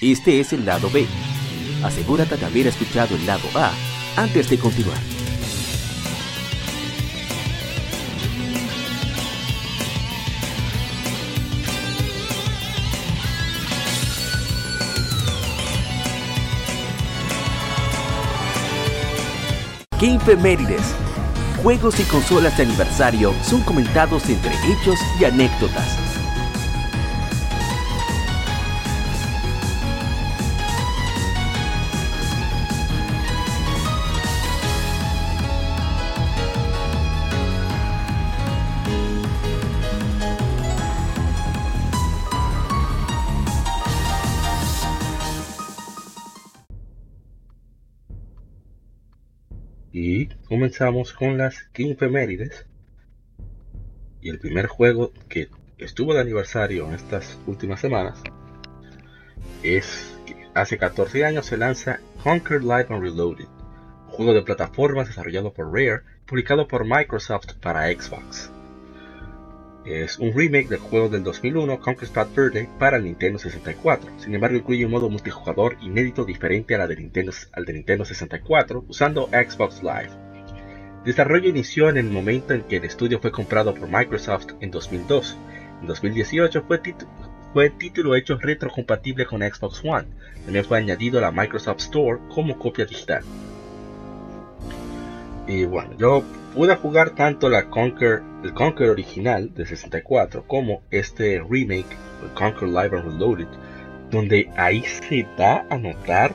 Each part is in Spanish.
Este es el lado B. Asegúrate de haber escuchado el lado A antes de continuar. Game Mérides. Juegos y consolas de aniversario son comentados entre hechos y anécdotas. Comenzamos con las Efemérides. Y el primer juego que estuvo de aniversario en estas últimas semanas es que hace 14 años se lanza Conquer Live and Reloaded, juego de plataformas desarrollado por Rare, publicado por Microsoft para Xbox. Es un remake del juego del 2001 Conquest Bad Verde para Nintendo 64. Sin embargo, incluye un modo multijugador inédito diferente a la de Nintendo, al de Nintendo 64 usando Xbox Live. Desarrollo inició en el momento en que el estudio fue comprado por Microsoft en 2002. En 2018 fue, fue título hecho retrocompatible con Xbox One. También fue añadido a la Microsoft Store como copia digital. Y bueno, yo pude jugar tanto la Conquer, el Conquer original de 64 como este remake, el Conquer Live and Reloaded, donde ahí se da a notar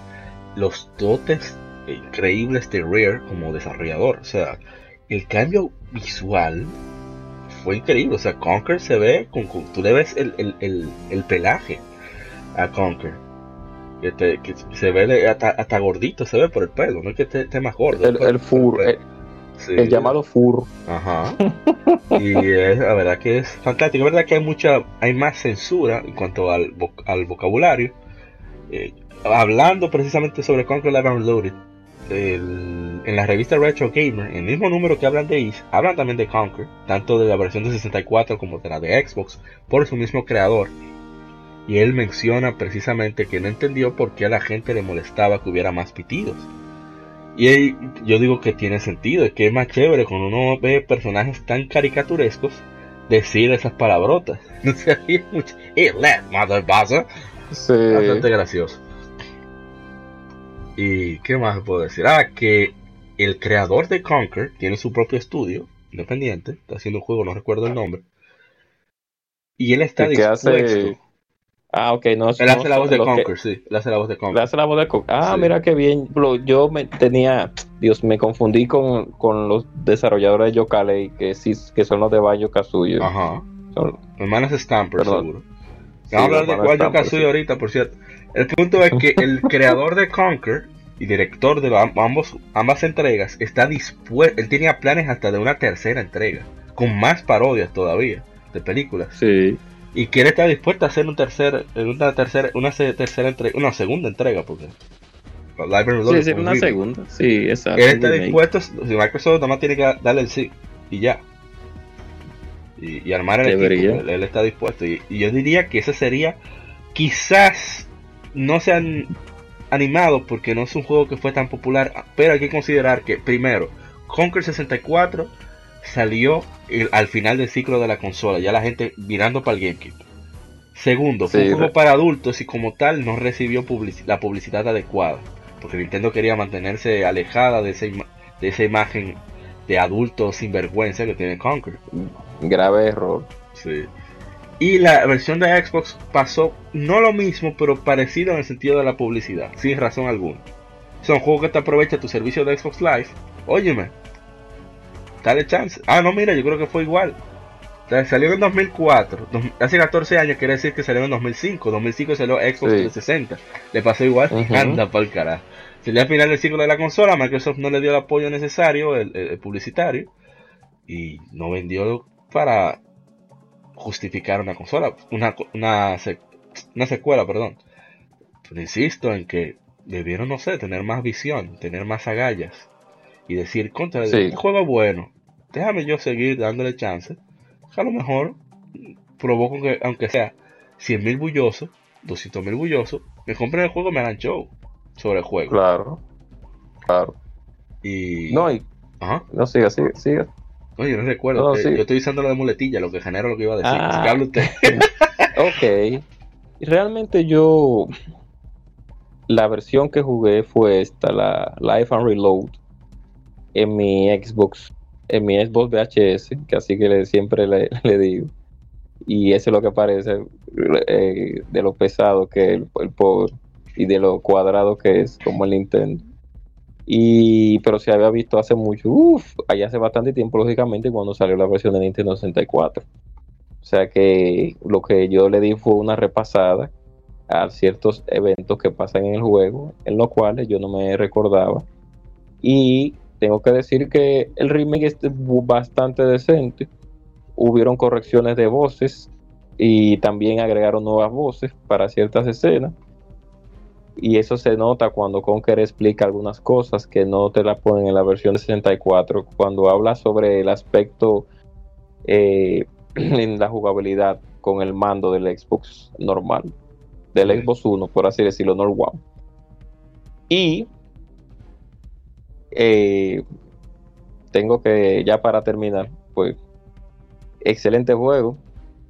los dotes increíbles de Rare como desarrollador. O sea, el cambio visual fue increíble. O sea, Conquer se ve, con, tú le ves el, el, el, el pelaje a Conquer. Que, te, que se ve hasta, hasta, gordito, se ve por el pelo, no es que esté, más gordo. El, el fur, el, sí. el, llamado fur. Ajá. y es, la verdad que es fantástico. Es verdad que hay mucha, hay más censura en cuanto al, al vocabulario. Eh, hablando precisamente sobre Conquer Live and Reloaded, el, en la revista Retro Gamer, en el mismo número que hablan de Is, hablan también de Conquer, tanto de la versión de 64 como de la de Xbox, por su mismo creador. Y él menciona precisamente que no entendió por qué a la gente le molestaba que hubiera más pitidos. Y él, yo digo que tiene sentido, es que es más chévere cuando uno ve personajes tan caricaturescos decir esas palabrotas. No sé, mucho. mother buzzer. Sí. Bastante gracioso. ¿Y qué más puedo decir? Ah, que el creador de Conquer tiene su propio estudio independiente, está haciendo un juego, no recuerdo el nombre. Y él está dispuesto. Hace... Ah, ok, no. Él hace la voz de Conquer, que... sí. Él hace la voz de Conquer. Él hace la voz de Conquer. Ah, sí. mira qué bien. Yo me tenía. Dios, me confundí con, con los desarrolladores de Yokalei, que sí, que son los de Banjo Kazooie. Ajá. Son... Hermanas Stamper, Perdón. seguro. Sí, Vamos a hablar de Banjo Kazooie sí. ahorita, por cierto. El punto es que el creador de Conquer y director de ambos, ambas entregas está dispuesto. Él tenía planes hasta de una tercera entrega, con más parodias todavía de películas. Sí. Y que él está dispuesto a hacer un tercer, una tercera, una tercera entrega, una segunda entrega, porque Library sí, sí, una segunda, sí, exacto. Él está dispuesto, si Microsoft nada más tiene que darle el sí y ya. Y, y armar el equipo, él, él, está dispuesto. Y, y yo diría que ese sería, quizás no sean animados porque no es un juego que fue tan popular, pero hay que considerar que primero, Conquer 64 salió el, al final del ciclo de la consola, ya la gente mirando para el GameCube. Segundo, fue sí, un juego para adultos y como tal no recibió public la publicidad adecuada, porque Nintendo quería mantenerse alejada de esa, de esa imagen de adulto sin vergüenza que tiene Conquer. Grave error. Sí. Y la versión de Xbox pasó no lo mismo, pero parecido en el sentido de la publicidad, sin razón alguna. Son juegos que te aprovecha tu servicio de Xbox Live. Óyeme, dale chance. Ah, no, mira, yo creo que fue igual. O sea, salió en 2004, hace 14 años, quiere decir que salió en 2005. 2005 salió Xbox sí. 360. Le pasó igual, uh -huh. anda para el carajo. Salió al final del ciclo de la consola, Microsoft no le dio el apoyo necesario, el publicitario, y no vendió para justificar una consola, una, una, una secuela, perdón. Pero insisto en que debieron, no sé, tener más visión, tener más agallas y decir, contra, sí. este juego es bueno, déjame yo seguir dándole chance, a lo mejor provoco que, aunque sea 100 mil bullosos, 200 mil bullosos, me compren el juego, me hagan show sobre el juego. Claro, claro. Y. No, y. Ajá. No, siga, siga, siga. No, yo no recuerdo. Sí. Yo estoy usando lo de muletilla, lo que genera lo que iba a decir. Ah. Hable usted. Ok. Realmente yo. La versión que jugué fue esta, la Life and Reload. En mi Xbox. En mi Xbox VHS. Que así que le- siempre le, le digo. Y eso es lo que parece. eh, de lo pesado que es el, el pobre. Y de lo cuadrado que es, como el Nintendo. Y, pero se había visto hace mucho, uff, allá hace bastante tiempo, lógicamente, cuando salió la versión de Nintendo 64. O sea que lo que yo le di fue una repasada a ciertos eventos que pasan en el juego, en los cuales yo no me recordaba. Y tengo que decir que el remake es bastante decente. Hubieron correcciones de voces y también agregaron nuevas voces para ciertas escenas. Y eso se nota cuando Conker explica algunas cosas que no te la ponen en la versión de 64. Cuando habla sobre el aspecto eh, en la jugabilidad con el mando del Xbox normal. Del Sí. Xbox 1, por así decirlo, no el One. Y eh, tengo que, ya para terminar, pues, excelente juego.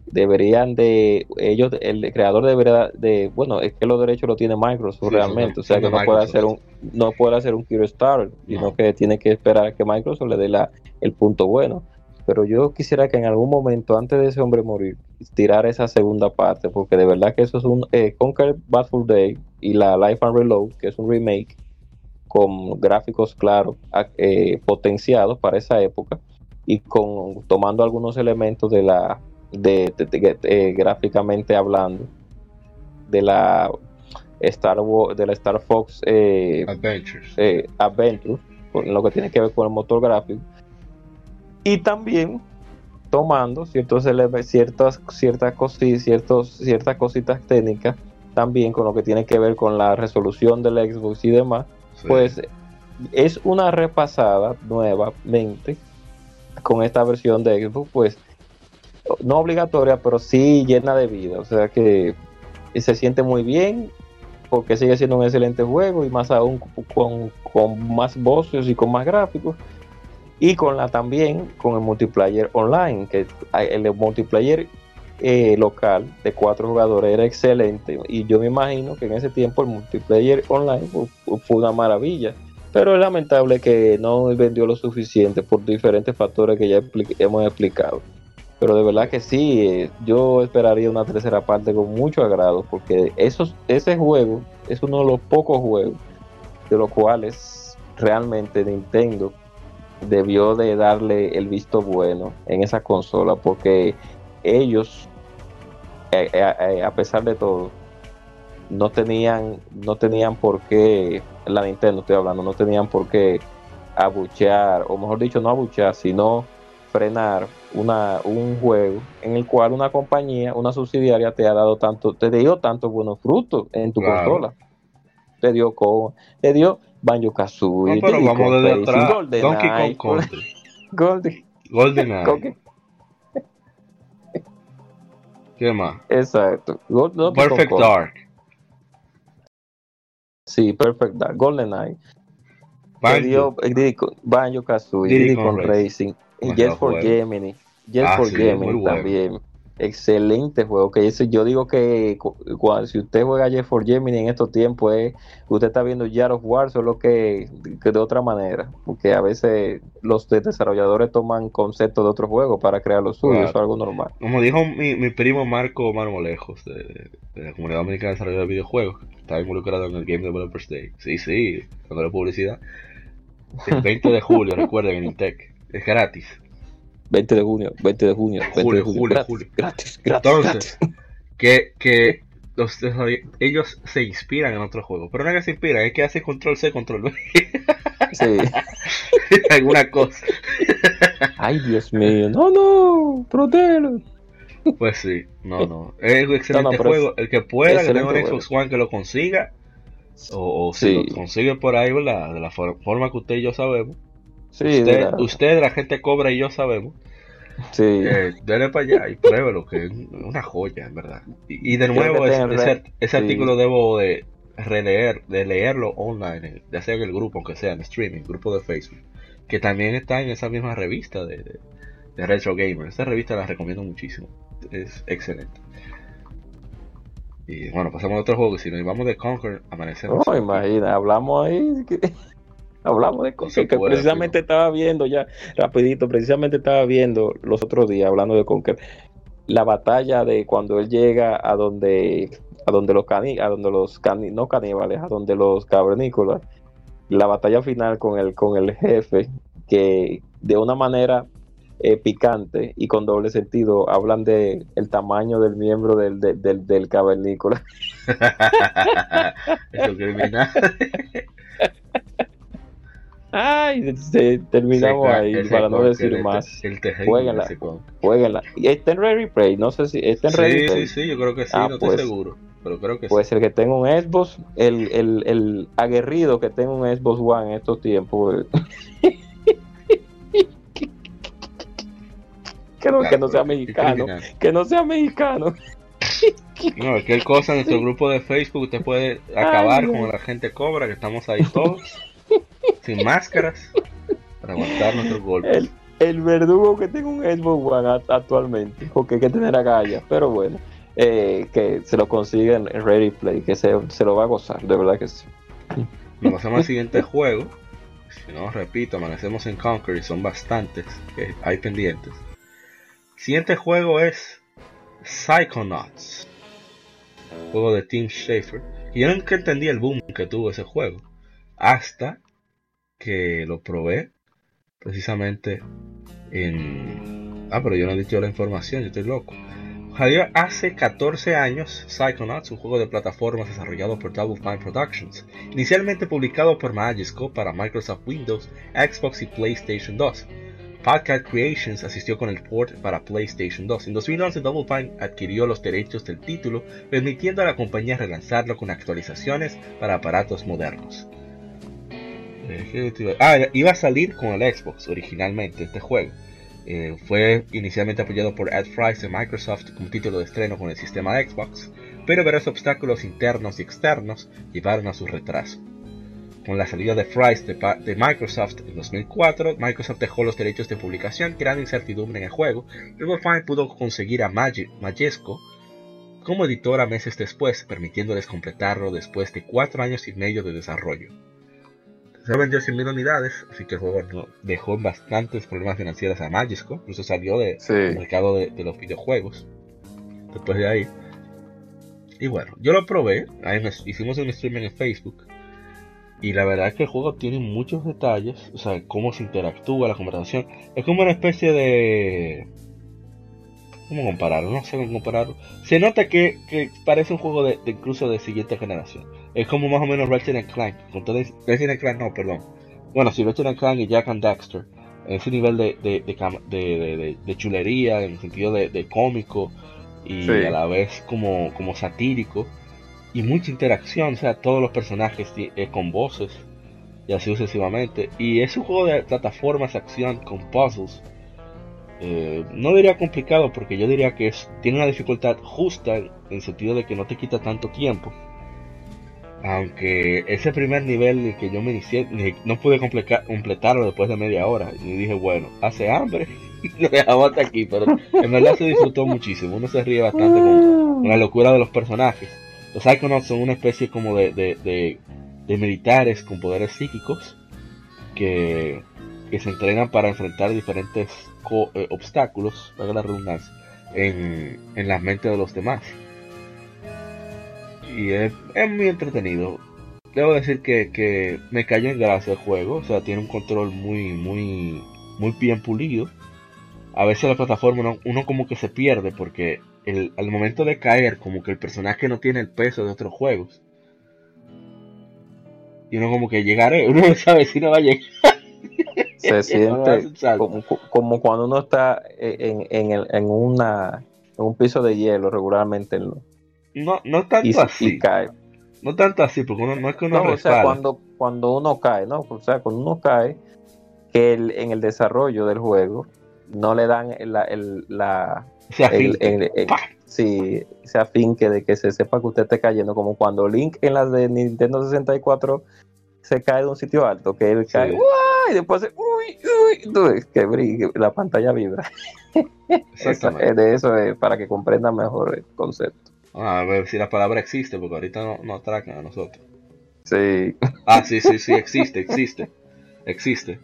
Deberían de, ellos, el creador debería de, bueno, es que los derechos lo tiene Microsoft Sí, realmente, o sea que no puede hacer un, no puede hacer un Kickstarter, sino No. que tiene que esperar a que Microsoft le dé la, el punto bueno. Pero yo quisiera que en algún momento, antes de ese hombre morir, tirar esa segunda parte, porque de verdad que eso es un eh, Conquer Bad Day y la Life and Reload, que es un remake con gráficos claros, eh, potenciados para esa época y con tomando algunos elementos de la de, de- de- eh, gráficamente hablando de la Star Wa- de la Star Fox eh, Adventures. eh, Adventure, con lo que tiene que ver con el motor gráfico, y también tomando ciertos ciertas ciertas cosi- ciertos ciertas cositas técnicas también con lo que tiene que ver con la resolución del Xbox y demás, Sí. pues es una repasada nuevamente con esta versión de Xbox, pues no obligatoria, pero sí llena de vida, o sea que se siente muy bien porque sigue siendo un excelente juego y más aún con, con más voces y con más gráficos. Y con la también con el multiplayer online que el multiplayer eh, local de cuatro jugadores era excelente. Y yo me imagino que en ese tiempo el multiplayer online fu- fue una maravilla. Pero es lamentable que no vendió lo suficiente por diferentes factores que ya hemos explicado pero de verdad que sí, eh, yo esperaría una tercera parte con mucho agrado, porque esos, ese juego es uno de los pocos juegos de los cuales realmente Nintendo debió de darle el visto bueno en esa consola, porque ellos, eh, eh, eh, a pesar de todo, no tenían, no tenían por qué, la Nintendo estoy hablando, no tenían por qué abuchear, o mejor dicho, no abuchear, sino frenar una, un juego en el cual una compañía, una subsidiaria te ha dado tanto, te dio tantos buenos frutos en tu Claro. consola. Te dio con, te dio Banjo Kazooie, No, pero vamos desde atrás. Donkey GoldenEye, Kong Country. Golden. Golden- ¿Qué más? exacto. Donkey Kong Perfect. Dark. Sí, Perfect Dark, GoldenEye. Te Banjo. eh, Banjo Kazooie, Diddy Kong Racing. Racing, y Buen Just for. Gemini. Just Ah, for sí, bueno. también. Excelente juego. Que yo digo que cu- cuando, si usted juega Just for Gemini en estos tiempos, es, usted está viendo Jar of War, solo que, que de otra manera. Porque a veces los de- desarrolladores toman conceptos de otros juegos para crear los suyos. Claro. Eso es algo normal. Como dijo mi, mi primo Marco Marmolejos de, de la Comunidad Dominicana de Desarrollo de Videojuegos, que está involucrado en el Game Developers Day. Sí, sí, dándole publicidad. El 20 de julio, recuerden, en Intec. Es gratis. 20 de junio, 20 de junio, 20 Julio, de junio. julio, gratis, julio. gratis, gratis, Entonces, gratis. Que, que los ellos se inspiran en otros juegos. Pero no es que se inspiran, es que hacen control C, control B. Sí. Alguna cosa. Ay, Dios mío. No, no, protégelo. Pues sí, no, no. Es un excelente No, no, pero juego. El que pueda, que tenga un juego. Xbox One, que lo consiga. O, o si Sí. lo consigue por ahí, ¿verdad? De la for- forma que usted y yo sabemos. Sí, usted, la- usted, la gente cobra y yo sabemos. Sí. Eh, dale para allá y pruébelo, que es una joya, en verdad. Y, y de nuevo, ese, ese, ese artículo debo de releer, de leerlo online, ya sea en el grupo, aunque sea en streaming, grupo de Facebook, que también está en esa misma revista de, de, de Retro Gamer. Esta revista la recomiendo muchísimo, es excelente. Y bueno, pasamos a otro juego. Si nos vamos de Conquer, amanecemos. No, imagina, hablamos ahí. Que, hablamos de cosas que puede, precisamente tío. estaba viendo ya, rapidito, precisamente estaba viendo los otros días, hablando de Conquer, la batalla de cuando él llega a donde a donde los cani a donde los cani no caníbales, a donde los cavernícolas, la batalla final con el con el jefe que de una manera eh, picante y con doble sentido hablan de el tamaño del miembro del, del, del, del cavernícola. Eso criminal. Ay, se, terminamos ahí para no decir más. Jueguenla, jueguenla. Está en Ready Play, no sé si está en sí, Ready Sí, sí, yo creo que sí, ah, no pues, estoy seguro. Pero creo que pues sí. el que tenga un Xbox, el, el, el aguerrido que tenga un Xbox One en estos tiempos. que, no, que no sea mexicano. Que no sea mexicano. No, cualquier cosa en nuestro grupo de Facebook usted puede acabar Ay, con la gente cobra, que estamos ahí todos, sin máscaras, para aguantar nuestros golpes. El, el verdugo que tenga un Xbox One actualmente, porque hay que tener agallas, pero bueno, eh, que se lo consiguen en Ready Play, que se, se, lo va a gozar, de verdad que sí. Nos pasamos al siguiente juego. Si no, repito, amanecemos en Conquer y son bastantes que hay pendientes. Siguiente juego es Psychonauts, juego de Tim Schafer. Y yo nunca entendí el boom que tuvo ese juego, hasta que lo probé precisamente en... Ah, pero yo no he dicho la información, yo estoy loco. Hace 14 años Psychonauts, un juego de plataformas desarrollado por Double Fine Productions, inicialmente publicado por Magisco para Microsoft Windows, Xbox y PlayStation 2. Podcat Creations asistió con el port para PlayStation 2. En 2011 Double Fine adquirió los derechos del título, permitiendo a la compañía relanzarlo con actualizaciones para aparatos modernos. Ah, iba a salir con el Xbox originalmente este juego. Eh, fue inicialmente apoyado por Ed Fries de Microsoft como título de estreno con el sistema de Xbox, pero varios obstáculos internos y externos llevaron a su retraso. Con la salida de Fries de, de, Microsoft en 2004, Microsoft dejó los derechos de publicación creando incertidumbre en el juego, luego Fine pudo conseguir a Magi Majesco como editora meses después, permitiéndoles completarlo después de 4 años y medio de desarrollo. Se vendió 100.000 unidades, así que el juego no, dejó bastantes problemas financieros a Magisco, incluso salió del sí. mercado de, de, los videojuegos. Después de ahí. Y bueno, yo lo probé, ahí nos, hicimos un streaming en Facebook. Y la verdad es que el juego tiene muchos detalles, o sea, cómo se interactúa, la conversación. Es como una especie de... ¿Cómo compararlo? No sé cómo compararlo. Se nota que, que parece un juego de, de, incluso de siguiente generación. Es como más o menos Ratchet Clank. Con todo Ratchet Clank no, perdón. Bueno, sí, Ratchet Clank y Jack and Daxter. Ese nivel de, de, de, de chulería, en el sentido de, cómico y sí. a la vez como, como satírico. Y mucha interacción, o sea, todos los personajes eh, con voces y así sucesivamente. Y es un juego de plataformas, acción con puzzles. Eh, no diría complicado porque yo diría que es, tiene una dificultad justa en el sentido de que no te quita tanto tiempo. Aunque ese primer nivel que yo me inicié, no pude completarlo después de media hora. Y dije, bueno, hace hambre. Y lo dejamos hasta aquí. Pero en verdad se disfrutó muchísimo. Uno se ríe bastante con, con la locura de los personajes. Los Psychonauts son una especie como de, de, de, de militares con poderes psíquicos que, que, se entrenan para enfrentar diferentes eh, obstáculos, para la redundancia, en, en las mentes de los demás y es, es, muy entretenido. Debo decir que, que, me cayó en gracia el juego, o sea, tiene un control muy, muy, muy bien pulido. A veces la plataforma uno, uno como que se pierde porque el, al momento de caer, como que el personaje no tiene el peso de otros juegos. Y uno como que llegaré, uno no sabe si no va a llegar. Se siente como, como, cuando uno está en, en, el, en, una, en un piso de hielo regularmente. ¿no? No, no tanto y, así. Y cae. No tanto así, porque uno, no es que uno no, o sea, cuando, cuando uno cae, ¿no? O sea, cuando uno cae, que el, en el desarrollo del juego, no le dan la, el, la Se el, afinque. el- el- sí, afinque de que se sepa que usted esté cayendo, como cuando Link en las de Nintendo 64 se cae de un sitio alto, que él Sí. cae, ¡guay! y después hace, uy, uy, que brinque, la pantalla vibra. Exactamente. de eso es para que comprenda mejor el concepto. Ah, a ver si la palabra existe, porque ahorita no, no atracan a nosotros. Sí, Ah, sí, sí, sí, existe, existe. Existe.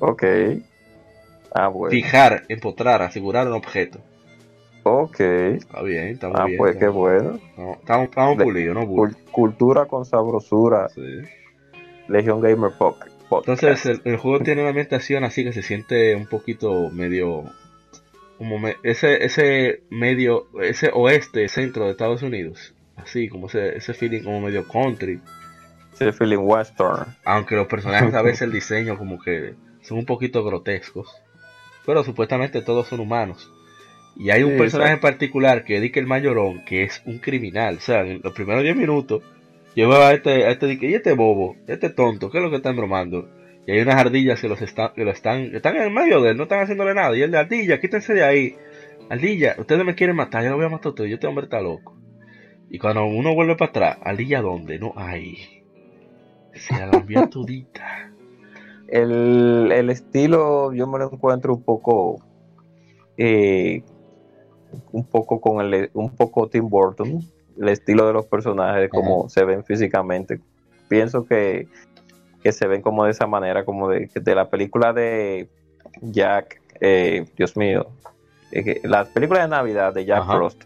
ok. Ah, bueno. Fijar, empotrar, asegurar un objeto. Ok. Está bien, está muy Ah, bien. pues está qué bueno. Estamos, estamos, estamos pulidos, ¿no? Cul- cultura con sabrosura. Sí. Legion Gamer Pop- Podcast. Entonces el, el juego tiene una ambientación así que se siente un poquito medio como me- ese ese medio ese oeste centro de Estados Unidos. Así como ese, ese feeling como medio country. Ese feeling western. aunque los personajes a veces el diseño como que son un poquito grotescos. Pero supuestamente todos son humanos. Y hay un Sí, personaje en particular que es el Mayorón que es un criminal. O sea en los primeros 10 minutos yo veo a este, a este y este bobo, este tonto, ¿qué es lo que están bromando? Y hay unas ardillas que los están, que lo están, están en medio de él, no están haciéndole nada. Y él de ardilla, quítense de ahí. Ardilla, ustedes me quieren matar, yo lo voy a matar a ustedes, yo este hombre está loco. Y cuando uno vuelve para atrás, ardilla dónde, no hay. Se la todita. El, el estilo yo me lo encuentro un poco eh, un poco con el un poco Tim Burton el estilo de los personajes de cómo se ven físicamente pienso que, que se ven como de esa manera como de, de la película de Jack eh, Dios mío eh, las películas de Navidad de Jack Ajá. Frost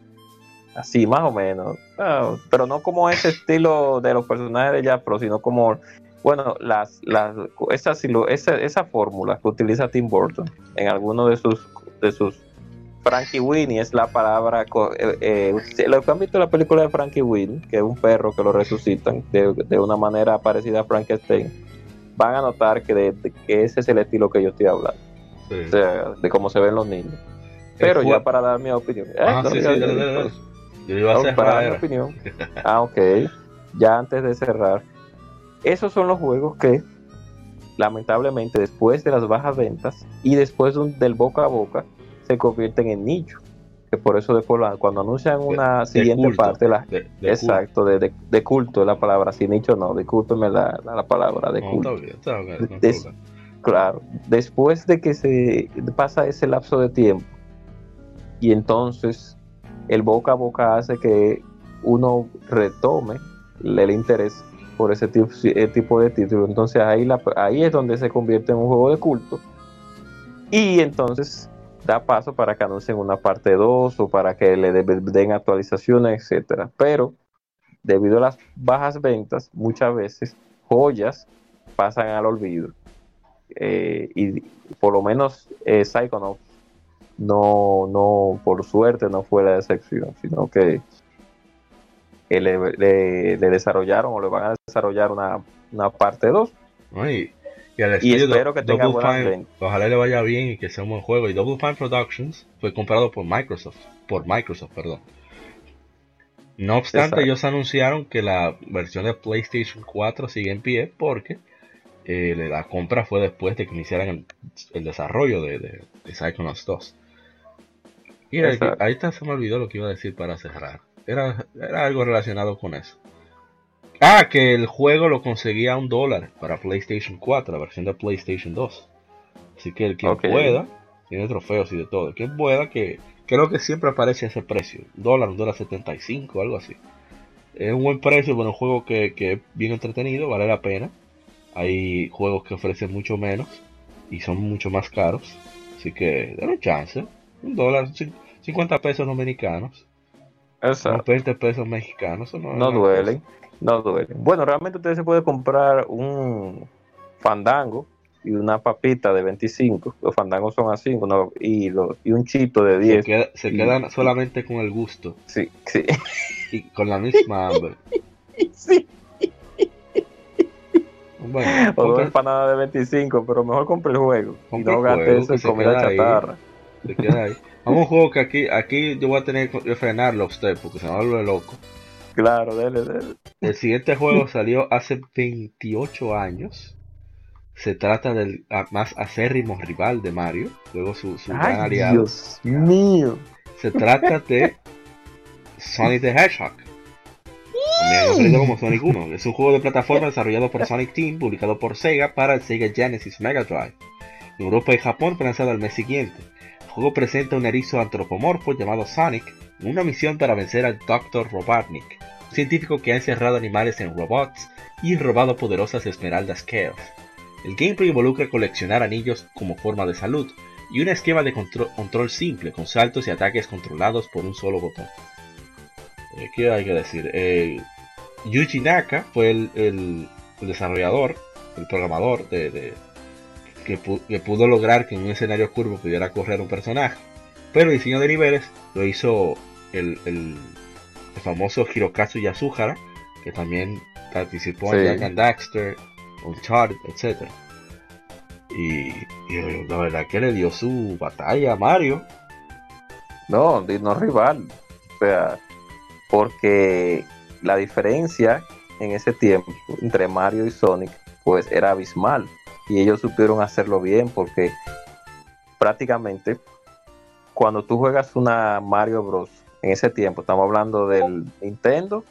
así más o menos Ah, pero no como ese estilo de los personajes de Jack Frost sino como bueno, las, las, esa, esa, esa fórmula que utiliza Tim Burton en alguno de sus, de sus Frankie Winnie es la palabra. eh, eh, lo que han visto en la película de Frankie Winnie, que es un perro que lo resucitan de, de una manera parecida a Frankenstein, van a notar que, de- de- que ese es el estilo que yo estoy hablando, Sí. o sea, de cómo se ven los niños. Pero ya para dar mi opinión. Eh, Ah, no, sí, sí. Yo iba a no, para dar mi opinión. Ah, ok. Ya antes de cerrar, esos son los juegos que, lamentablemente, después de las bajas ventas y después de un- del boca a boca, se convierten en nicho. Que por eso después cuando anuncian una de siguiente parte, la, De, exacto, de, culto es la palabra, si nicho no, discúlpeme la, la, la palabra de culto. No, culto. está bien, está bien, no hay Des- problema. Claro, después de que se pasa ese lapso de tiempo y entonces el boca a boca hace que uno retome el interés por ese tipo, eh, tipo de título, entonces ahí, la, ahí es donde se convierte en un juego de culto y entonces da paso para que anuncien una parte 2 o para que le de- den actualizaciones, etcétera. Pero debido a las bajas ventas, muchas veces joyas pasan al olvido eh, y por lo menos eh, Psychonauts no, no, por suerte no fue la excepción, sino que le, desarrollaron o le van a desarrollar una, una parte 2. No, y, al Y espero que tenga Double Fine, ojalá le vaya bien y que sea un buen juego. Y Double Fine Productions fue comprado por Microsoft, por Microsoft, perdón. No obstante, Exacto. ellos anunciaron que la versión de PlayStation 4 sigue en pie porque eh, la compra fue después de que iniciaran el, el desarrollo de, de, de Psychonauts 2. Y ahí, ahí está, se me olvidó lo que iba a decir para cerrar. Era, era algo relacionado con eso. Ah, que el juego lo conseguía a un dólar para PlayStation 4, la versión de PlayStation 2. Así que el que pueda, tiene trofeos y de todo. El que pueda, que creo que siempre aparece ese precio. Un dólar, un dólar 75, algo así. Es un buen precio, bueno, un juego que, que es bien entretenido, vale la pena. Hay juegos que ofrecen mucho menos y son mucho más caros. Así que, denle un chance. Un dólar, cin- 50 pesos dominicanos. Exacto. unos 20 pesos mexicanos. eso no, duelen, no duelen. Bueno, realmente usted se puede comprar un fandango y una papita de 25. Los fandangos son así, uno- y, lo- y un chito de cosa. Se, 10. queda- se Y- quedan solamente con el gusto Sí, sí. y con la misma hambre. sí. Bueno, O dos empanadas de 25, pero mejor compre el juego. Y no gaste eso en comida queda ahí. chatarra. se queda ahí. Vamos a un juego que aquí, aquí yo voy a tener que frenarlo a usted porque se me va a volver loco. Claro, dele, dele. El siguiente juego salió hace 28 años. se trata del más acérrimo rival de Mario, luego su, su gran Ay, aliado. Dios mío. Se trata de Sonic the Hedgehog. También conocido como Sonic 1. Es un juego de plataforma desarrollado por Sonic Team, publicado por Sega para el Sega Genesis Mega Drive. En Europa y Japón fue lanzado al mes siguiente. El juego presenta un erizo antropomorfo llamado Sonic una misión para vencer al Dr. Robotnik, científico que ha encerrado animales en robots y robado poderosas esmeraldas Chaos. El gameplay involucra coleccionar anillos como forma de salud y un esquema de contro- control simple con saltos y ataques controlados por un solo botón. Eh, ¿Qué hay que decir? Eh, Yuji Naka fue el, desarrollador, el programador de, que, pu- que pudo lograr que en un escenario curvo pudiera correr un personaje. Pero el diseño de niveles lo hizo el- el famoso Hirokazu Yasuhara, que también participó Sí. en Jack and Daxter, Uncharted, etc. Y, y la verdad que le dio su batalla a Mario. No, no rival. O sea, porque la diferencia en ese tiempo entre Mario y Sonic, pues era abismal. Y ellos supieron hacerlo bien porque prácticamente cuando tú juegas una Mario Bros. En ese tiempo, estamos hablando del Nintendo,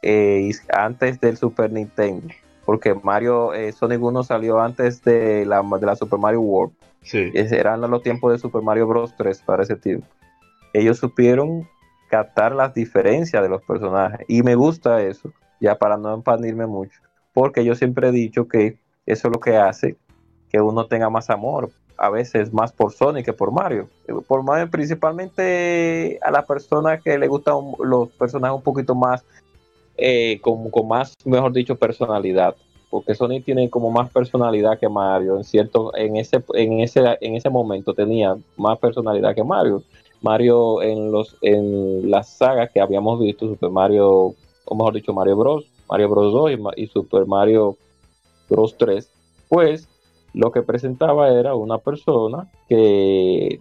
eh, y antes del Super Nintendo, porque Mario eh, Sonic 1 salió antes de la, de la Super Mario World. Sí. Eran los tiempos de Super Mario Bros. 3 para ese tiempo. Ellos supieron captar las diferencias de los personajes. Y me gusta eso, ya para no empanirme mucho. Porque yo siempre he dicho que eso es lo que hace que uno tenga más amor. A veces más por Sonic que por Mario. Por Mario, principalmente a la persona que le gustan los personajes un poquito más, eh, con, con más, mejor dicho, personalidad. Porque Sonic tiene como más personalidad que Mario. En cierto en ese en ese en ese momento tenía más personalidad que Mario. Mario en los en las sagas que habíamos visto Super Mario o mejor dicho Mario Bros. Mario Bros. 2 y, y Super Mario Bros. 3 pues lo que presentaba era una persona que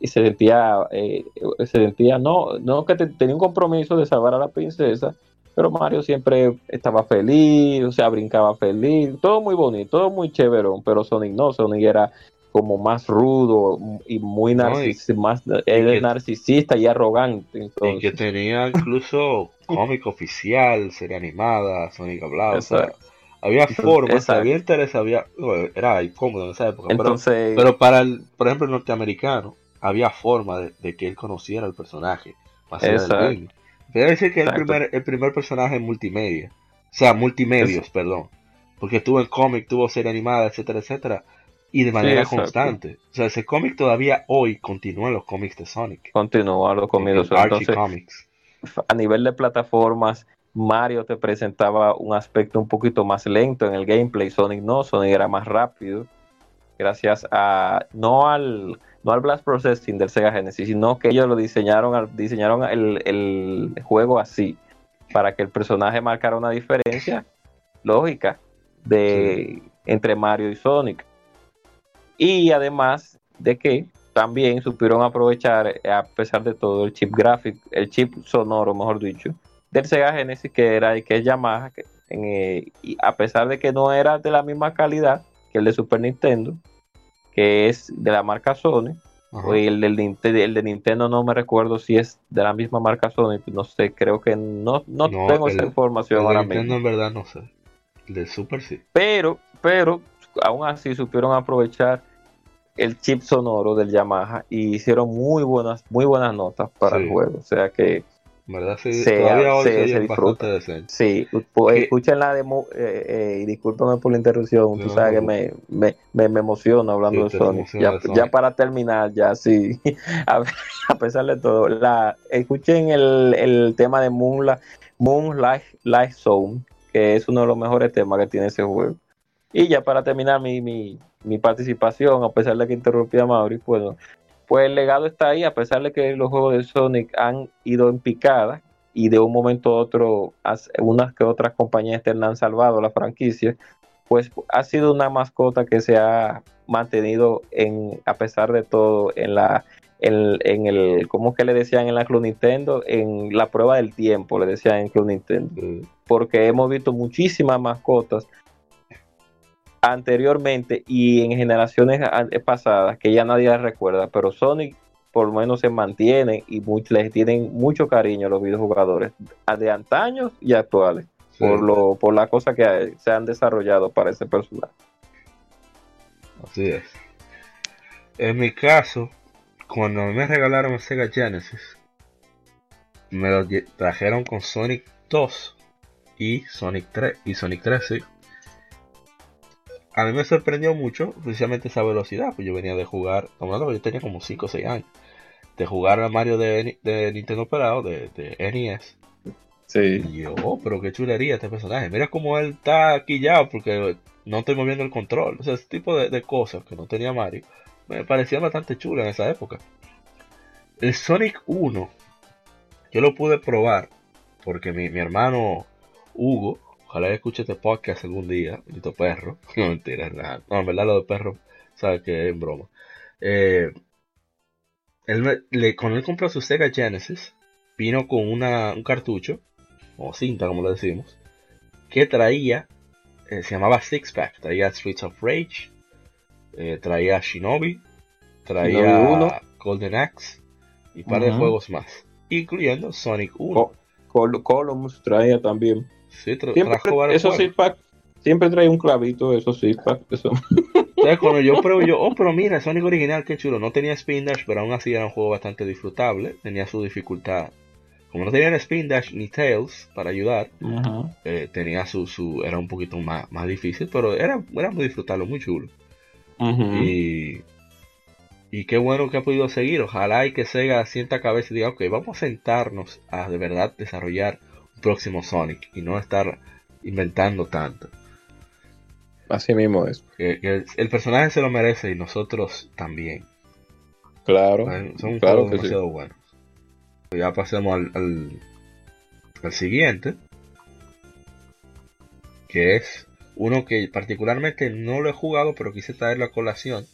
y se sentía eh, se sentía no no que te- tenía un compromiso de salvar a la princesa pero Mario siempre estaba feliz, o sea, brincaba feliz, todo muy bonito, todo muy chéverón, pero Sonic no, Sonic era como más rudo y muy No, narcis más era que- narcisista y arrogante. Y Entonces, que tenía incluso cómic oficial, serie animada, Sonic hablaba. O sea. Había formas, había interés, había. era incómodo en esa época. pero- entonces pero, para el, por ejemplo, el norteamericano, había forma de, de que él conociera al personaje. Más allá del. Debe decir que es el primer, el primer personaje en multimedia. O sea, multimedios, perdón. Porque tuvo el cómic, tuvo serie animada, etcétera, etcétera. Y de manera constante. O sea, ese cómic todavía hoy continúa en los cómics de Sonic. continúa los. En Archie Comics. a nivel de plataformas, Mario te presentaba un aspecto un poquito más lento en el gameplay, Sonic no, Sonic era más rápido, gracias a no al no al blast processing del Sega Genesis, sino que ellos lo diseñaron diseñaron el, el juego así para que el personaje marcara una diferencia lógica de entre Mario y Sonic. Y además de que también supieron aprovechar, a pesar de todo, el chip gráfico, el chip sonoro, mejor dicho, del Sega Genesis, que era que es Yamaha, que, en, eh, y a pesar de que no era de la misma calidad que el de Super Nintendo, que es de la marca Sony, Ajá. o el, del, el de Nintendo no me recuerdo si es de la misma marca Sony, no sé, creo que no, no, No, tengo el- esa información El de ahora Nintendo mismo. en verdad no sé. El de Super sí. Pero, pero, aún así supieron aprovechar el chip sonoro del Yamaha y hicieron muy buenas, muy buenas notas para Sí. el juego. O sea que verdad sí. Se- todavía hoy se- se, se oyen disfruta. decente. sí, pues, escuchen la demo eh, eh, y discúlpame por la interrupción. Tú No, sabes que no. me, me, me, me emociono hablando Sí, de emociona Ya, de Sonic. ya para terminar, ya sí, a, a pesar de todo, la, escuchen el, el tema de Moonlight, Moonlight Light Zone, que es uno de los mejores temas que tiene ese juego. Y ya para terminar mi, mi, mi participación, a pesar de que interrumpí a Mauri, pues, pues el legado está ahí, a pesar de que los juegos de Sonic han ido en picada y de un momento a otro as- unas que otras compañías externas han salvado la franquicia, pues ha sido una mascota que se ha mantenido en, a pesar de todo, en la en, en el, ¿cómo que le decían en la Club Nintendo? En la prueba del tiempo, le decían en Club Nintendo Eh, porque hemos visto muchísimas mascotas anteriormente y en generaciones pasadas que ya nadie recuerda, pero Sonic por lo menos se mantiene y les tienen mucho cariño a los videojugadores de antaños y actuales por lo por la cosa que se han desarrollado para ese personaje. Así es. En mi caso, cuando me regalaron Sega Genesis, me lo trajeron con Sonic 2 y Sonic 3 y Sonic 3, sí. A mí me sorprendió mucho, precisamente esa velocidad, pues yo venía de jugar, yo tenía como 5 o 6 años, de jugar a Mario de, Nintendo Operado, de, de NES. Sí. Y yo, oh, pero qué chulería este personaje. Mira cómo él está aquí ya, porque no estoy moviendo el control. O sea, ese tipo de, cosas que no tenía Mario me parecía bastante chulo en esa época. El Sonic 1, yo lo pude probar porque mi, hermano Hugo, ojalá escuche este podcast algún día, bonito perro. No mentira, nada. No, en verdad lo de perro, sabe que es en broma. Eh, él le, cuando él compró su Sega Genesis, vino con una, un cartucho, o cinta como lo decimos, que traía eh, se llamaba Six Pack. Traía Streets of Rage, eh, traía Shinobi, traía Golden Axe y un par de juegos más, incluyendo Sonic 1. Columns traía también. Sí, siempre, Esos Six Pack siempre traía un clavito, esos Six Pack. Eso. cuando yo pruebo, yo, oh, pero mira, Sonic original, qué chulo. No tenía Spin Dash, pero aún así era un juego bastante disfrutable. Tenía su dificultad como no tenían Spin Dash ni Tails para ayudar, eh, tenía su, su, era un poquito más, más difícil, pero era, era muy disfrutarlo, muy chulo. y, y qué bueno que ha podido seguir. Ojalá y que Sega sienta cabeza y diga, ok, vamos a sentarnos a de verdad desarrollar próximo Sonic y no estar inventando tanto. Así mismo es. Que, el, personaje se lo merece y nosotros también. Claro. Son claro demasiado buenos. Ya pasemos al, al, siguiente. Que es uno que particularmente no lo he jugado, pero quise traerlo a colación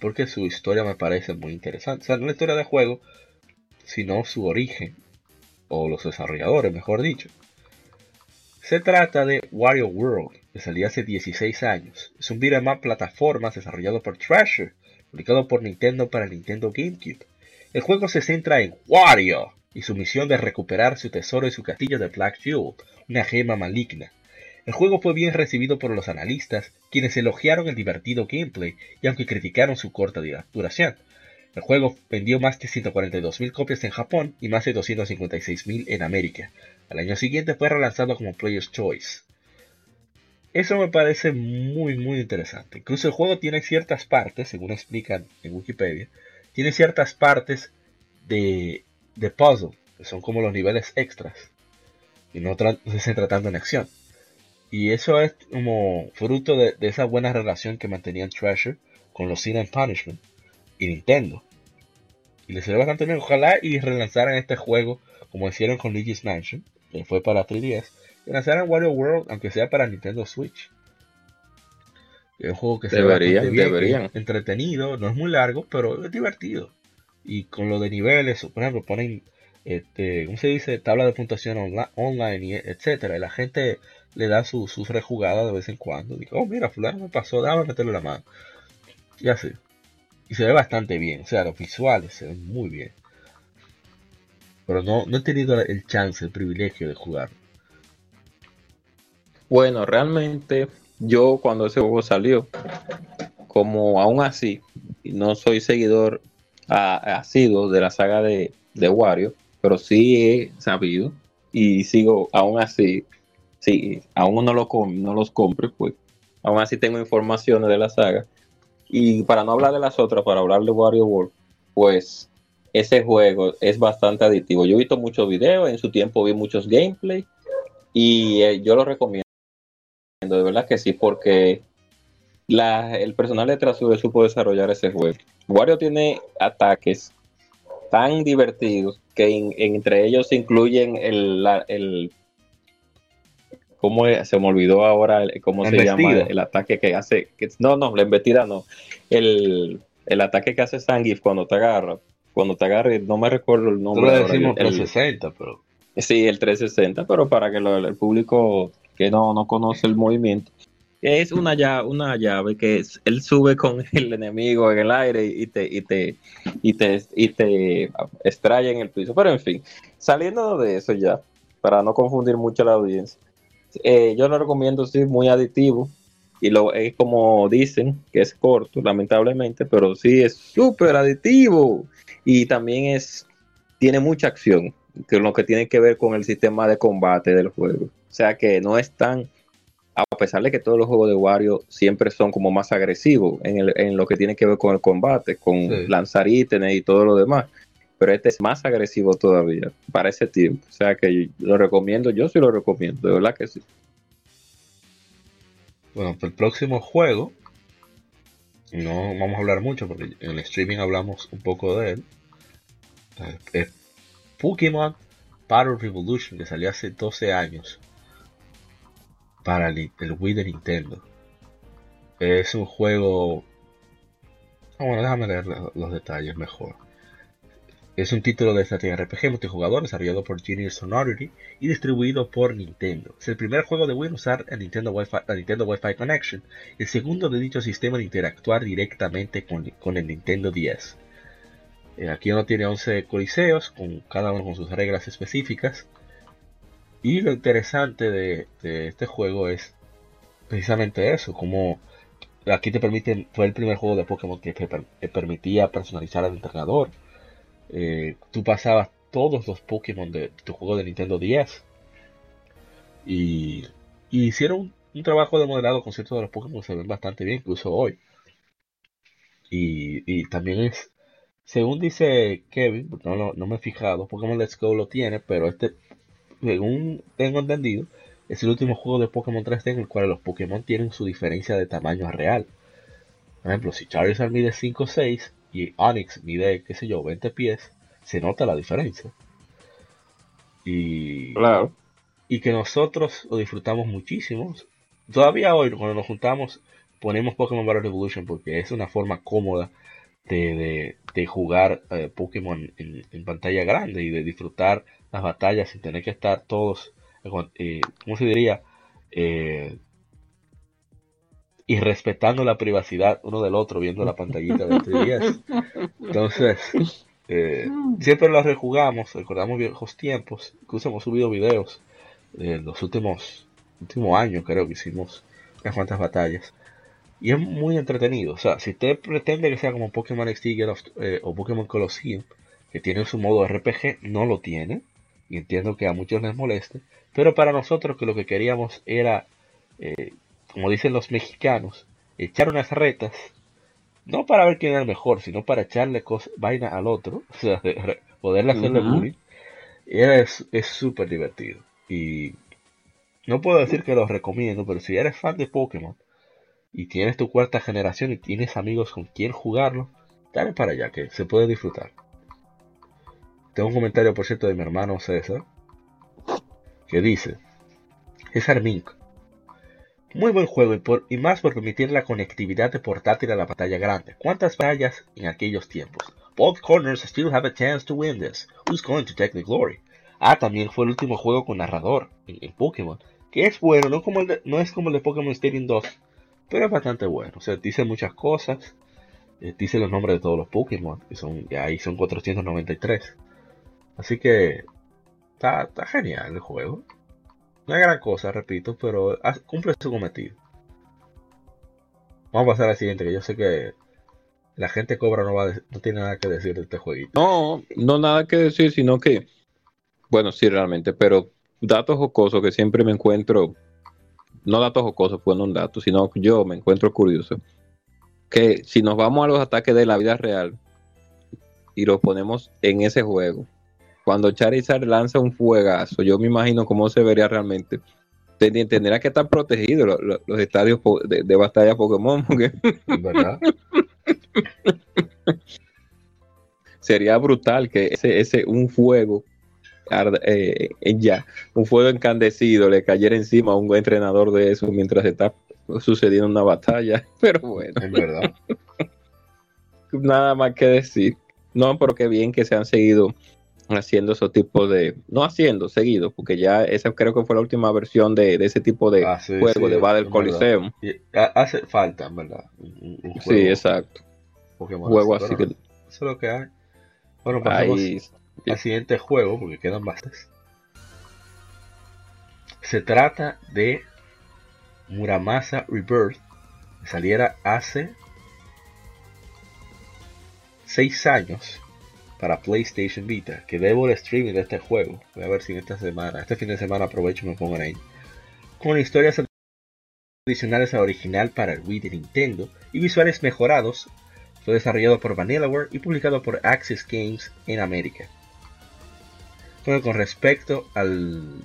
porque su historia me parece muy interesante. O sea, no la historia de juego, sino su origen, o los desarrolladores, mejor dicho. Se trata de Wario World, que salió hace 16 años. Es un beat'em up plataformas desarrollado por Treasure, publicado por Nintendo para Nintendo GameCube. El juego se centra en Wario, y su misión de recuperar su tesoro y su castillo de Black Jewel, una gema maligna. El juego fue bien recibido por los analistas, quienes elogiaron el divertido gameplay y aunque criticaron su corta duración. El juego vendió más de 142.000 copias en Japón y más de 256.000 en América. Al año siguiente fue relanzado como Player's Choice. Eso me parece muy muy interesante. Incluso el juego tiene ciertas partes, según explican en Wikipedia, tiene ciertas partes de de puzzle, que son como los niveles extras, y no, se centra tanto en acción. Y eso es como fruto de, esa buena relación que mantenían Treasure con los Sin and Punishment y Nintendo. Y les salió bastante bien. Ojalá y relanzaran este juego como hicieron con Luigi's Mansion, que fue para 3DS, y lanzaran Wario World, aunque sea para Nintendo Switch. Es un juego que se deberían, deberían. entretenido, no es muy largo, pero es divertido y con lo de niveles, por ejemplo, ponen, este, ¿cómo se dice? Tabla de puntuación online, y etcétera. Y la gente le da sus su rejugadas de vez en cuando. Digo, oh, mira, fulano me pasó, dame meterle la mano. Y así. Y se ve bastante bien, o sea, los visuales se ven muy bien. Pero no, no he tenido el chance, el privilegio de jugar. Bueno, realmente yo cuando ese juego salió, como aún así, no soy seguidor ha, sido de la saga de, de, Wario, pero sí he sabido y sigo aún así, sí, aún no, lo no los compre, pues aún así tengo informaciones de la saga. Y para no hablar de las otras, para hablar de Wario World, pues ese juego es bastante adictivo. Yo he visto muchos videos, en su tiempo vi muchos gameplay y eh, yo lo recomiendo. De verdad que sí, porque el personal de Trasure supo desarrollar ese juego. Wario tiene ataques tan divertidos que entre ellos incluyen el, el ¿cómo se me olvidó ahora cómo se llama el ataque que hace no no la embestida no. El, el ataque que hace Sangif cuando te agarra cuando te agarra no me recuerdo el nombre Nosotros decimos 360 pero sí el 360 pero para que el público que no, no conoce el movimiento que es una llave, una llave que él sube con el enemigo en el aire y te, y te, y te, y te extrae en el piso. Pero en fin, saliendo de eso ya, para no confundir mucho a la audiencia, eh, yo lo recomiendo, sí, muy aditivo. Y lo es como dicen, que es corto, lamentablemente, pero sí es súper aditivo. Y también es, tiene mucha acción, que lo que tiene que ver con el sistema de combate del juego. O sea que no es tan a pesar de que todos los juegos de Wario siempre son como más agresivos en, lo que tiene que ver con el combate, con lanzar ítems y todo lo demás. Pero este es más agresivo todavía para ese tiempo. O sea que lo recomiendo, yo sí lo recomiendo, de verdad que sí. Bueno, pues el próximo juego, no vamos a hablar mucho porque en el streaming hablamos un poco de él. Es Pokémon Battle Revolution, que salió hace 12 años para el, Wii de Nintendo. Es un juego... Ah, bueno, déjame leer los, detalles mejor. Es un título de estrategia RPG multijugador desarrollado por Genius Sonority y distribuido por Nintendo. Es el primer juego de Wii en usar el Nintendo Wi-Fi, Connection, el segundo de dicho sistema de interactuar directamente con, el Nintendo 10. Eh, aquí uno tiene 11 coliseos, con cada uno con sus reglas específicas. Y lo interesante de, este juego es precisamente eso, como aquí te permiten, fue el primer juego de Pokémon que te permitía personalizar al entrenador. Eh, tú pasabas todos los Pokémon de tu juego de Nintendo 10. Y, hicieron un, trabajo de modelado con ciertos de los Pokémon que se ven bastante bien, incluso hoy. Y, también es, según dice Kevin, no, no me he fijado, Pokémon Let's Go lo tiene, pero este según tengo entendido, es el último juego de Pokémon 3D en el cual los Pokémon tienen su diferencia de tamaño real. Por ejemplo, si Charizard mide 5 6 y Onix mide, qué sé yo, 20 pies, se nota la diferencia. Y, claro. y que nosotros lo disfrutamos muchísimo. Todavía hoy, cuando nos juntamos, ponemos Pokémon Battle Revolution porque es una forma cómoda de, jugar eh, Pokémon en, pantalla grande y de disfrutar las batallas sin tener que estar todos, eh, ¿cómo se diría? Eh, y respetando la privacidad uno del otro viendo la pantallita de 3DS. Entonces, eh, siempre lo rejugamos, recordamos viejos tiempos, incluso hemos subido videos de los últimos, últimos años, creo que hicimos unas cuantas batallas. Y es muy entretenido. O sea, si usted pretende que sea como Pokémon XD o Pokémon Colosseum, que tiene su modo RPG, no lo tiene y entiendo que a muchos les moleste, pero para nosotros que lo que queríamos era, eh, como dicen los mexicanos, echar unas retas, no para ver quién era el mejor, sino para echarle vaina al otro, o sea, poderle hacerle bullying, es súper divertido. Y no puedo decir que lo recomiendo, pero si eres fan de Pokémon y tienes tu cuarta generación y tienes amigos con quien jugarlo, dale para allá, que se puede disfrutar. Tengo un comentario, por cierto, de mi hermano César, que dice, César Mink, muy buen juego y, más por permitir la conectividad de portátil a la pantalla grande. ¿Cuántas fallas en aquellos tiempos? Both corners still have a chance to win this. Who's going to take the glory? Ah, también fue el último juego con narrador en, Pokémon, que es bueno, no, como el no es como el de Pokémon Stadium 2, pero es bastante bueno. O sea, dice muchas cosas, eh, dice los nombres de todos los Pokémon, que son, ahí son 493. Así que está, genial el juego. No es gran cosa, repito, pero cumple su cometido. Vamos a pasar al siguiente, que yo sé que la gente cobra no, va no tiene nada que decir de este jueguito. No, no nada que decir, sino que, bueno, sí, realmente, pero datos jocosos que siempre me encuentro, no datos jocosos, pues no un dato, sino que yo me encuentro curioso. Que si nos vamos a los ataques de la vida real y los ponemos en ese juego, cuando Charizard lanza un fuegazo, yo me imagino cómo se vería realmente. Tendrá que estar protegidos los, estadios de, batalla Pokémon. ¿Verdad? Sería brutal que ese, ese un fuego eh, ya, un fuego encandecido le cayera encima a un entrenador de eso mientras está sucediendo una batalla. Pero bueno. Es verdad. Nada más que decir. No, pero qué bien que se han seguido haciendo esos tipos de, no haciendo, seguido, porque ya esa creo que fue la última versión de, ese tipo de Ah, sí, juego sí, de Battle Coliseum. Y, ha- hace falta, en ¿verdad? Un, un Sí, exacto. Pokémon Juego así, que Eso es lo que hay. Bueno, pasamos ahí al siguiente juego, porque quedan bastantes. Se trata de Muramasa Rebirth, que saliera hace 6 años para PlayStation Vita, que debo el streaming de este juego. Voy a ver si esta semana, este fin de semana aprovecho y me pongo en ahí. Con historias adicionales a la original para el Wii de Nintendo y visuales mejorados. Fue desarrollado por Vanillaware y publicado por Access Games en América. Bueno, con respecto al,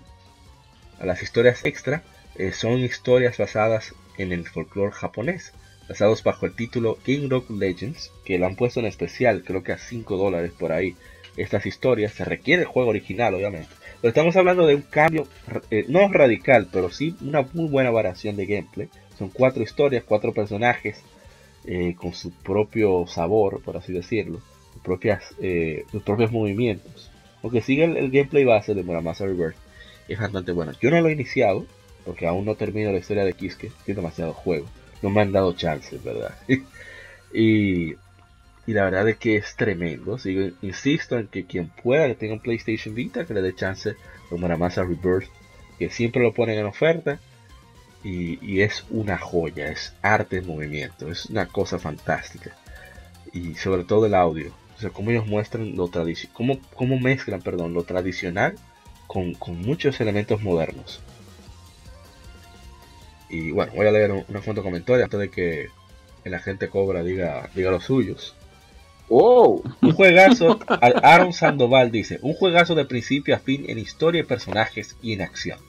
a las historias extra, eh, son historias basadas en el folclore japonés, basados bajo el título Game Rock Legends, que lo han puesto en especial, creo que a 5 dólares por ahí. Estas historias, se requiere el juego original, obviamente. Pero estamos hablando de un cambio, eh, no radical, pero sí una muy buena variación de gameplay. Son cuatro historias, cuatro personajes, eh, con su propio sabor, por así decirlo, sus, propias, eh, sus propios movimientos. Aunque sigue el, gameplay base de Muramasa Rebirth, es bastante bueno. Yo no lo he iniciado, porque aún no termino la historia de Kiske, tiene demasiado juego. No me han dado chances, ¿verdad? y, y la verdad es que es tremendo. Sigo, insisto en que quien pueda que tenga un PlayStation Vita, que le dé chance a Muramasa Rebirth, que siempre lo ponen en oferta. Y, y es una joya, es arte en movimiento, es una cosa fantástica. Y sobre todo el audio, o sea, cómo ellos muestran lo tradicional, cómo, cómo mezclan, perdón, lo tradicional con, con muchos elementos modernos. Y bueno, voy a leer un- unos cuantos comentarios antes de que el agente Cobra diga, diga los suyos. ¡Wow! Un juegazo, Al- Aaron Sandoval dice, un juegazo de principio a fin en historia, personajes y en acción.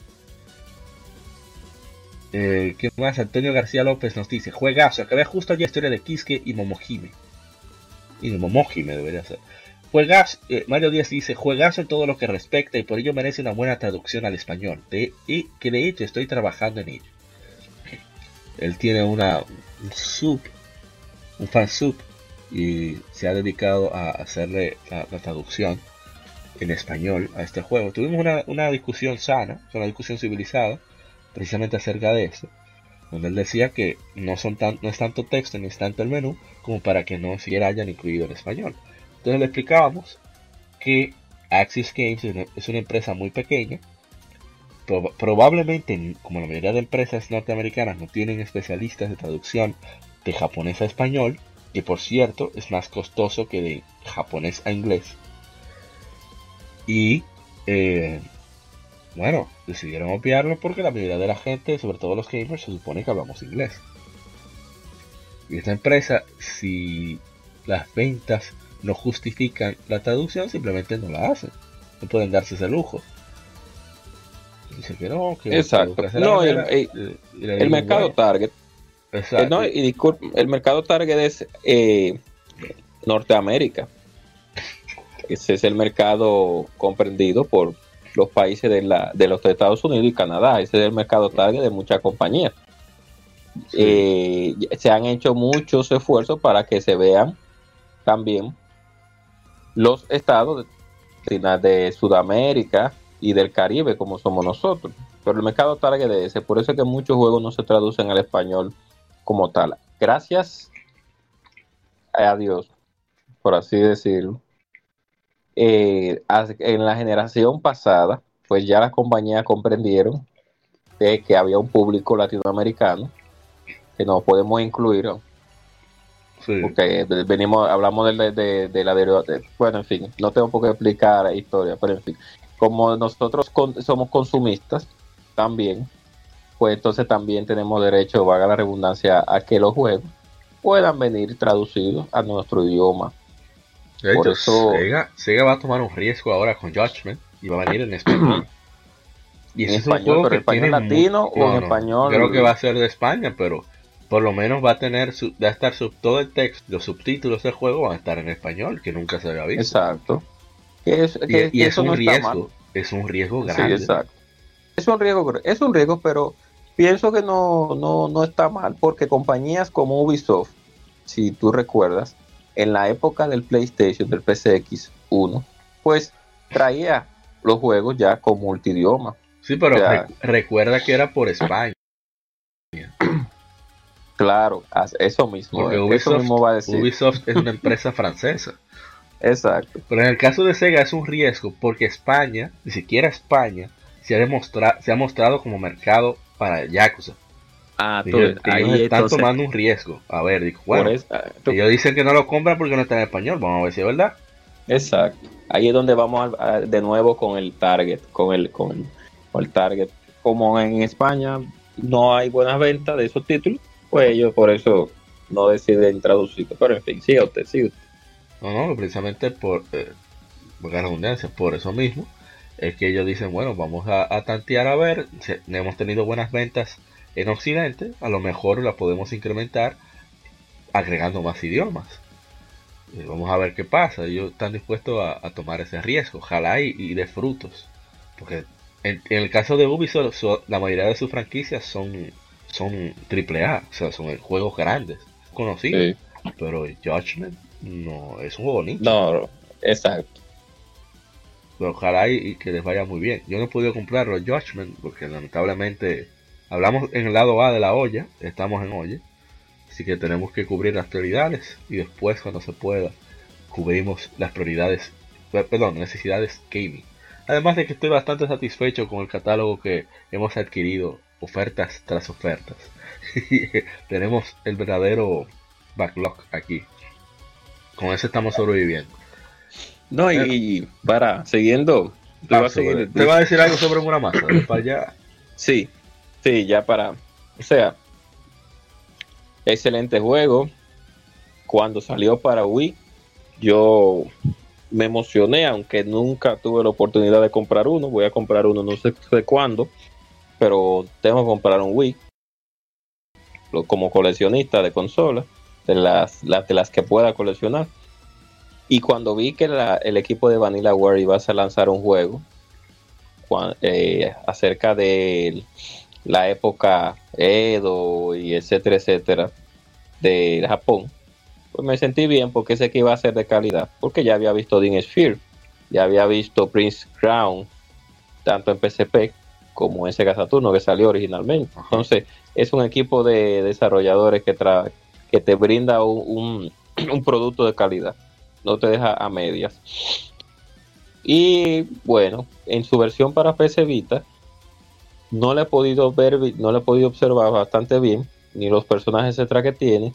Eh, ¿Qué más? Antonio García López nos dice, juegazo, acabé justo ayer la historia de Kiske y Momohime. Y de Momohime debería ser. Juegazo, eh, Mario Díaz dice, juegazo en todo lo que respecta y por ello merece una buena traducción al español. De, y que de hecho estoy trabajando en ello. Él tiene una un sub, un fan sub y se ha dedicado a hacerle la, traducción en español a este juego. Tuvimos una, una discusión sana, una discusión civilizada, precisamente acerca de eso, donde él decía que no, son tan, no es tanto texto ni es tanto el menú como para que no siquiera hayan incluido el español. Entonces le explicábamos que Axis Games es una empresa muy pequeña, proba- probablemente como la mayoría de empresas norteamericanas no tienen especialistas de traducción de japonés a español, que por cierto es más costoso que de japonés a inglés. Y eh, bueno, decidieron obviarlo porque la mayoría de la gente, sobre todo los gamers, se supone que hablamos inglés. Y esta empresa, si las ventas no justifican la traducción, simplemente no la hacen. No pueden darse ese lujo. Dice que no, que Exacto. que No, el- mercado bueno, target. exacto. no, y disculpe, el mercado target es eh, Norteamérica. Ese es el mercado comprendido por los países de, la, de los Estados Unidos y Canadá. Ese es el mercado target de muchas compañías. Sí. Eh, se han hecho muchos esfuerzos para que se vean también los estados de, de Sudamérica y del Caribe como somos nosotros. Pero el mercado target es ese, por eso es que muchos juegos no se traducen al español como tal. Gracias a Dios, por así decirlo. eh, en la generación pasada, pues ya las compañías comprendieron de que había un público latinoamericano que no podemos incluir, ¿no? Sí. porque venimos, hablamos de, de- de la de- bueno, en fin, no tengo por qué explicar la historia, pero en fin, como nosotros con- somos consumistas también, pues entonces también tenemos derecho, valga la redundancia, a que los juegos puedan venir traducidos a nuestro idioma. De Por hecho, eso- Sega, Sega va a tomar un riesgo ahora con Judgment y va a venir en español. Y En es español, juego pero que español latino mu- o en español- Creo que va a ser de España, pero por lo menos va a tener va a estar sub, todo el texto, los subtítulos del juego van a estar en español, que nunca se había visto. Exacto. Que es, Y, que- y que es eso un no está mal. riesgo, es un riesgo Sí, grande. exacto. Es un riesgo, es un riesgo, pero pienso que no, no, no está mal porque compañías como Ubisoft, si tú recuerdas, en la época del PlayStation, del PCX 1, pues traía los juegos ya con multidioma. Sí, pero O sea- re- recuerda que era por España. Claro, eso mismo. Porque eso mismo va a decir. Ubisoft es una empresa francesa. Exacto. Pero en el caso de Sega es un riesgo porque España, ni siquiera España, se ha, demostra- se ha mostrado como mercado para Yakuza. Ah, tú, ellos, ahí ellos están entonces, tomando un riesgo. A ver, digo, bueno, eso- ah, tú- ellos dicen que no lo compran porque no está en español. Vamos a ver si es verdad. Exacto. Ahí es donde vamos a- a- de nuevo con el target, con el, con el, con el target. Como en España no hay buenas ventas de esos títulos, pues ellos por eso no deciden traducirlo. Pero en fin, siga usted, siga usted. No, no, precisamente por, eh, la redundancia, por eso mismo, es que ellos dicen, bueno, vamos a, a tantear a ver, si hemos tenido buenas ventas en Occidente, a lo mejor la podemos incrementar agregando más idiomas. Eh, vamos a ver qué pasa, ellos están dispuestos a, a tomar ese riesgo, ojalá y, y de frutos, porque en, en el caso de Ubisoft, so- la mayoría de sus franquicias son, son AAA, o sea, son juegos grandes, conocidos, pero Judgment no es un juego nicho. No, exacto. Pero ojalá y, y que les vaya muy bien. Yo no he podido comprar los Judgment porque lamentablemente hablamos en el lado A de la olla, estamos en olla, así que tenemos que cubrir las prioridades y después cuando se pueda cubrimos las prioridades, per- perdón, necesidades gaming. Además de que estoy bastante satisfecho con el catálogo que hemos adquirido, ofertas tras ofertas. tenemos el verdadero backlog aquí. Con eso estamos sobreviviendo. No, y, y para, siguiendo, te Ah, va a ¿Te va a decir algo sobre Muramasa? Para allá. Sí, sí, ya para. O sea, excelente juego. Cuando salió para Wii, yo me emocioné, aunque nunca tuve la oportunidad de comprar uno. Voy a comprar uno, no sé de cuándo, pero tengo que comprar un Wii. Lo- Como coleccionista de consolas, de las, las de las que pueda coleccionar. Y cuando vi que la- el equipo de Vanillaware iba a lanzar un juego eh, acerca de la época Edo y etcétera, etcétera, de Japón, pues me sentí bien porque sé que iba a ser de calidad, porque ya había visto Dean Sphere, ya había visto Prince Crown, tanto en PSP como en Sega Saturno que salió originalmente. Entonces, es un equipo de desarrolladores que, tra que te brinda un, un- un producto de calidad, no te deja a medias. Y bueno, en su versión para PC Vita, no le he podido ver, no le he podido observar bastante bien, ni los personajes extra que tiene,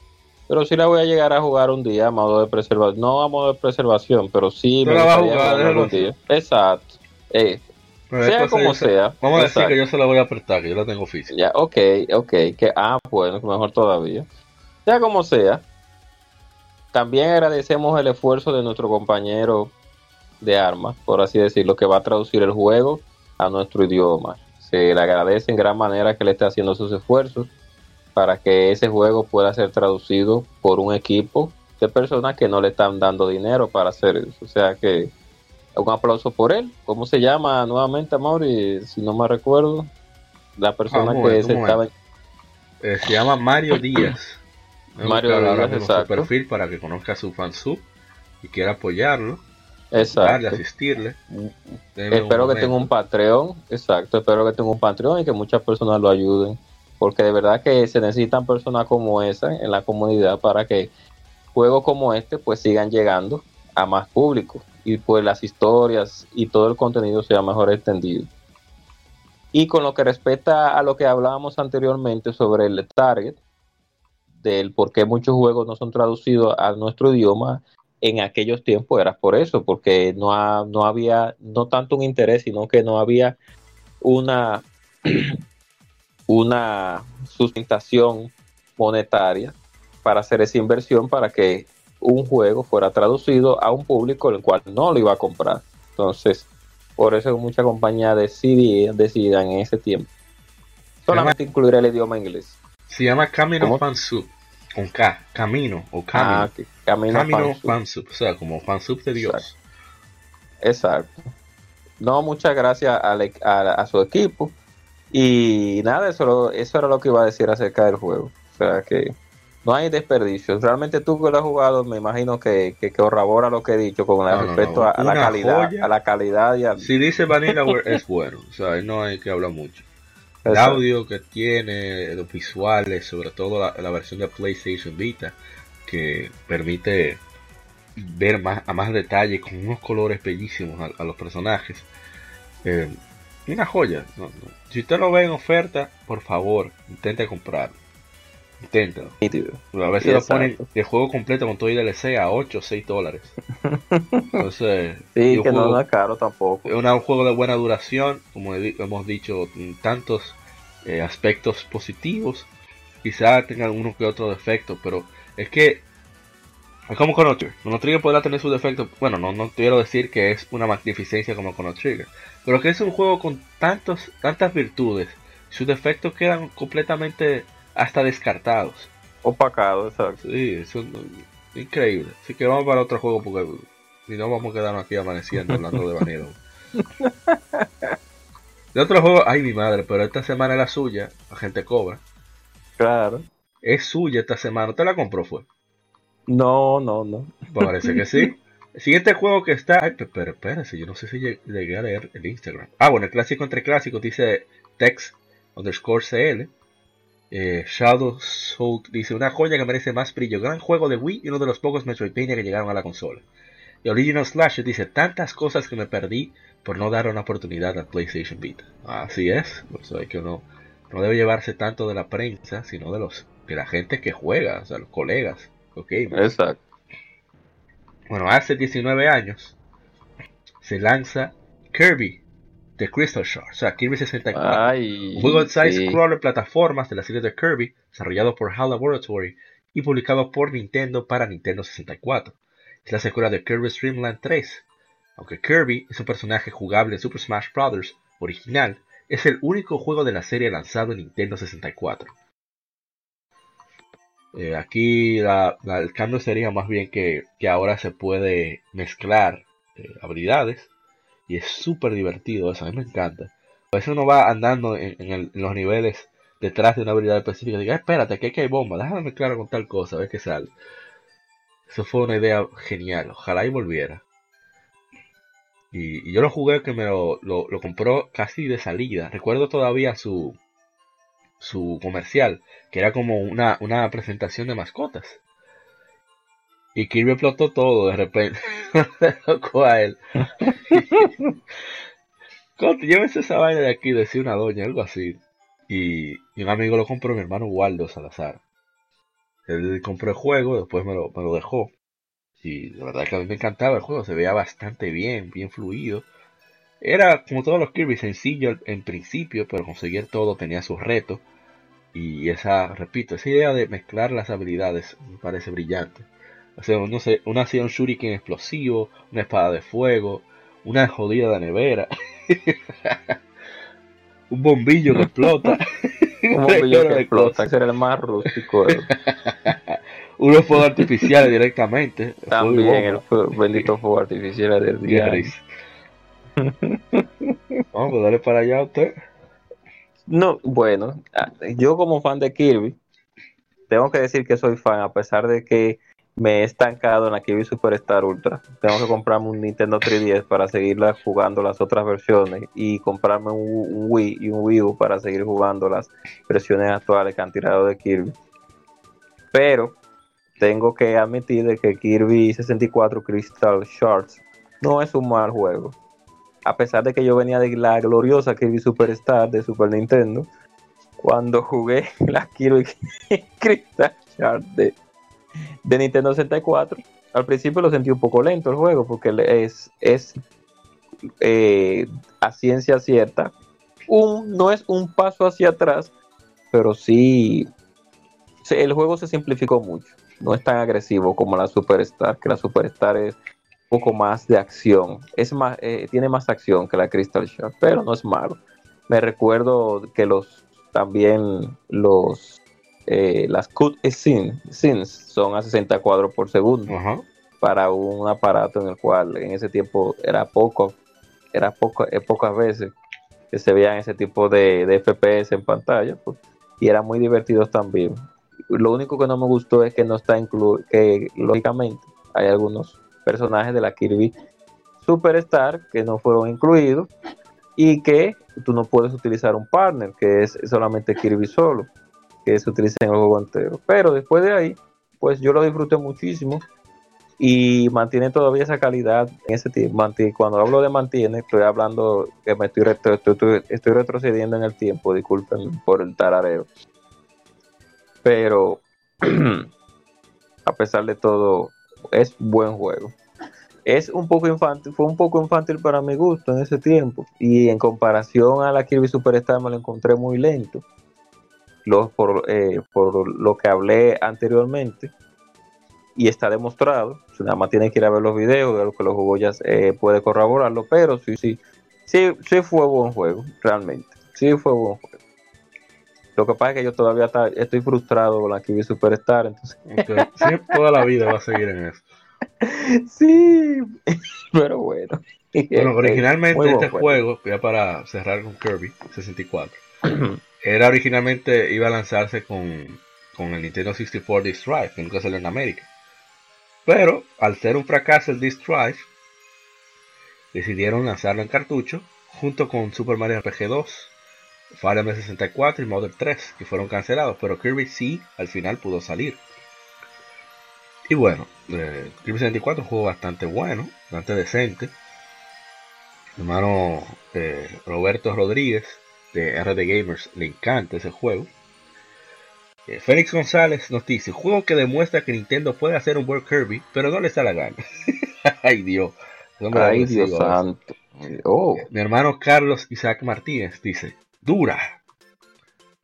pero sí la voy a llegar a jugar un día a modo de preservación, no a modo de preservación, pero sí Tú me la vas a gustaría jugar, algún día. Exacto. Eh, Pero sea como se- sea. Vamos a decir que yo se la voy a apretar, que yo la tengo física. Ya, ok, ok, que ah, bueno, mejor todavía. Sea como sea, también agradecemos el esfuerzo de nuestro compañero de armas, por así decirlo, que va a traducir el juego a nuestro idioma. Se le agradece en gran manera que le esté haciendo sus esfuerzos para que ese juego pueda ser traducido por un equipo de personas que no le están dando dinero para hacer eso. O sea que un aplauso por él. ¿Cómo se llama nuevamente, Mauri? Si no me recuerdo. La persona Ah, que momento, se estaba... Eh, se llama Mario Díaz. A Mario Díaz, mismo su perfil para que conozca su fansub y quiera apoyarlo, Exacto. darle, asistirle. Espero que tenga un. Patreon, exacto, espero que tenga un Patreon y que muchas personas lo ayuden, porque de verdad que se necesitan personas como esa en la comunidad para que juegos como este pues sigan llegando a más público y pues las historias y todo el contenido sea mejor extendido. Y con lo que respecta a lo que hablábamos anteriormente sobre el target, del por qué muchos juegos no son traducidos a nuestro idioma, en aquellos tiempos era por eso, porque no, ha- no había no tanto un interés, sino que no había una, una sustentación monetaria para hacer esa inversión para que un juego fuera traducido a un público el cual no lo iba a comprar. Entonces, por eso muchas compañías decidían, decidan en ese tiempo solamente incluir el idioma inglés. Se llama Camino ¿Cómo? Fansub. Con K. Camino o Camino. Ah, que Camino Camino. O sea, como Fansub de Dios. Exacto. No, muchas gracias al e- a, a su equipo. Y nada, eso, lo- eso era lo que iba a decir acerca del juego. O sea que no hay desperdicio. Realmente tú que lo has jugado, me imagino que, que, corrobora lo que he dicho con respecto A, la calidad, a la calidad y Si dice Vanillaware es bueno, o sea, no hay que hablar mucho. El audio que tiene, los visuales, sobre todo la, versión de PlayStation Vita, que permite ver más a más detalle con unos colores bellísimos a, los personajes. Eh, una joya. Si usted lo ve en oferta, por favor, intente comprarlo. Inténtalo. A veces lo ponen el juego completo con todo el DLC a 8 o 6 dólares. Entonces, sí, que no es caro tampoco. Es un juego de buena duración, como hemos dicho, tantos eh, aspectos positivos. Quizá tenga alguno que otro defecto, pero es que es como Chrono Trigger. Chrono Trigger podrá tener sus defectos. Bueno, no, no quiero decir que es una magnificencia como Chrono Trigger. Pero que es un juego con tantos, tantas virtudes. Sus defectos quedan completamente hasta descartados. Opacados, exacto. Sí, es increíble. Así que vamos para otro juego porque si no vamos a quedarnos aquí amaneciendo hablando de Vanilla. de otro juego, ay mi madre, pero esta semana es la suya, la gente cobra. Claro. Es suya esta semana, ¿te la compró fue? No, no, no. Parece que sí. El siguiente juego que está. Ay, pero espérese, yo no sé si llegué a leer el Instagram. Ah, bueno, el clásico entre clásicos dice text underscore CL. Eh, Shadow Soul dice: Una joya que merece más brillo. Gran juego de Wii y uno de los pocos Metroidvania que llegaron a la consola. Y Original Slash dice: Tantas cosas que me perdí por no dar una oportunidad a PlayStation Vita. Así es, por eso hay que uno no debe llevarse tanto de la prensa, sino de los de la gente que juega, o sea, los colegas. Okay, Exacto. Bueno, hace 19 años se lanza Kirby The Crystal Shard, o sea, Kirby 64. un juego de side-scroller plataformas de la serie de Kirby, desarrollado por HAL Laboratory y publicado por Nintendo para Nintendo 64. Es la secuela de Kirby Dream 3. Aunque Kirby es un personaje jugable en Super Smash Bros. original, es el único juego de la serie lanzado en Nintendo 64. Eh, aquí el cambio sería más bien que, ahora se puede mezclar eh, habilidades y es súper divertido eso, a mí me encanta. A veces uno va andando en, los niveles detrás de una habilidad específica y diga, espérate, que aquí hay bomba, déjame mezclar con tal cosa, a ver qué sale. Eso fue una idea genial, ojalá y volviera. Y, yo lo jugué que me lo, lo compró casi de salida. Recuerdo todavía su, su comercial, que era como una, una presentación de mascotas. Y Kirby explotó todo de repente. loco a él. llévese esa vaina de aquí, decía una doña, algo así. Y, un amigo lo compró, mi hermano Waldo Salazar. Él compró el juego, después me lo, me lo dejó. Y la verdad que a mí me encantaba el juego, se veía bastante bien, bien fluido. Era como todos los Kirby sencillo en principio, pero conseguir todo tenía sus retos. Y esa, repito, esa idea de mezclar las habilidades me parece brillante. O sea, no sé, una hacía un shuriken explosivo, una espada de fuego, una jodida de nevera, un bombillo que explota. un bombillo que explota, ese era el más rústico. Unos fuegos artificiales directamente. También el bendito fuego artificial del día. Vamos a darle para allá a usted. No, bueno, ah, yo como fan de Kirby, tengo que decir que soy fan, a pesar de que me he estancado en la Kirby Superstar Ultra. Tengo que comprarme un Nintendo 3DS para seguir jugando las otras versiones y comprarme un, Wii y un Wii U para seguir jugando las versiones actuales que han tirado de Kirby. Pero tengo que admitir que Kirby 64 Crystal Shards no es un mal juego a pesar de que yo venía de la gloriosa Kirby Superstar de Super Nintendo, cuando jugué la Kirby Crystal Shard de, Nintendo 64, al principio lo sentí un poco lento el juego, porque es, es eh, a ciencia cierta, un, no es un paso hacia atrás, pero sí, el juego se simplificó mucho. No es tan agresivo como la Superstar, que la Superstar es poco más de acción. Es más, eh, tiene más acción que la Crystal Shard, pero no es malo. Me recuerdo que los también los eh, las cut scenes son a 60 cuadros por segundo. Para un aparato en el cual en ese tiempo era poco, era poco, eh, pocas veces que se veían ese tipo de, FPS en pantalla pues, y eran muy divertidos también. lo único que no me gustó es que no está incluido, que lógicamente hay algunos personajes de la Kirby Superstar que no fueron incluidos y que tú no puedes utilizar un partner, que es solamente Kirby solo, que se utiliza en el juego entero. Pero después de ahí, pues yo lo disfruté muchísimo y mantiene todavía esa calidad en ese tiempo. Cuando hablo de mantiene, estoy hablando que me estoy, estoy, retrocediendo en el tiempo, disculpen por el tarareo. Pero a pesar de todo, es buen juego. Es un poco infantil, fue un poco infantil para mi gusto en ese tiempo. Y en comparación a la Kirby Superstar me lo encontré muy lento. Por, eh, por lo que hablé anteriormente y está demostrado. Nada más tiene que ir a ver los videos, de lo que los juegos ya eh, puede corroborarlo, pero sí, sí, sí, sí fue buen juego, realmente. Sí fue buen juego. Lo que pasa es que yo todavía estoy frustrado con la Kiwi Superstar, entonces. Sí, toda la vida va a seguir en eso. Sí, pero bueno. Bueno, originalmente este juego, ya para cerrar con Kirby 64, era originalmente iba a lanzarse con, con el Nintendo 64 Disk Drive, que nunca salió en América. Pero al ser un fracaso el Disk Drive, decidieron lanzarlo en cartucho junto con Super Mario RPG 2, Fire Emblem 64 y Model 3, que fueron cancelados, pero Kirby sí al final pudo salir. Y bueno, eh, Kirby 64 es un juego bastante bueno, bastante decente. Mi hermano eh, Roberto Rodríguez de RD Gamers le encanta ese juego. Eh, Félix González nos dice, juego que demuestra que Nintendo puede hacer un World Kirby, pero no le está la gana. Ay Dios. Ay Dios santo. Oh. Mi hermano Carlos Isaac Martínez dice, dura.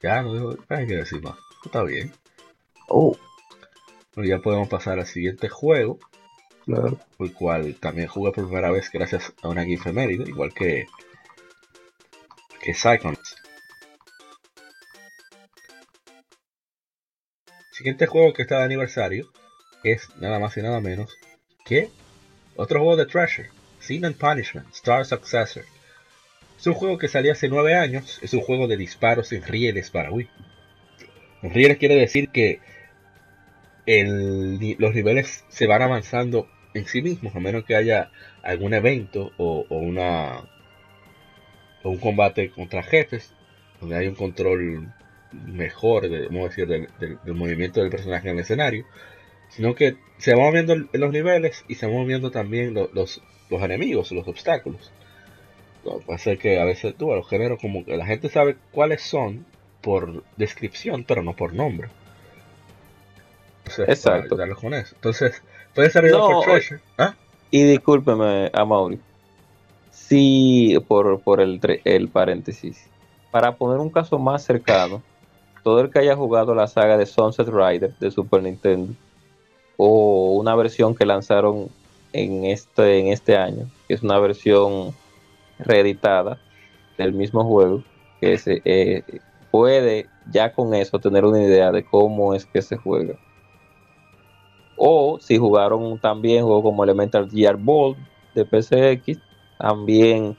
Ya, no hay que decir más. Está bien. Oh. Bueno, ya podemos pasar al siguiente juego. Claro. El cual también jugué por primera vez gracias a una GIF igual que Psychonauts. siguiente juego que está de aniversario es nada más y nada menos que otro juego de Treasure, Sin and Punishment, Star Successor. Es un juego que salió hace 9 años, es un juego de disparos en rieles para Wii. En rieles quiere decir que los niveles se van avanzando en sí mismos, a menos que haya algún evento o, una o un combate contra jefes, donde hay un control mejor, de, decir, del, movimiento del personaje en el escenario, sino que se van moviendo los niveles y se van moviendo también los, los, enemigos, los obstáculos. Lo que pasa es que a veces tú, a los géneros, como que la gente sabe cuáles son por descripción, pero no por nombre. Exacto. Con eso. Entonces, puede ser por Treasure. ¿Ah? Y discúlpeme, a Mauri. Sí, por, por el, el paréntesis. Para poner un caso más cercano, todo el que haya jugado la saga de Sunset Rider de Super Nintendo o una versión que lanzaron en este, en este año, que es una versión reeditada del mismo juego, que se, eh, puede ya con eso tener una idea de cómo es que se juega. O si jugaron también juegos como Elemental Gear Ball de PCX, también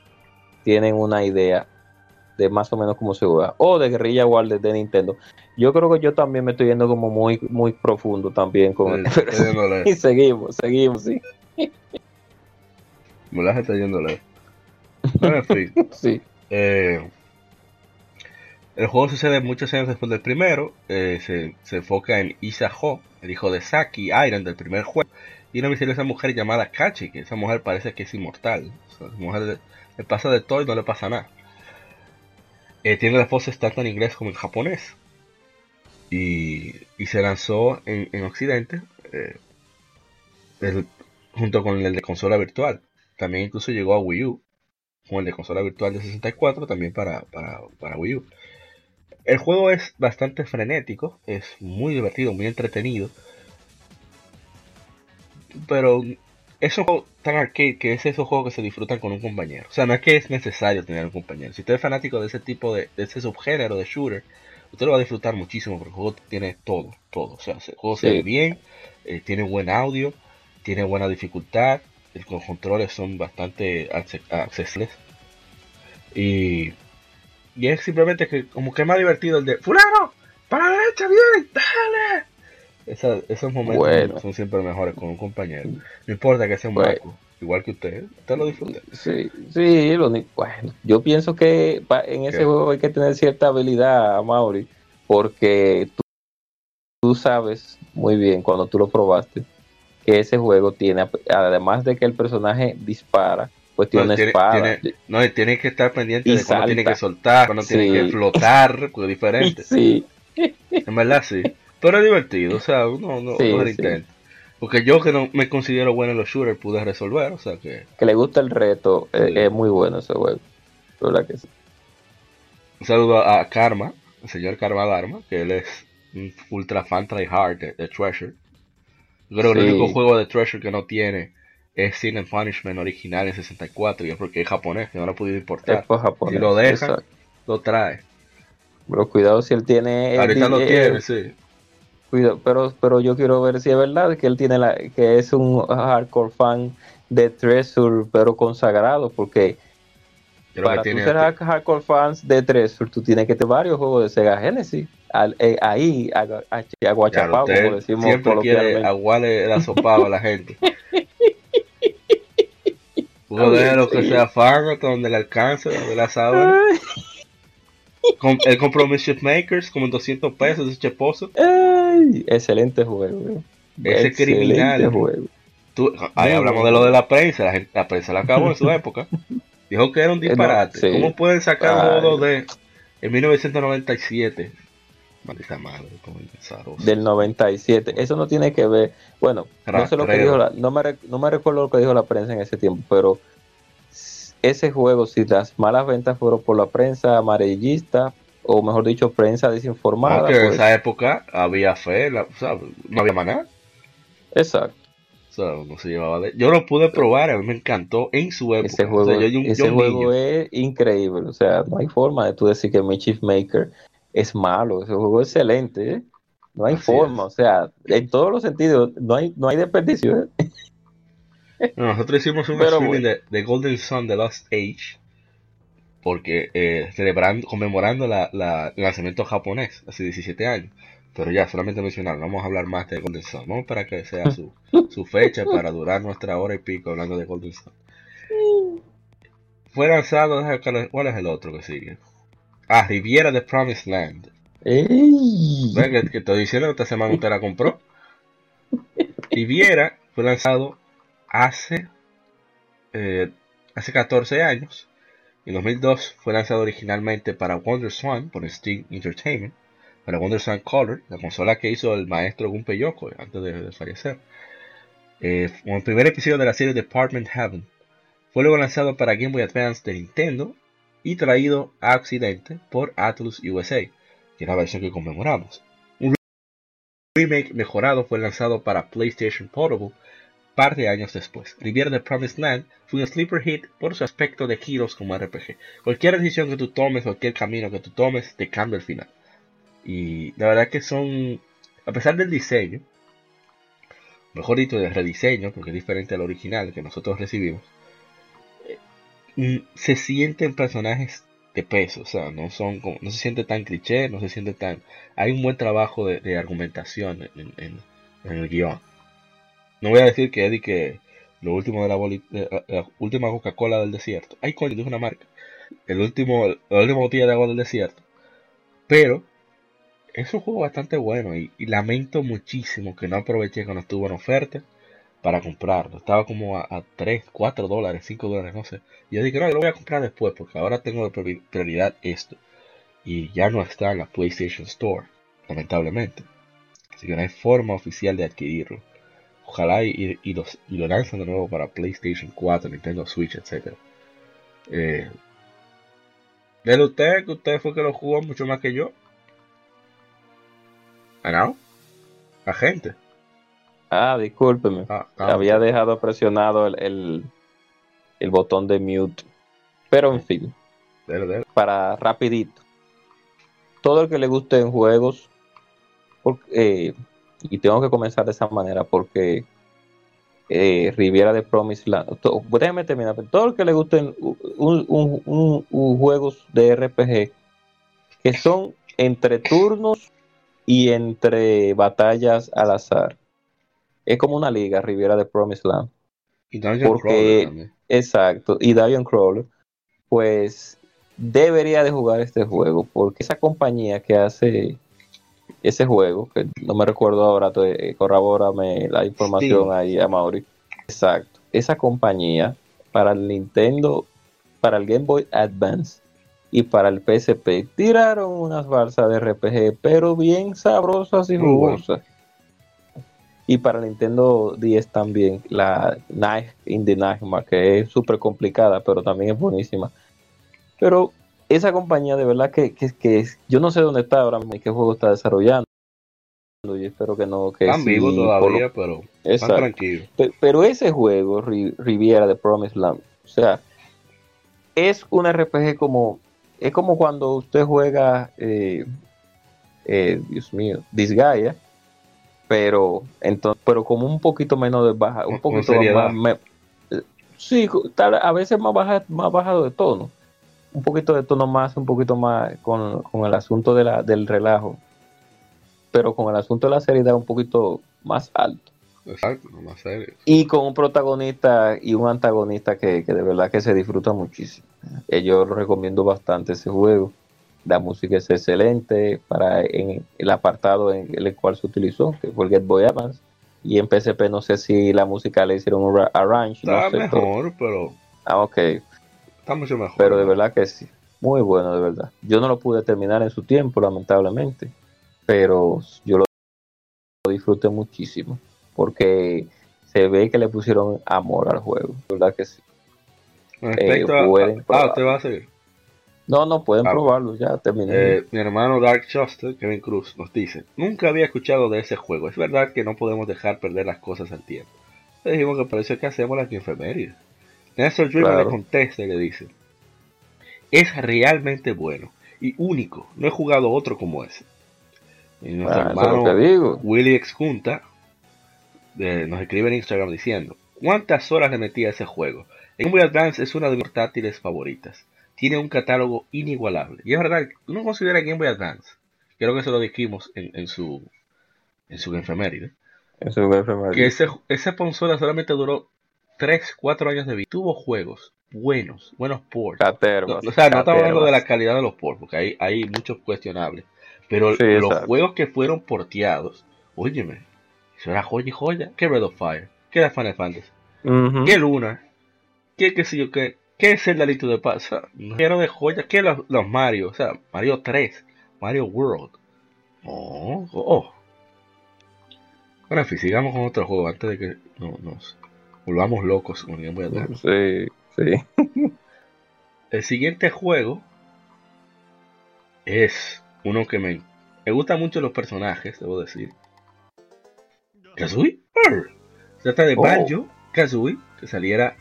tienen una idea de más o menos cómo se juega. O de Guerrilla War de, Nintendo. Yo creo que yo también me estoy yendo como muy, muy profundo también con y seguimos, seguimos, sí. Me está yendo lejos. Bueno, sí. Eh, el juego sucede muchos años después del primero. Eh, se, se, enfoca en Isaho, el hijo de Saki Iron del primer juego. Y una misteriosa mujer llamada Kachi, que esa mujer parece que es inmortal. O mujer le pasa de todo y no le pasa nada. Eh, tiene las voces tanto en inglés como en japonés. Y, se lanzó en, Occidente eh, junto con el de consola virtual. También incluso llegó a Wii U, con el de consola virtual de 64 también para, para, Wii U. El juego es bastante frenético, es muy divertido, muy entretenido. Pero es un juego tan arcade que es esos juegos que se disfrutan con un compañero. O sea, no es que es necesario tener un compañero. Si usted es fanático de ese tipo de, de ese subgénero de shooter, usted lo va a disfrutar muchísimo porque el juego tiene todo, todo. O sea, el juego se ve bien, eh, tiene buen audio, tiene buena dificultad, los controles son bastante accesibles. Y, y es simplemente que como que es más divertido el de fulano, para la derecha, bien, dale. Esa- esos momentos Bueno. son siempre mejores con un compañero. No importa que sea un Bueno. igual que usted, usted lo disfruta. Sí, sí, lo bueno, yo pienso que en ese ¿Qué? juego hay que tener cierta habilidad, Mauri, porque tú, tú sabes muy bien cuando tú lo probaste que ese juego tiene, además de que el personaje dispara, pues tiene No, una tiene- espada. tiene- No, y tiene que estar pendiente de cuando tiene salta. que soltar, cuando tiene que flotar, porque es diferente. Sí, En verdad sí. Pero es divertido, o sea, uno no, Sí, no sí. intenta. Porque yo que no me considero bueno en los shooters pude resolver, o sea que que le gusta el reto, eh, Sí. es muy bueno ese juego. Verdad que sí. un saludo a Karma, el señor Karma Dharma, que él es un ultra fan tryhard de, de Treasure. Yo creo que el único juego de Treasure que no tiene es Sin and Punishment original en 64 y es porque es japonés, que no lo ha podido Es importar. por japonés. Si lo dejan, exacto. lo trae. Pero cuidado si él tiene. Ahorita eh, lo eh, tiene, sí. Cuida- pero, pero yo quiero ver si es verdad que él tiene la, que es un hardcore fan de Treasure, pero consagrado, porque Creo para tú tiene ser hard- hardcore fans de Treasure, tú tienes que tener varios juegos de Sega Genesis. Al- eh, ahí, usted como decimos siempre quiere aguarle la sopa a la gente. Uno de lo que sea fan hasta donde le alcance, donde la sabe. Com- él compró Mischief Makers como en 200 pesos, ese cheposo. ay, excelente juego. Ese Excelente criminal. juego. Tú- ahí hablamos de lo de la prensa, la, gente- la prensa la acabó en su época. Dijo que era un Eh, no, disparate. sí. ¿Cómo pueden sacar un 2D en 1997? Maldita madre. Del 97. Eso no tiene que ver. Bueno, no sé lo que dijo la, no me, no me recuerdo lo que dijo la prensa en ese tiempo, pero ese juego, si las malas ventas fueron por la prensa amarillista, o mejor dicho, prensa desinformada. Porque en pues, esa época había fe, la- o sea, no había maná. exacto. O sea, no se llevaba de... Yo lo pude probar, a mí me encantó en su época. Ese O juego, sea, yo- ese juego es increíble. O sea, no hay forma de tú decir que Mischief Maker es malo. Ese juego es excelente. ¿eh? No hay Así forma. es. O sea, en todos los sentidos, no hay, no hay desperdicio. ¿eh? No, nosotros hicimos un Pero streaming bueno. de, de Golden Sun The Lost Age porque eh, celebrando, conmemorando la, la- el lanzamiento japonés hace 17 años. Pero ya, solamente mencionar, no vamos a hablar más de Golden Sun. Vamos para que sea su, su fecha para durar nuestra hora y pico hablando de Golden Sun. Fue lanzado, ¿cuál es el otro que sigue? Ah, Riviera de Promised Land. ¡Ey! ¿Ven que, que estoy diciendo que esta semana usted la compró? Riviera fue lanzado hace, eh, hace 14 años. En 2002 fue lanzado originalmente para WonderSwan por Steam Entertainment, para WonderSwan Color, la consola que hizo el maestro Gunpei Yoko antes de, de fallecer. Eh, como el primer episodio de la serie Department Heaven, fue luego lanzado para Game Boy Advance de Nintendo y traído a Occidente por Atlus USA, que es la versión que conmemoramos. Un remake mejorado fue lanzado para PlayStation Portable par de años después. Riviera de Promised Land fue un sleeper hit por su aspecto de giros como RPG. Cualquier decisión que tú tomes, cualquier camino que tú tomes, te cambia el final. Y la verdad que son, a pesar del diseño, mejor dicho, del rediseño, porque es diferente al original que nosotros recibimos, eh, mm, se sienten personajes de peso, o sea, no son como- no se siente tan cliché, no se siente tan, hay un buen trabajo de, argumentación en, en- en el guion. No voy a decir que Eddie que lo último de la, de la- última Coca-Cola del desierto. Ay, coño, dije una marca. El último, la última botella de agua del desierto. Pero es un juego bastante bueno y, lamento muchísimo que no aproveché cuando estuvo en oferta para comprarlo. Estaba como a, a 3, 4 dólares, 5 dólares, no sé. Y yo dije, no, lo voy a comprar después porque ahora tengo de priori- prioridad esto. Y ya no está en la PlayStation Store, lamentablemente. Así que no hay forma oficial de adquirirlo. Ojalá y, y, los, y lo lancen de nuevo para PlayStation 4, Nintendo Switch, etc. Eh, Dele usted, que usted fue que lo jugó mucho más que yo. ¿Ah, no? Agente. Ah, discúlpeme. Ah, ah, Había dejado presionado el, el, el botón de mute. Pero en fin, dele, dele. para rapidito. Todo el que le guste en juegos, por- eh, y tengo que comenzar de esa manera porque eh, Riviera de Promise Land, to- déjeme terminar, todo el que le gusten un, un- un- un juegos de RPG que son entre turnos y entre batallas al azar. Es como una liga, Riviera de Promised Land. Y Dungeon Porque- Crawler. Exacto, y Dion Crawler, pues debería de jugar este juego, porque esa compañía que hace ese juego, que no me recuerdo ahora, eh, corrobórame la información Steam. ahí a Mauri. Exacto, esa compañía para el Nintendo, para el Game Boy Advance y para el PSP tiraron unas balsas de RPG, pero bien sabrosas y jugosas. Y para Nintendo 10 también, la Night in the Nightmare, que es súper complicada, pero también es buenísima. Pero esa compañía de verdad que, que, que yo no sé dónde está ahora mismo y qué juego está desarrollando. Y espero que no, que Están sí, vivos lo- todavía, pero están tranquilos. Pero ese juego, Ri- Riviera de Promised Land, o sea, es un RPG como, es como cuando usted juega, eh, eh, Dios mío, Disgaea, pero entonces, pero como un poquito menos de baja, un poquito más, me- sí, tal- a veces más baja, más bajado de tono, un poquito de tono más, un poquito más con, con el asunto de la, del relajo, pero con el asunto de la seriedad un poquito más alto Exacto, no más serio. y con un protagonista y un antagonista que, que de verdad que se disfruta muchísimo. Eh, Yo lo recomiendo bastante ese juego. La música es excelente para en el apartado en el cual se utilizó, que fue el Get Boy Advance. Y en PSP no sé si la música le hicieron un ra- arrange, no Está sé, pero- mejor, pero ah, ok, está mucho mejor. pero de verdad que sí, muy bueno de verdad. Yo no lo pude terminar en su tiempo, lamentablemente, pero yo lo disfruté muchísimo porque se ve que le pusieron amor al juego, de verdad que sí. Eh, a- pueden a- ah, usted va a seguir. No, no pueden Ah, probarlo, ya terminé. Eh, mi hermano Dark Juster, Kevin Cruz, nos dice: Nunca había escuchado de ese juego. Es verdad que no podemos dejar perder las cosas al tiempo. Le dijimos que por eso es que hacemos las infemérides. Néstor Dreamer Claro. le contesta y le dice: Es realmente bueno y único. No he jugado otro como ese. Y nuestro Ah, hermano digo. Willy X Junta eh, nos escribe en Instagram diciendo: ¿Cuántas horas le metí a ese juego? El Game Boy Advance es una de mis portátiles favoritas. Tiene un catálogo inigualable. Y es verdad, uno considera Game Boy Advance. Creo que eso lo dijimos en, en su en su efeméride. Eso es enfermedad. Que ese, esa consola solamente duró 3, 4 años de vida. Tuvo juegos buenos, buenos ports. No, o sea, no estamos hablando de la calidad de los ports, porque hay, hay muchos cuestionables. Pero Sí, los exacto. juegos que fueron porteados, óyeme, eso era joya y joya. ¿Qué Red of Fire? ¿Qué era Final Fantasy? Ujú. ¿Qué Luna? ¿Qué qué sé yo qué? ¿Qué es el delito de paz? O sea, no era de joya. ¿Qué los, los Mario? O sea, Mario 3, Mario World. Oh, oh. Ahora, sigamos con otro juego antes de que no, nos volvamos locos con Game Boy Advance. Sí, sí. El siguiente juego es uno que me, me gustan mucho los personajes, debo decir. Kazooie. Se trata de Oh. Banjo Kazooie, que saliera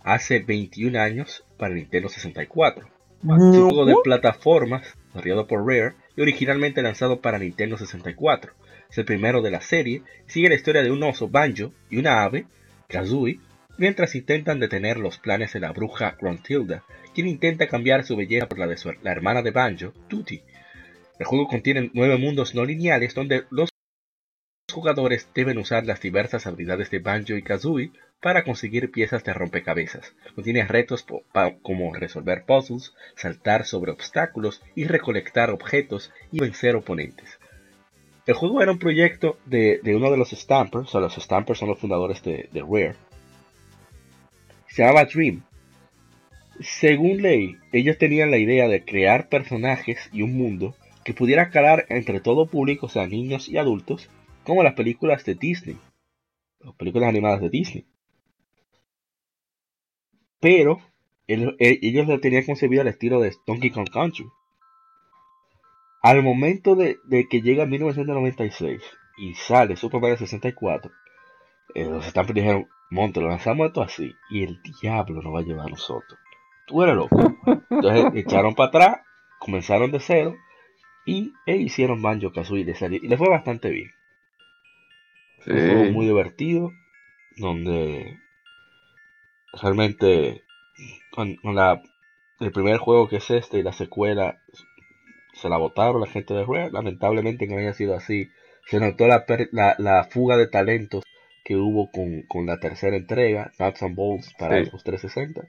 hace 21 años para Nintendo 64. Es un juego de plataformas desarrollado por Rare y originalmente lanzado para Nintendo 64. Es el primero de la serie sigue la historia de un oso Banjo y una ave, Kazooie, mientras intentan detener los planes de la bruja Gruntilda, quien intenta cambiar su belleza por la de su, la hermana de Banjo, Tutti. El juego contiene nueve mundos no lineales donde los jugadores deben usar las diversas habilidades de Banjo y Kazooie para conseguir piezas de rompecabezas. Contiene retos como resolver puzzles, saltar sobre obstáculos y recolectar objetos y vencer oponentes. El juego era un proyecto de, de uno de los Stampers, o sea, los Stampers son los fundadores de, de Rare. Se llamaba Dream. Según ley, ellos tenían la idea de crear personajes y un mundo que pudiera calar entre todo público, o sea, niños y adultos, como las películas de Disney, las películas animadas de Disney. Pero el- ellos lo tenían concebido al estilo de Donkey Kong Country. Al momento de, de que llega 1996 y sale Super Mario 64, eh, los Stampers dijeron, Monte, lo lanzamos esto así y el diablo nos va a llevar a nosotros. Tú eres loco. Entonces echaron para atrás, comenzaron de cero y e hicieron Banjo Kazooie de salir. Y le fue bastante bien. Sí. Un juego muy divertido, donde realmente con, con la, el primer juego que es este y la secuela se la votaron la gente de Rare. Lamentablemente que no haya sido así. Se notó la, la, la fuga de talentos que hubo con, con la tercera entrega, Nuts and Bolts para los 360.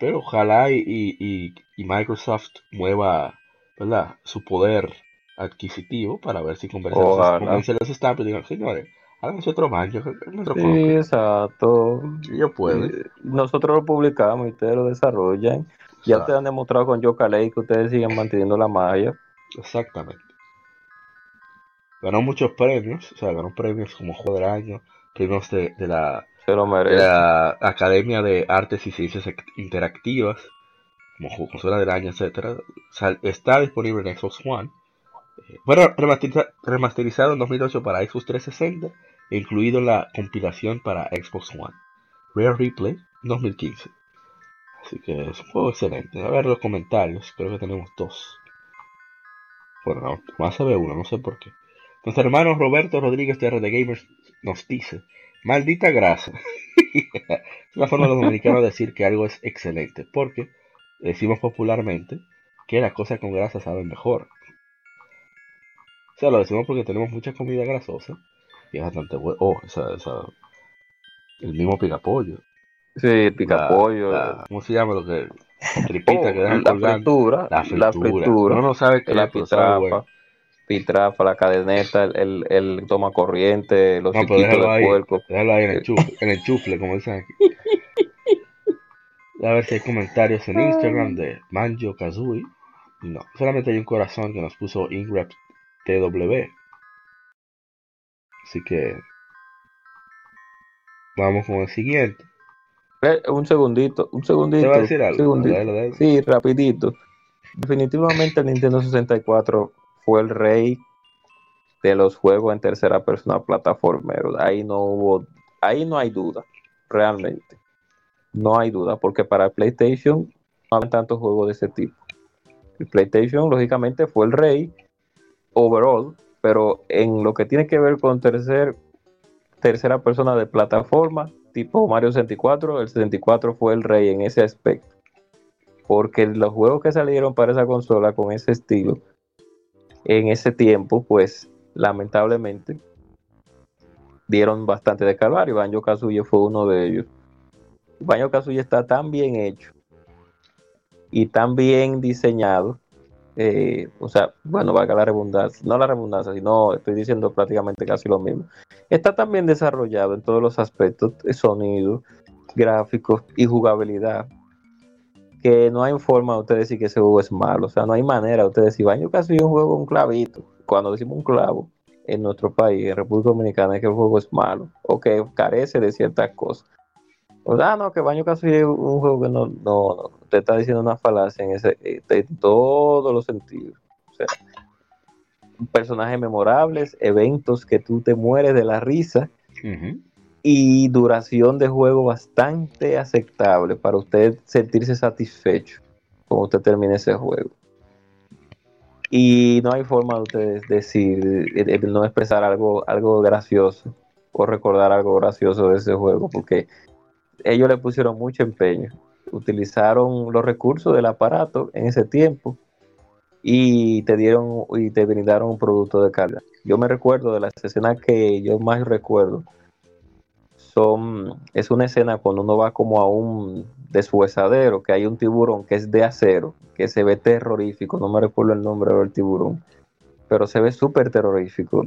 Pero ojalá y, y, y, Microsoft mueva ¿verdad? su poder adquisitivo para ver si convence a los stamps y digan, señores, háganse otro baño. Sí, exacto. Yo puedo. Nosotros lo publicamos y ustedes lo desarrollan. Ya ustedes han demostrado con Yoka que ustedes siguen manteniendo la magia. Exactamente. Ganó muchos premios, o sea, ganó premios como Juego del Año, premios de, de la, la Academia de Artes y Ciencias Interactivas, como Consola del Año, etc. está disponible en Xbox One. Eh, bueno, remasterizado en 2008 para Xbox 360 e incluido en la compilación para Xbox One. Rare Replay 2015. Así que es un juego excelente. A ver los comentarios, creo que tenemos dos. Bueno, no, más se ve uno, no sé por qué. Nuestro hermano Roberto Rodríguez de RD Gamers nos dice, maldita grasa. es una forma de los dominicanos de decir que algo es excelente, porque decimos popularmente que las cosas con grasa saben mejor. O sea, lo decimos porque tenemos mucha comida grasosa y es bastante bueno. Oh, esa, esa, el mismo picapollo. Sí, picapollo. ¿Cómo se llama lo que? Tripita que dejan la fritura, la fritura. La fritura. no sabe que la pitrafa pitrafa, la cadeneta, el, el, toma corriente, los no, del ahí, puerco. Déjalo ahí en el chufle, en el chufle como dicen aquí. A ver si hay comentarios en Instagram de Manjo Kazui. No, solamente hay un corazón que nos puso Ingrep TW. Así que vamos con el siguiente. Un segundito, un segundito. ¿Te a decir algo? Sí, rapidito. Definitivamente el Nintendo 64 fue el rey de los juegos en tercera persona plataformero. Ahí no hubo, ahí no hay duda, realmente. No hay duda, porque para PlayStation no hay tantos juegos de ese tipo. El PlayStation, lógicamente, fue el rey overall, pero en lo que tiene que ver con tercer, tercera persona de plataforma, tipo Mario 64, el 64 fue el rey en ese aspecto. Porque los juegos que salieron para esa consola con ese estilo en ese tiempo, pues lamentablemente dieron bastante de calvario. Banjo Kazooie fue uno de ellos. Banjo Kazooie está tan bien hecho y tan bien diseñado. Eh, o sea, bueno, valga la redundancia, no la redundancia, sino estoy diciendo prácticamente casi lo mismo. Está tan bien desarrollado en todos los aspectos, de sonido, gráficos y jugabilidad, que no hay forma de usted decir que ese juego es malo. O sea, no hay manera de usted decir, yo casi un juego un clavito. Cuando decimos un clavo en nuestro país, en República Dominicana, es que el juego es malo o que carece de ciertas cosas. Sea, no, que Baño casi es un juego que no, no, no, usted está diciendo una falacia en, ese, en todos los sentidos. O sea, personajes memorables, eventos que tú te mueres de la risa y duración de juego bastante aceptable para usted sentirse satisfecho cuando usted termine ese juego. Y no hay forma de usted decir, de no expresar algo, algo gracioso o recordar algo gracioso de ese juego, porque ellos le pusieron mucho empeño. Utilizaron los recursos del aparato en ese tiempo y te dieron y te brindaron un producto de calidad. Yo me recuerdo de las escenas que yo más recuerdo son, es una escena cuando uno va como a un deshuesadero, que hay un tiburón que es de acero, que se ve terrorífico, no me recuerdo el nombre del tiburón, pero se ve súper terrorífico,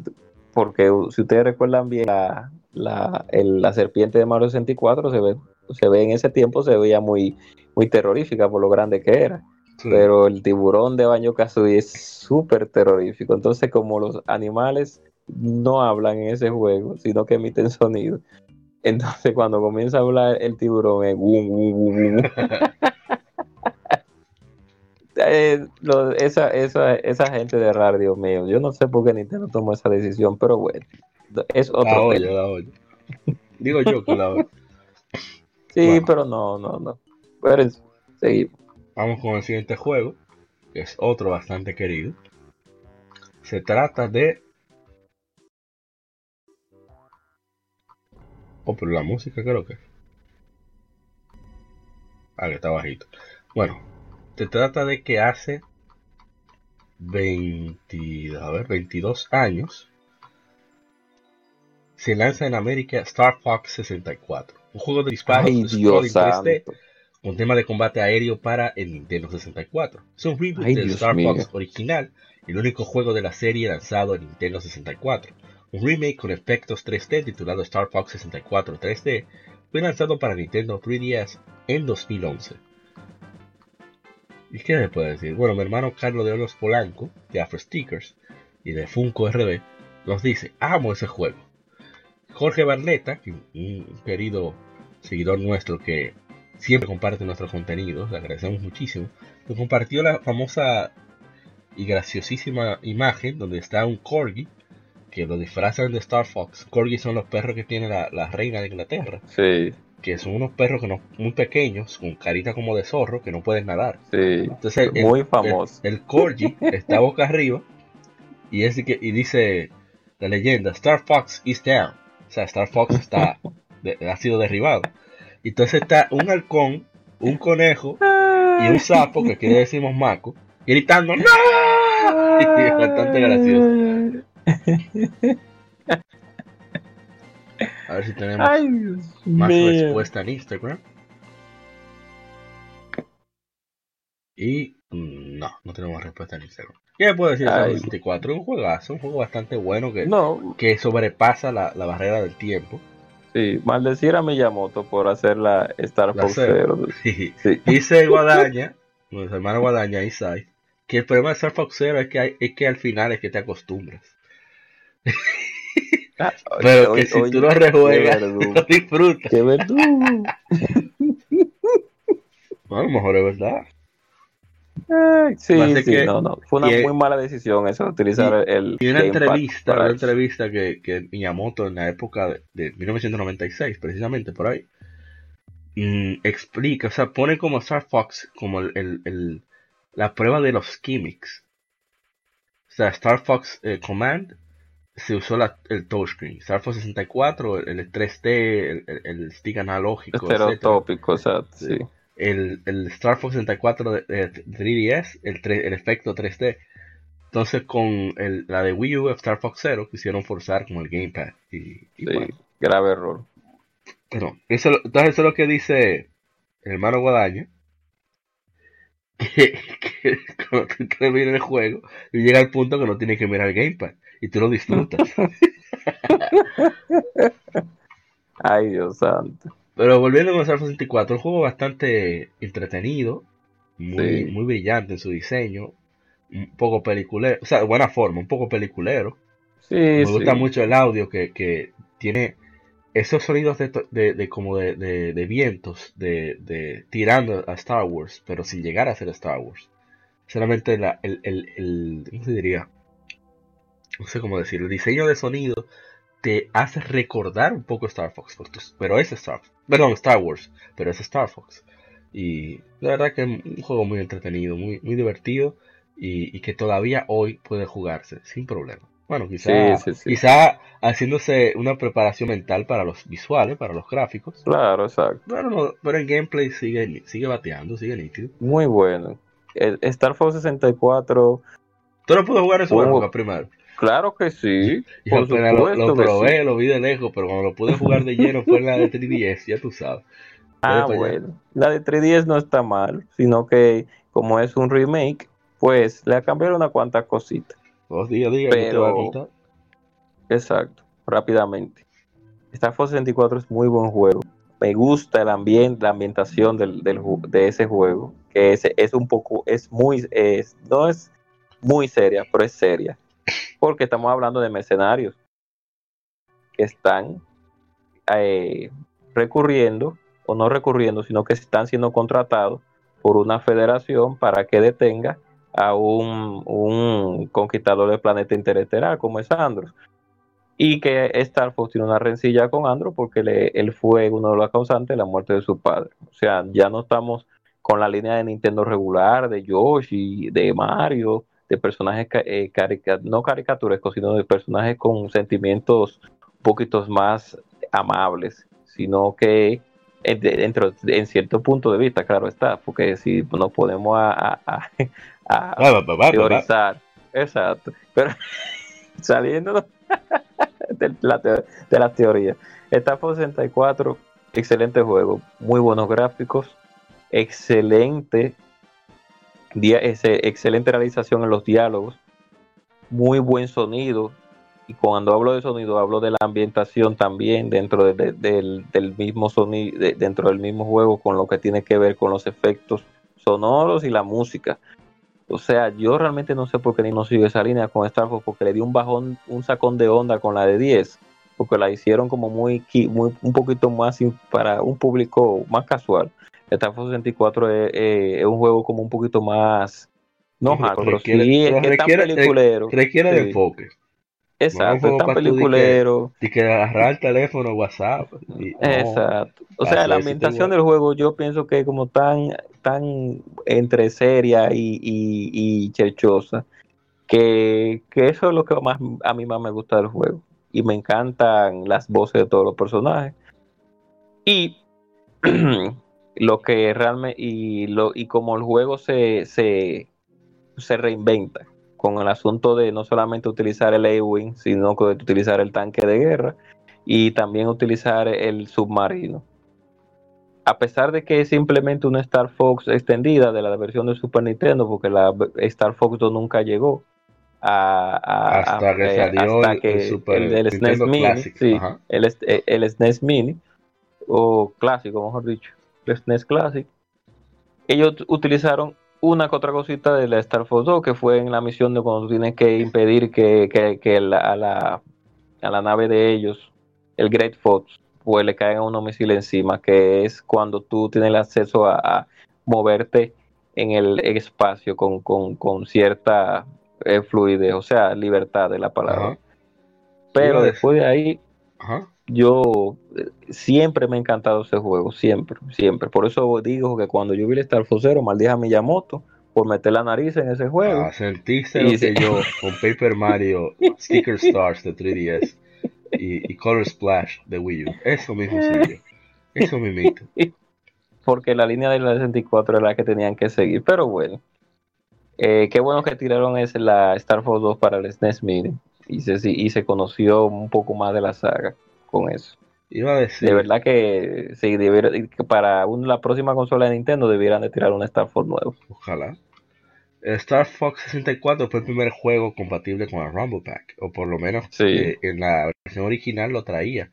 porque si ustedes recuerdan bien la, la, serpiente de Mario 64, se ve, se ve en ese tiempo, se veía muy, muy terrorífica por lo grande que era. Pero el tiburón de Baño Kazooie es súper terrorífico. Entonces, como los animales no hablan en ese juego, sino que emiten sonido, entonces cuando comienza a hablar el tiburón es eh, esa, esa, esa gente de raro, Dios mío, yo no sé por qué Nintendo tomó esa decisión, pero bueno, es otro la Digo yo que la oye. Sí, pero no, no, no. Pero seguimos. Vamos con el siguiente juego, que es otro bastante querido. Se trata de Oh, pero la música creo que. Ah, que está bajito. Bueno, se trata de que hace 20, a ver, 22 años, se lanza en América Star Fox 64, un juego de disparos Ay, Dios scrolling 3D santo. con tema de combate aéreo para el Nintendo 64. Es un reboot Ay, del Dios Star mío. Fox original, el único juego de la serie lanzado en Nintendo 64. Un remake con efectos 3D titulado Star Fox 64 3D fue lanzado para Nintendo 3DS en 2011. ¿Y qué le puedo decir? Bueno, mi hermano Carlos de Olos Polanco, de Afro Stickers y de Funko RD, nos dice, amo ese juego. Jorge Barleta, un querido seguidor nuestro que siempre comparte nuestros contenidos, le agradecemos muchísimo, nos compartió la famosa y graciosísima imagen donde está un corgi que lo disfrazan de Star Fox. Corgi son los perros que tiene la, la reina de Inglaterra, Sí, que son unos perros que no, muy pequeños, con carita como de zorro, que no pueden nadar. sí. Entonces, el- Muy el- famoso. El, corgi está boca arriba y, es que, y dice la leyenda, Star Fox is down. O sea, Star Fox está, de- ha sido derribado. Y entonces está un halcón, un conejo y un sapo, que aquí le decimos maco, gritando ¡No! Y es bastante gracioso. A ver si tenemos Ay, Dios más respuesta en Instagram. Y mm, no, no tenemos respuesta en Instagram. ¿Qué puedo decir de Ay. 64? Un juegazo, un juego bastante bueno que, No, que sobrepasa la, la barrera del tiempo. sí, maldecir a Miyamoto por hacer la Star Fox. Sí. Sí. Dice Guadaña, nuestro hermano Guadaña, Isai, que el problema de Star Fox Zero es que, hay- es que al final es que te acostumbras. Ah, Pero oye, que si oye, tú lo rejuegas, lo disfrutas. Qué verdugo. A lo mejor es verdad. Ay, sí, sí, no, no. Fue una muy mala decisión eso, utilizar el. Y una entrevista, una entrevista que, que Miyamoto en la época de, de 1996, precisamente por ahí, mm, explica, o sea, pone como Star Fox como el, el- el- la prueba de los gimmicks. O sea, Star Fox eh, Command se usó la- el touchscreen. Star Fox 64, el, el 3D, el, el- stick analógico. Estereotópico, o sea, Sí. el, el Star Fox 64 de, de 3DS, el, el efecto 3D. Entonces con el- la de Wii U, Star Fox Zero, quisieron forzar con el Gamepad. Y, y Sí, bueno, grave error. pero eso, entonces eso es lo que dice el hermano Guadaña. Que, que cuando tú terminas el juego y llega al punto que no tienes que mirar el Gamepad y tú lo disfrutas. Ay, Dios santo. Pero volviendo con Star Fox 64, un juego bastante entretenido, muy, Sí. muy brillante en su diseño, un poco peliculero, o sea, de buena forma, un poco peliculero. Sí, Me sí. gusta mucho el audio que, que tiene esos sonidos de, como de, vientos, de, tirando a Star Wars, pero sin llegar a ser Star Wars. Solamente la, el, el, ¿cómo diría? No sé cómo decir, el diseño de sonido te hace recordar un poco Star Fox, pero es Star perdón, Star Wars, pero es Star Fox. Y la verdad que es un juego muy entretenido, muy, muy divertido y, y que todavía hoy puede jugarse sin problema. Bueno, quizá, Sí, sí, sí. quizá haciéndose una preparación mental para los visuales, para los gráficos. Claro, exacto. Pero, no- pero en gameplay sigue, sigue bateando, sigue nítido. Muy bueno. El Star Fox 64, ¿Tú no puedes jugar en su época primero? claro que sí. Y Por lo, supuesto lo probé, lo vi de lejos, pero cuando lo pude jugar de lleno fue en la de 3DS, ya tú sabes. Ah, bueno. La de 3DS no está mal, sino que como es un remake, pues le cambiaron una cuantas cositas. Dos días, días, te voy a. Exacto, rápidamente. Star Fox 64 es muy buen juego. Me gusta el ambiente, la ambientación del, del de ese juego, que es, es un poco, es muy, es, no es muy seria, pero es seria. Porque estamos hablando de mercenarios que están eh, recurriendo, o no recurriendo, sino que están siendo contratados por una federación para que detenga a un, un conquistador del planeta interestelar como es Andros. Y que Star Fox tiene una rencilla con Andros porque le- él fue uno de los causantes de la muerte de su padre. O sea, ya no estamos con la línea de Nintendo regular, de Yoshi, de Mario, de personajes eh, no caricaturescos, sino de personajes con sentimientos un poquito más amables, sino que en, dentro, en cierto punto de vista, claro está, porque si nos podemos a, a- a- Va, exacto. Pero saliendo de, la de las teorías, Star Fox 64, excelente juego, muy buenos gráficos, excelente, excelente realización en los diálogos, muy buen sonido, y cuando hablo de sonido hablo de la ambientación también dentro del, mismo sonido dentro del mismo juego con lo que tiene que ver con los efectos sonoros y la música o sea yo realmente no sé por qué ni no sigue esa línea con Star Fox porque le di un bajón un sacón de onda con la de 10 porque la hicieron como muy, muy un poquito más para un público más casual Star Fox 64 es, un juego como un poquito más no pero sí es que requiere, peliculero requiere de enfoque Exacto, es tan peliculero. Y que, agarrar el teléfono, WhatsApp. Exacto. O sea, la ambientación del juego yo pienso que es como tan, tan entre seria y, y, cherchosa, que, eso es lo que más a mí más me gusta del juego. Y me encantan las voces de todos los personajes. Y lo que realmente, y, lo, y como el juego se, se, se reinventa con el asunto de no solamente utilizar el A-Wing, sino que utilizar el tanque de guerra y también utilizar el submarino. A pesar de que es simplemente una Star Fox extendida de la versión de Super Nintendo, porque la Star Fox 2 nunca llegó a, hasta que salió el, SNES Mini, sí, el, el SNES Mini o clásico, mejor dicho, el SNES Classic. Ellos utilizaron una que otra cosita de la Star Fox 2, que fue en la misión de cuando tienes que impedir que, a, la, a la nave de ellos, el Great Fox, pues le caigan unos misiles encima, que es cuando tú tienes el acceso a, moverte en el espacio con, cierta eh, fluidez, o sea, libertad de la palabra. Pero después de ahí, yo eh, siempre me ha encantado ese juego, siempre, siempre. Por eso digo que cuando yo vi el Star Fox Zero, maldije a Miyamoto por meter la nariz en ese juego. Ah, sentiste lo que yo con Paper Mario, Sticker Stars de 3DS y, Color Splash de Wii U. Eso mismo sí Eso mismo. Porque la línea de la 64 era la que tenían que seguir. Pero bueno. Eh, qué bueno que tiraron ese, la Star Fox 2 para el SNES Mini. Y se, y se conoció un poco más de la saga con eso. Iba a decir. De verdad que, sí, que para la próxima consola de Nintendo debieran de tirar un Star Fox nuevo. Ojalá. Star Fox 64 fue el primer juego compatible con el Rumble Pack, o por lo menos eh, en la versión original lo traía.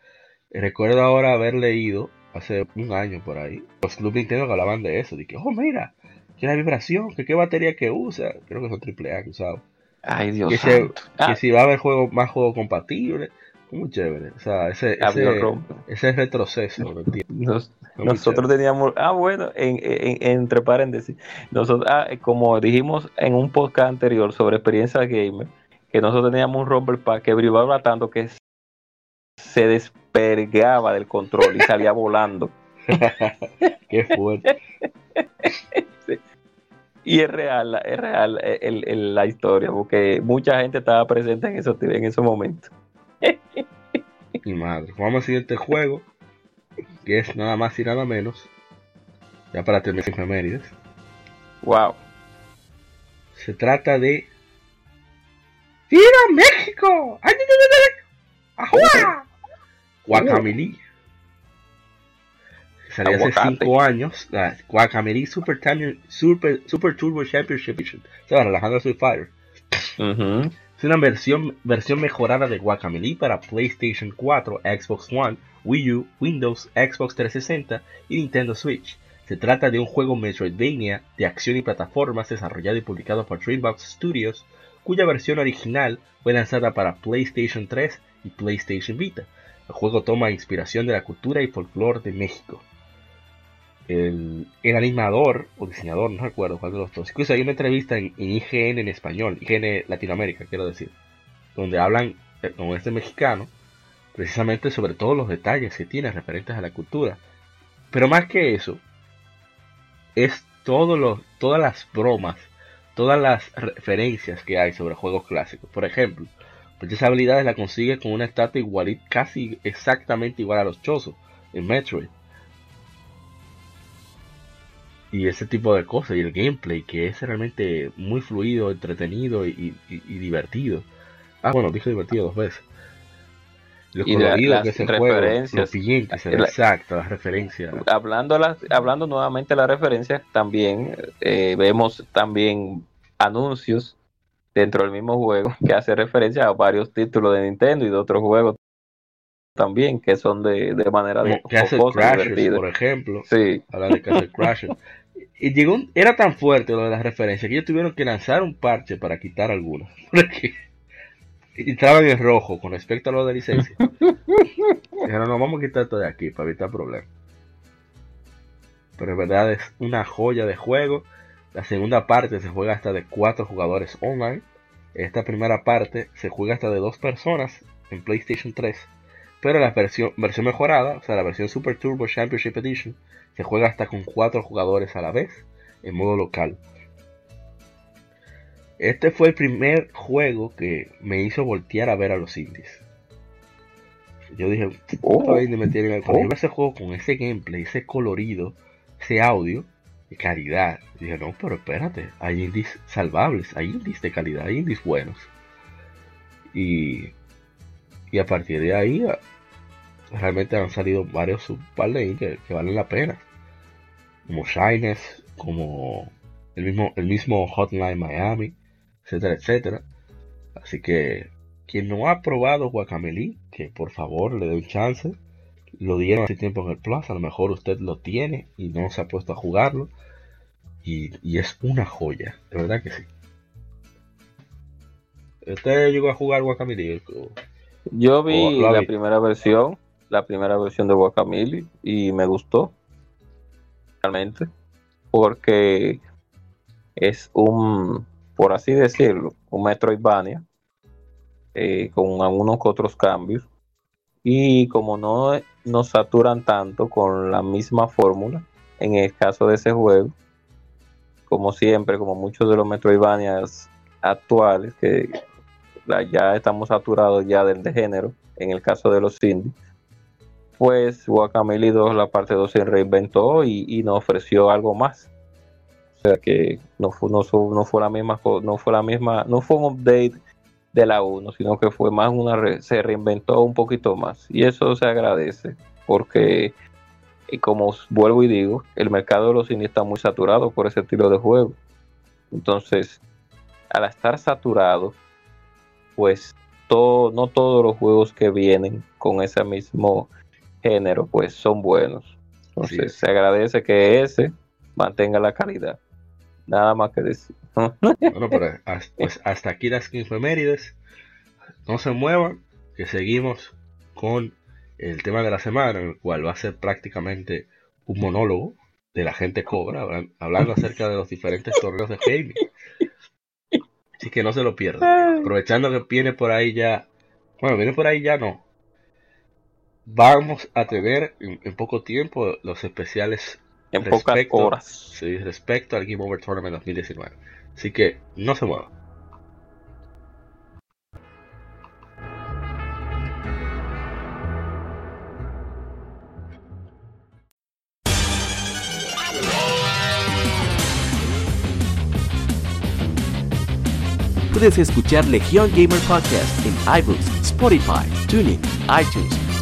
Recuerdo ahora haber leído hace un año por ahí, los Club Nintendo que hablaban de eso, de que, oh mira, que la vibración, que qué batería que usa, creo que son AAA que usaba. Ay Dios que, ah. si va a haber juego, más juegos compatibles muy chévere. O sea, ese, ese, retroceso. nosotros teníamos, ah, bueno, en, entre paréntesis, nosotros, ah, como dijimos en un podcast anterior sobre experiencia gamer, que nosotros teníamos un romper pack que brillaba tanto que se despergaba del control y salía volando. Qué fuerte. Y es real, es real el, la historia, porque mucha gente estaba presente en, eso, en ese momento. Mi madre. Vamos al siguiente juego. Que es nada más y nada menos. Ya para terminar efemérides. Wow. Se trata de. ¡Viva México! ¡Ajua! Guacamilí. Salió hace 5 años. La Guacamilí Super, Super, Super Turbo Championship Edition. Se va relajando a Fire. Es una versión, mejorada de Guacamelee para PlayStation 4, Xbox One, Wii U, Windows, Xbox 360 y Nintendo Switch. Se trata de un juego Metroidvania de acción y plataformas desarrollado y publicado por Dreambox Studios, cuya versión original fue lanzada para PlayStation 3 y PlayStation Vita. El juego toma inspiración de la cultura y folclore de México el, animador o diseñador, no recuerdo cuál de los dos. Incluso hay una entrevista en, IGN en español, IGN Latinoamérica, quiero decir, donde hablan eh, con este mexicano precisamente sobre todos los detalles que tiene referentes a la cultura. Pero más que eso, es todo lo, todas las bromas, todas las referencias que hay sobre juegos clásicos. Por ejemplo, pues esas habilidades la consigue con una estatua igualita, casi exactamente igual a los Chozo en Metroid y ese tipo de cosas y el gameplay que es realmente muy fluido, entretenido y, divertido. Ah, bueno, dije divertido dos veces. Lo y que es el referencias, juego, exacto, las referencias. Hablando, las, hablando nuevamente de las referencias, también eh, vemos también anuncios dentro del mismo juego que hace referencia a varios títulos de Nintendo y de otros juegos también que son de, de manera de que hace Crashers, por ejemplo. Sí. Habla de que Crashers. Y llegó era tan fuerte lo de las referencias que ellos tuvieron que lanzar un parche para quitar algunos. Porque entraban en rojo con respecto a lo de licencia. Dijeron, no, vamos a quitar esto de aquí para evitar problemas. Pero en verdad es una joya de juego. La segunda parte se juega hasta de cuatro jugadores online. Esta primera parte se juega hasta de dos personas en PlayStation 3. Pero la versión, versión mejorada, o sea, la versión Super Turbo Championship Edition, se juega hasta con 4 jugadores a la vez en modo local. Este fue el primer juego que me hizo voltear a ver a los indies. Yo dije, oh, me tienen oh. ese juego con ese gameplay, ese colorido, ese audio de calidad. dije, no, pero espérate, hay indies salvables, hay indies de calidad, hay indies buenos. Y, y a partir de ahí realmente han salido varios par que, valen la pena. Como Shines, como el mismo, el mismo Hotline Miami, etcétera, etcétera. Así que quien no ha probado Guacameli, que por favor le dé un chance. Lo dieron hace tiempo en el Plus, a lo mejor usted lo tiene y no se ha puesto a jugarlo. Y, es una joya, de verdad que sí. ¿Usted llegó a jugar Guacameli? Yo vi la primera versión la primera versión de Guacamole y me gustó realmente porque es un, por así decirlo, un Metroidvania eh, con algunos otros cambios y como no nos saturan tanto con la misma fórmula en el caso de ese juego como siempre como muchos de los Metroidvanias actuales que ya estamos saturados ya del de género en el caso de los indies pues Guacamole 2, la parte 2 se reinventó y, nos ofreció algo más. O sea que no fue, no, fue la misma, no fue la misma, no fue un update de la 1, sino que fue más una, se reinventó un poquito más. Y eso se agradece, porque y como vuelvo y digo, el mercado de los cines está muy saturado por ese estilo de juego. Entonces, al estar saturado, pues todo, no todos los juegos que vienen con ese mismo género, pues son buenos. Entonces se agradece que ese mantenga la calidad. Nada más que decir. bueno, pues hasta aquí las infemérides. No se muevan, que seguimos con el tema de la semana, en el cual va a ser prácticamente un monólogo de la gente cobra, hablando acerca de los diferentes torneos de gaming. Así que no se lo pierdan. Aprovechando que viene por ahí ya. Bueno, viene por ahí ya no vamos a tener en, poco tiempo los especiales en pocas horas. Sí, respecto al Game Over Tournament 2019 así que no se muevan Puedes escuchar Legion Gamer Podcast en iBooks, Spotify, Tuning, iTunes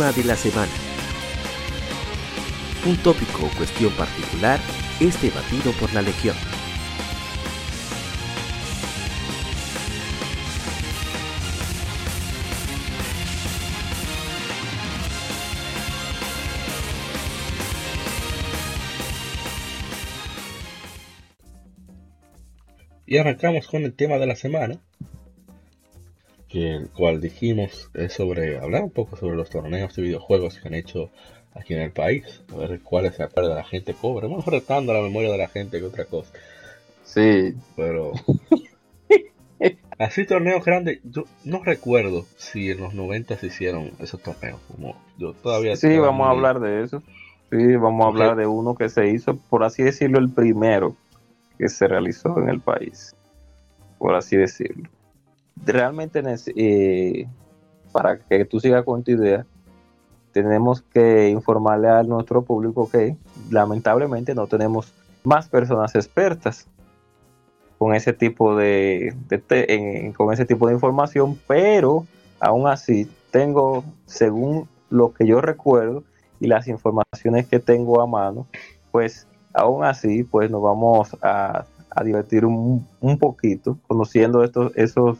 de la semana. Un tópico o cuestión particular es debatido por la Legión. Y arrancamos con el tema de la semana, que el cual dijimos es sobre hablar un poco sobre los torneos de videojuegos que han hecho aquí en el país, a ver cuáles se acuerda la gente cobra, más retando la memoria de la gente que otra cosa. Sí. Pero así torneos grandes, yo no recuerdo si en los 90 se hicieron esos torneos, como yo todavía Sí, vamos a hablar de eso. Sí, vamos a hablar de uno que se hizo, por así decirlo, el primero que se realizó en el país, por así decirlo. Realmente, eh, para que tú sigas con tu idea, tenemos que informarle a nuestro público que lamentablemente no tenemos más personas expertas con ese tipo de, con ese tipo de información, pero aún así tengo, según lo que yo recuerdo y las informaciones que tengo a mano, pues aún así, pues nos vamos a, divertir un, poquito conociendo estos, esos,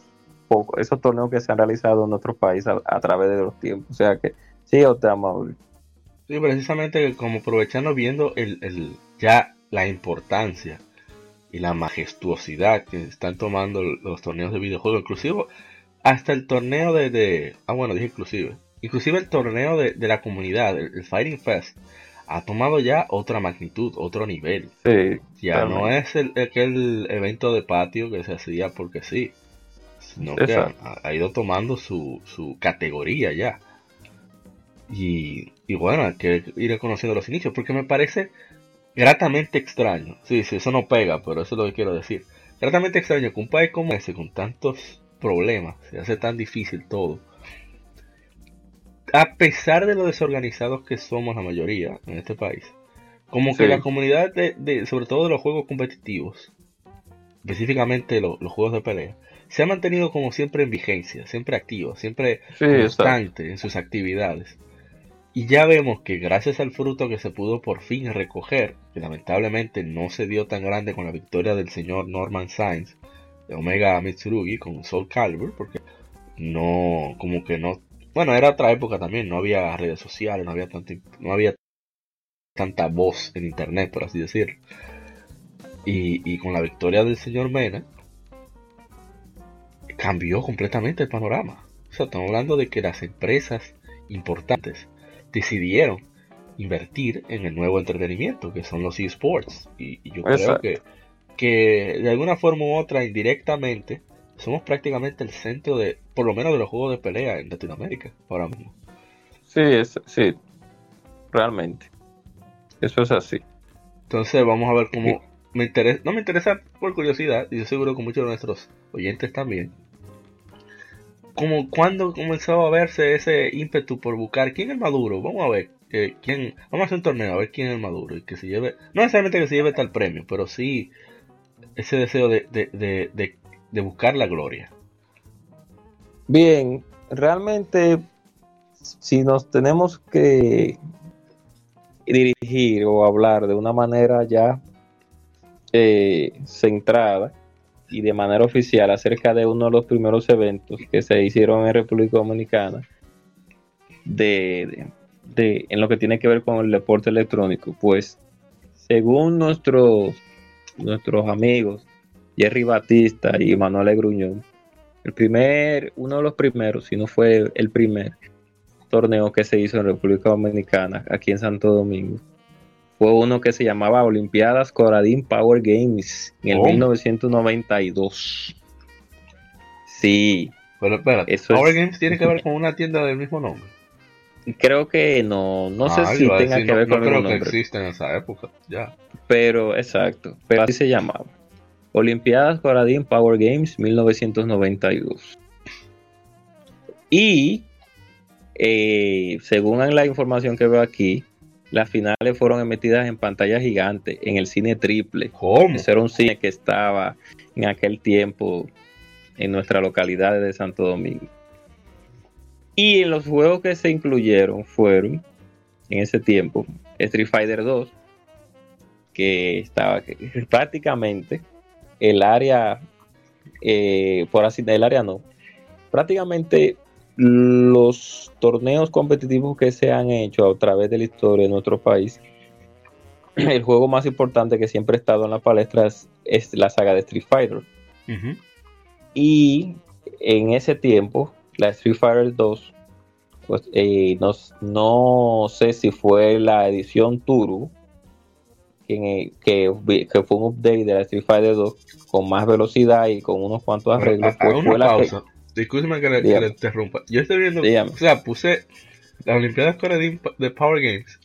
esos torneos que se han realizado en nuestro país a, través de los tiempos. O sea que sí, o te Sí, precisamente como aprovechando viendo el, el, ya la importancia y la majestuosidad que están tomando los torneos de videojuegos, inclusive hasta el torneo de, ah bueno, dije inclusive, inclusive el torneo de, la comunidad, el, Fighting Fest, ha tomado ya otra magnitud, otro nivel. ya no es el, aquel evento de patio que se hacía porque sí, sino que ha, ido tomando su, su categoría ya. Y, y bueno, hay que ir conociendo los inicios, porque me parece gratamente extraño. Sí, sí, eso no pega, pero eso es lo que quiero decir. Gratamente extraño que un país como ese, con tantos problemas, se hace tan difícil todo. A pesar de lo desorganizados que somos la mayoría en este país, como que la comunidad, de, sobre todo de los juegos competitivos, específicamente los juegos de pelea, se ha mantenido como siempre en vigencia, siempre activo, siempre constante en sus actividades. Y ya vemos que gracias al fruto que se pudo por fin recoger, que lamentablemente no se dio tan grande con la victoria del señor Norman Sainz de Omega Mitsurugi con Soul Calibur, porque no, como que no, bueno, era otra época también, no había redes sociales, no había tanta, no había tanta voz en internet, por así decirlo. Y, y con la victoria del señor Mena, cambió completamente el panorama. O sea, estamos hablando de que las empresas importantes decidieron invertir en el nuevo entretenimiento que son los esports. Y, yo creo que, que de alguna forma u otra, indirectamente, somos prácticamente el centro de, por lo menos de los juegos de pelea en Latinoamérica ahora mismo. Sí, es, sí, realmente. Eso es así. Entonces vamos a ver cómo... Me interesa, no me interesa por curiosidad, y yo seguro que muchos de nuestros oyentes también, como cuando comenzó a verse ese ímpetu por buscar quién es maduro, vamos a ver quién, vamos a hacer un torneo a ver quién es maduro y que se lleve, no necesariamente que se lleve tal premio, pero sí ese deseo de, de, buscar la gloria. Bien, realmente si nos tenemos que dirigir o hablar de una manera ya eh, centrada y de manera oficial acerca de uno de los primeros eventos que se hicieron en República Dominicana de, en lo que tiene que ver con el deporte electrónico. Pues según nuestros, nuestros amigos Jerry Batista y Manuel Gruñón, el primer, uno de los primeros, si no fue el primer torneo que se hizo en República Dominicana, aquí en Santo Domingo, fue uno que se llamaba Olimpiadas Coradín Power Games en el 1992. Sí. Pero espera, Power Games tiene que ver con una tienda del mismo nombre. Creo que no, no sé si tenga que ver con el creo nombre. que existe en esa época, ya. Pero, exacto, pero así se llamaba. Olimpiadas Coradín Power Games 1992. Y, eh, según la información que veo aquí, las finales fueron emitidas en pantalla gigante, en el cine triple. ¿Cómo? Ese era un cine que estaba en aquel tiempo en nuestra localidad de Santo Domingo. Y en los juegos que se incluyeron fueron, en ese tiempo, Street Fighter 2, que estaba prácticamente el área, eh, por así el área no, prácticamente los torneos competitivos que se han hecho a través de la historia de nuestro país, el juego más importante que siempre ha estado en la palestra es, la saga de Street Fighter. Y en ese tiempo, la Street Fighter 2, pues eh, no, no sé si fue la edición Turbo, que, que, que fue un update de la Street Fighter 2 con más velocidad y con unos cuantos arreglos. Pues fue la que- Discúlpeme que le, que Dígame. le interrumpa. Yo estoy viendo, Dígame. o sea, puse las Olimpiadas Coradín de Power Games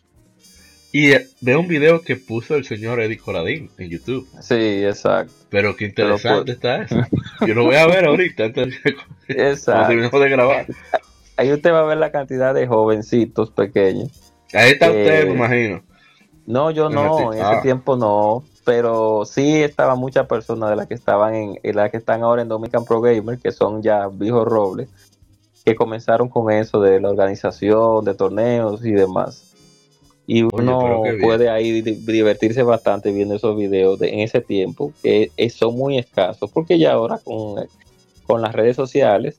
y eh, veo un video que puso el señor Eddie Coradín en YouTube. Sí, exacto. Pero qué Pero interesante está eso. Yo lo voy a ver ahorita antes de, Exacto. de grabar. Ahí usted va a ver la cantidad de jovencitos pequeños. Ahí está Eh, usted, me imagino. No, yo no, en ese Ah. tiempo no, pero sí estaban muchas personas de las que estaban en, en las que están ahora en Dominican Pro Gamer, que son ya viejos robles, que comenzaron con eso de la organización de torneos y demás. Y uno puede ahí di- divertirse bastante viendo esos videos de, en ese tiempo, que eh, son muy escasos, porque ya ahora con, eh, con las redes sociales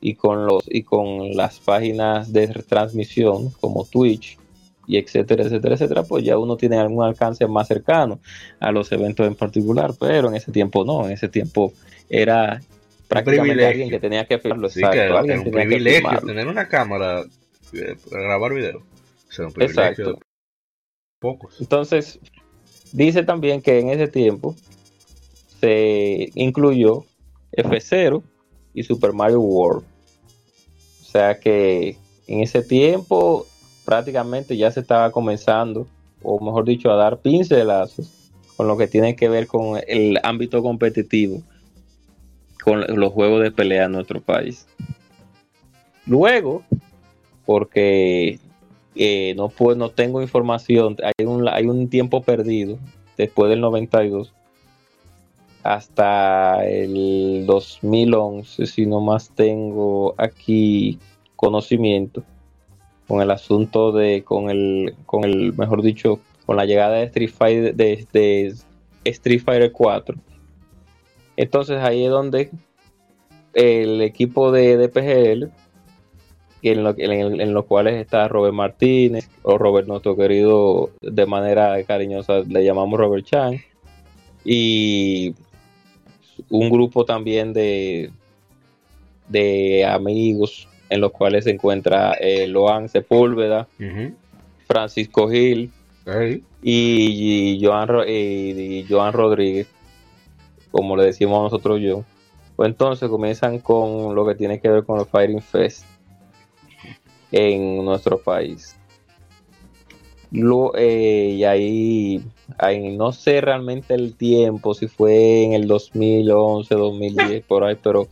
y con los y con las páginas de transmisión como Twitch y etcétera, etcétera, etcétera, pues ya uno tiene algún alcance más cercano a los eventos en particular, pero en ese tiempo no, en ese tiempo era prácticamente alguien que tenía que filmarlo, Sí, exacto, que un que privilegio filmarlo. tener una cámara eh, para grabar video. O sea, un privilegio Exacto. de pocos. Entonces, dice también que en ese tiempo se incluyó F0 y Super Mario World. O sea que en ese tiempo prácticamente ya se estaba comenzando, o mejor dicho, a dar pincelazos con lo que tiene que ver con el ámbito competitivo, con los juegos de pelea en nuestro país. Luego, porque eh, no, puedo, no tengo información, hay un, hay un tiempo perdido después del 92 hasta el 2011, si no más tengo aquí conocimiento con el asunto de, con el, con el, mejor dicho, con la llegada de Street Fighter, de, de Street Fighter 4. Entonces ahí es donde el equipo de DPGL en, lo, en, en los cuales está Robert Martínez o Robert, nuestro querido, de manera cariñosa le llamamos Robert Chan, y un grupo también de, de amigos en los cuales se encuentra eh, Loan Sepúlveda. Francisco Gil y, y Joan, y- y Joan Rodríguez, como le decimos nosotros yo. Pues entonces comienzan con lo que tiene que ver con el Fighting Fest en nuestro país. Lo, eh, y ahí, ahí no sé realmente el tiempo, si fue en el 2011, 2010, por ahí, pero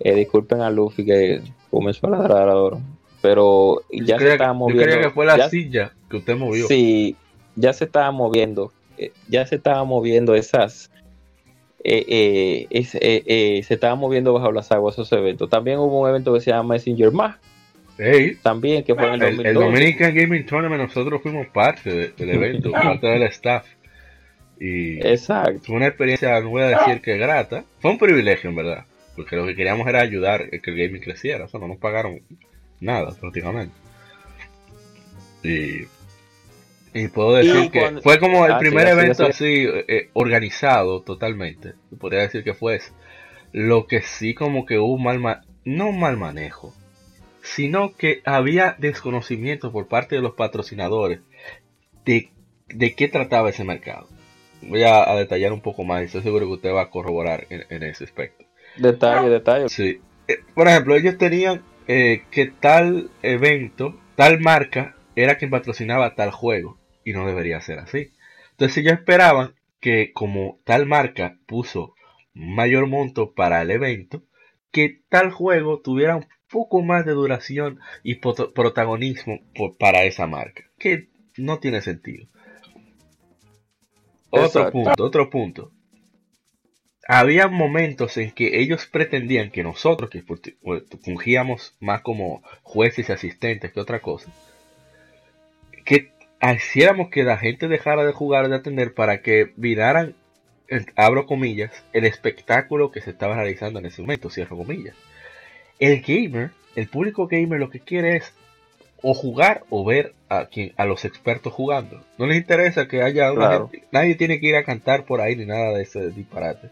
eh, disculpen a Luffy que comenzó a ladrar ahora. Pero Yo ya se estaba yo moviendo. creía que fue la ya- silla que usted movió. Sí, ya se estaba moviendo, eh, ya se estaba moviendo esas, eh, eh, se estaba moviendo bajo las aguas esos eventos. También hubo un evento que se llama Messenger Más, Ey, también que fue en el el, el 2012. Dominican Gaming Tournament, nosotros fuimos parte de- del evento, parte del staff. Y Exacto, fue una experiencia, no voy a decir que grata. Fue un privilegio, en verdad. Porque lo que queríamos era ayudar a que el gaming creciera. O sea, no nos pagaron nada, prácticamente. Y, y puedo decir Y que fue como el Ah, primer evento así. así, eh, organizado totalmente. Podría decir que fue ese. Lo que sí como que hubo un mal, ma- no un mal manejo, sino que había desconocimiento por parte de los patrocinadores de, de qué trataba ese mercado. Voy a, a detallar un poco más y estoy seguro que usted va a corroborar en, en ese aspecto. Detalle, detalle. Sí. Eh, por ejemplo, ellos tenían eh, que tal evento, tal marca, era quien patrocinaba tal juego. Y no debería ser así. Entonces ellos esperaban que como tal marca puso mayor monto para el evento, que tal juego tuviera un poco más de duración y protagonismo por- para esa marca. Que no tiene sentido. Otro Exacto. punto, otro punto. Había momentos en que ellos pretendían que nosotros, que fu- fungíamos más como jueces y asistentes que otra cosa, que hiciéramos que la gente dejara de jugar, de atender, para que miraran, abro comillas, el espectáculo que se estaba realizando en ese momento, cierro comillas. El gamer, el público gamer lo que quiere es o jugar o ver a, quien, a los expertos jugando. No les interesa que haya una Claro. gente- nadie tiene que ir a cantar por ahí ni nada de ese disparate.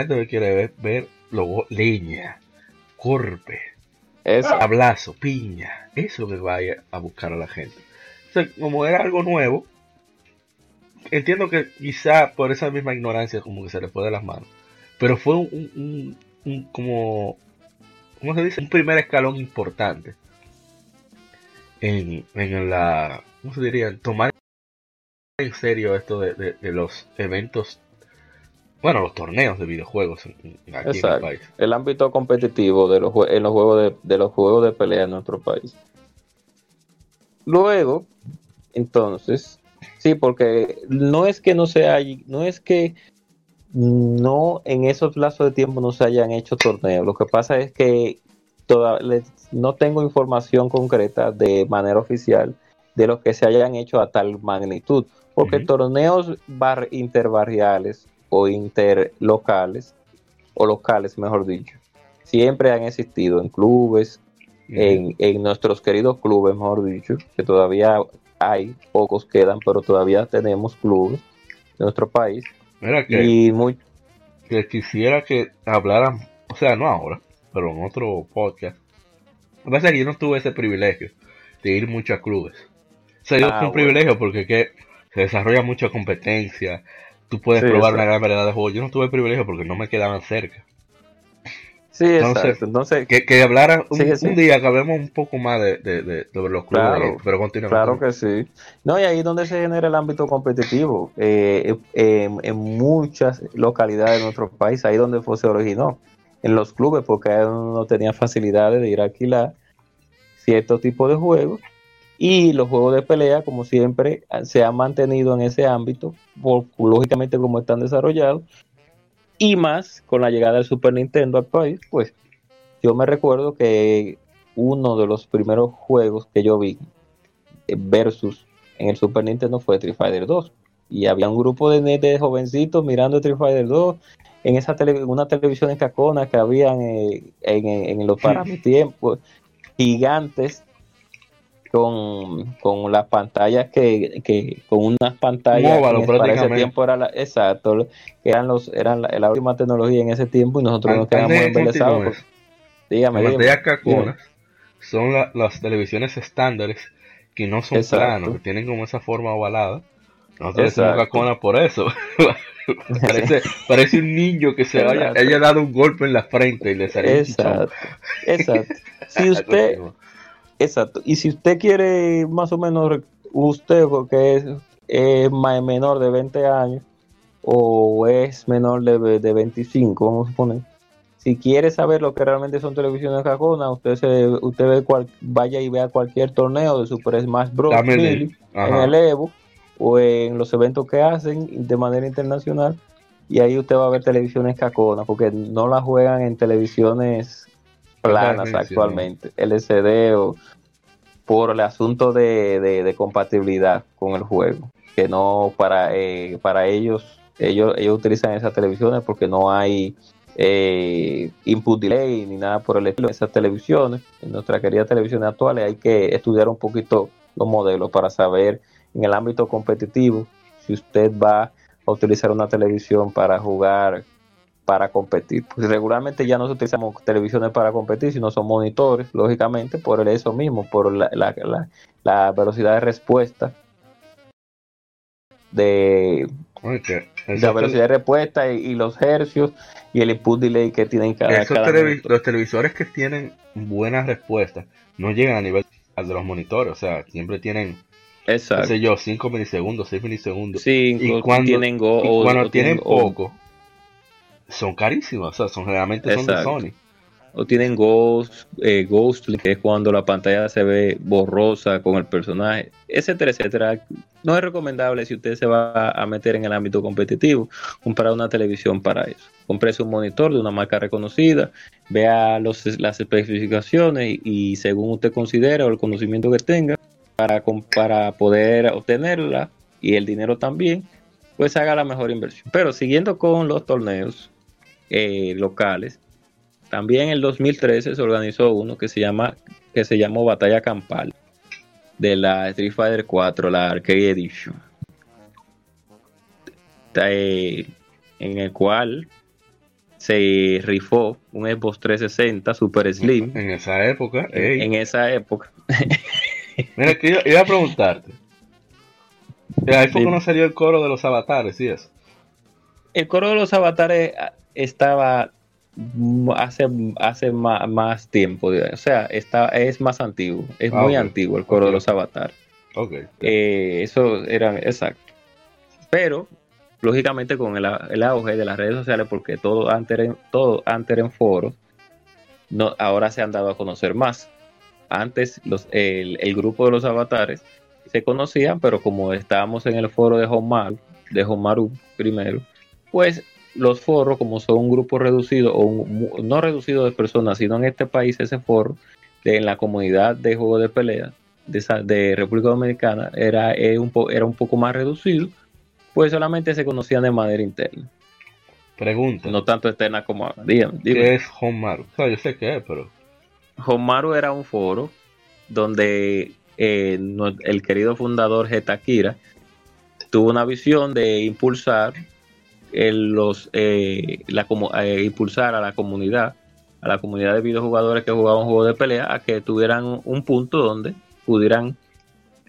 Gente que quiere ver, ver logo, leña, corpe, Eso. hablazo, piña. Eso que vaya a buscar a la gente. O sea, como era algo nuevo, entiendo que quizá por esa misma ignorancia como que se le fue de las manos. Pero fue un, un- un- un como, ¿cómo se dice? Un primer escalón importante en, en la, ¿cómo se diría? Tomar en serio esto de, de- de los eventos, bueno, los torneos de videojuegos aquí en el Exacto. país. El ámbito competitivo de los, en los juegos de, de los juegos de pelea en nuestro país. Luego, entonces, sí, porque no es que no se hay, no es que no en esos lazos de tiempo no se hayan hecho torneos. Lo que pasa es que toda- no tengo información concreta de manera oficial de los que se hayan hecho a tal magnitud. Porque torneos bar- interbarriales o interlocales, o locales mejor dicho, siempre han existido en clubes, en, en nuestros queridos clubes, mejor dicho, que todavía hay, pocos quedan, pero todavía tenemos clubes en nuestro país. Mira que, Y muy, que quisiera que hablaran, o sea, no ahora, pero en otro podcast. Lo que pasa es que yo no tuve ese privilegio de ir mucho a clubes. O sea, yo Ah, fue un bueno. privilegio porque que se desarrolla mucha competencia, tú puedes Sí, probar exacto. una gran variedad de juegos. Yo no tuve privilegio porque no me quedaban cerca. sí, Entonces, exacto. Entonces, Que, que hablara un, Sí, sí. un día, que hablemos un poco más de, de, de- sobre los clubes, Claro, pero continuamos. Claro que sí. No, y ahí es donde se genera el ámbito competitivo. eh, en, en muchas localidades de nuestro país, ahí donde fue, se originó. En los clubes, porque ahí no tenía facilidades de ir a alquilar cierto tipo de juegos. Y los juegos de pelea, como siempre, se han mantenido en ese ámbito, por, lógicamente como están desarrollados. Y más con la llegada del Super Nintendo al país, pues yo me recuerdo que uno de los primeros juegos que yo vi eh, versus en el Super Nintendo fue Street Fighter 2 y había un grupo de, de jovencitos mirando Street Fighter 2 en esa tele- una televisión en Cacona que habían eh, en, en- en los para mi tiempo gigantes con, con las pantallas que, que con unas pantallas Un óvalo, que para ese tiempo era la, exacto eran los eran la, la última tecnología en ese tiempo y nosotros nos quedamos que embelesados porque- dígame, Las pantallas caconas son la- las televisiones estándares que no son Exacto. planos, que tienen como esa forma ovalada. Nosotros decimos cacona por eso. parece, parece un niño que se haya, Exacto. haya dado un golpe en la frente y le salió. Exacto, exacto. Si usted. Exacto, y si usted quiere más o menos, usted que es, menor de 20 años o es menor de, de 25, vamos a suponer, si quiere saber lo que realmente son televisiones caconas, usted se, usted ve cual, vaya y vea cualquier torneo de Super Smash Bros. En el Evo o en los eventos que hacen de manera internacional y ahí usted va a ver televisiones caconas porque no las juegan en televisiones planas actualmente LCD o por el asunto de, de- de compatibilidad con el juego que no para eh, para ellos ellos ellos utilizan esas televisiones porque no hay eh, input delay ni nada por el estilo esas televisiones. En nuestras queridas televisiones actuales hay que estudiar un poquito los modelos para saber en el ámbito competitivo si usted va a utilizar una televisión para jugar para competir. Pues regularmente ya no se utilizamos televisiones para competir, sino son monitores, lógicamente, por eso mismo, por la, la- la- la velocidad de respuesta de la velocidad de respuesta y, y los hercios y el input delay que tienen cada, esos cada televi- minuto. los televisores que tienen buenas respuestas no llegan a nivel al de los monitores, o sea, siempre tienen, Exacto. sé yo, 5 milisegundos, 6 milisegundos. Cinco, y cuando- tienen go, y cuando o tienen o- poco, son carísimos, o sea, son generalmente son Exacto. de Sony. o tienen ghost, eh, ghostly, que es cuando la pantalla se ve borrosa con el personaje, etcétera, etcétera. No es recomendable si usted se va a meter en el ámbito competitivo, comprar una televisión para eso. Comprese un monitor de una marca reconocida, vea los, las especificaciones y, y según usted considera o el conocimiento que tenga para, para poder obtenerla y el dinero también, pues haga la mejor inversión. Pero siguiendo con los torneos eh, locales, también en el 2013 se organizó uno que se llama que se llamó Batalla Campal de la Street Fighter 4, la Arcade Edition. Eh, en el cual se rifó un Xbox 360 Super Slim. En esa época, en, en esa época. Mira, que iba, iba a preguntarte. Ahí fue cuando salió el coro de los avatares y eso. El coro de los avatares ah, estaba hace, hace más, más tiempo, o sea, está, es más antiguo, es Ah, muy antiguo el coro de los avatares. Ok. Eh, eso era exacto. Pero, lógicamente, con el, el auge de las redes sociales, porque todo antes era todo antes era en foros, no, ahora se han dado a conocer más. Antes, los, el, el grupo de los avatares se conocían, pero como estábamos en el foro de Homaru, de Homaru primero, pues los foros, como son un grupo reducido, o un- no reducido de personas, sino en este país, ese foro, de, en la comunidad de juegos de pelea, de, República Dominicana era, eh, un po- era un poco más reducido, pues solamente se conocían de manera interna, Pregunta. no tanto externa como ahora. Dígame. ¿Qué es Homaru? O sea, yo sé qué es, pero. Homaru era un foro donde eh, el querido fundador Getakira tuvo una visión de impulsar los eh, la eh, impulsar a la comunidad a la comunidad de videojugadores que jugaban juegos de pelea a que tuvieran un punto donde pudieran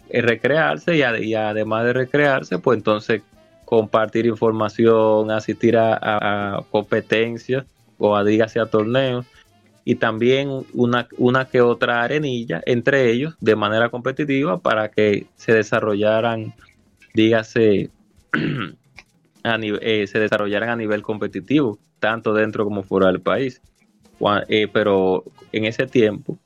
eh, recrearse y, ade- y además de recrearse pues entonces compartir información asistir a competencias o a dígase a torneos. Y también una, una que otra arenilla entre ellos de manera competitiva para que se desarrollaran, dígase, a eh, se desarrollaran a nivel competitivo, tanto dentro como fuera del país. Eh, pero en ese tiempo,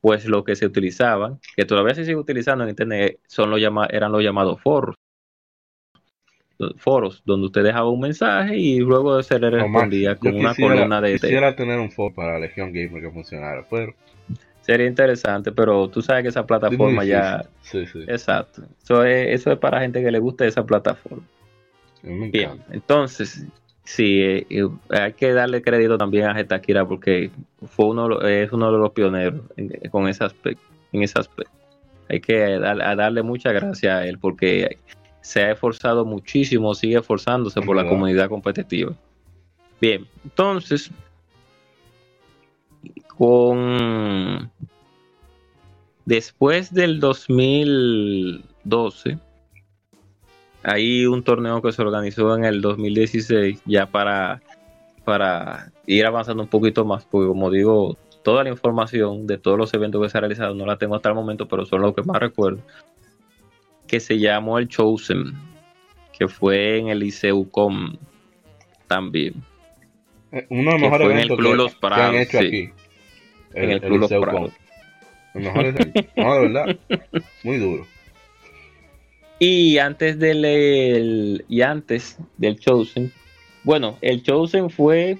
pues lo que se utilizaban, que todavía se sigue utilizando en internet, son los llama- eran los llamados foros. Foros donde usted dejaba un mensaje y luego se le respondía con una quisiera- columna de texto. Quisiera tener un foro para Legion Gamer que funcionara, pero. Sería interesante, pero tú sabes que esa plataforma ya... Sí, sí. Exacto. Eso es, eso es para gente que le guste esa plataforma. Me Bien, entonces, sí, eh, eh, hay que darle crédito también a Getakira porque fue uno, es uno de los pioneros en, con ese aspecto, en ese aspecto. Hay que a darle muchas gracias a él porque se ha esforzado muchísimo, sigue esforzándose por la comunidad competitiva. Bien, entonces, con después del 2012 hay un torneo que se organizó en el 2016 ya para para ir avanzando un poquito más porque como digo toda la información de todos los eventos que se han realizado no la tengo hasta el momento pero son los que más recuerdo que se llamó el Chosen que fue en el Liceucom también Eh, Uno de los mejores en el eventos Club que, Los que han Prados, hecho sí. aquí. En el Club Los Liceo Prados. Los No, de verdad. Muy duro. Y antes del el- y antes del Chosen, bueno, el Chosen fue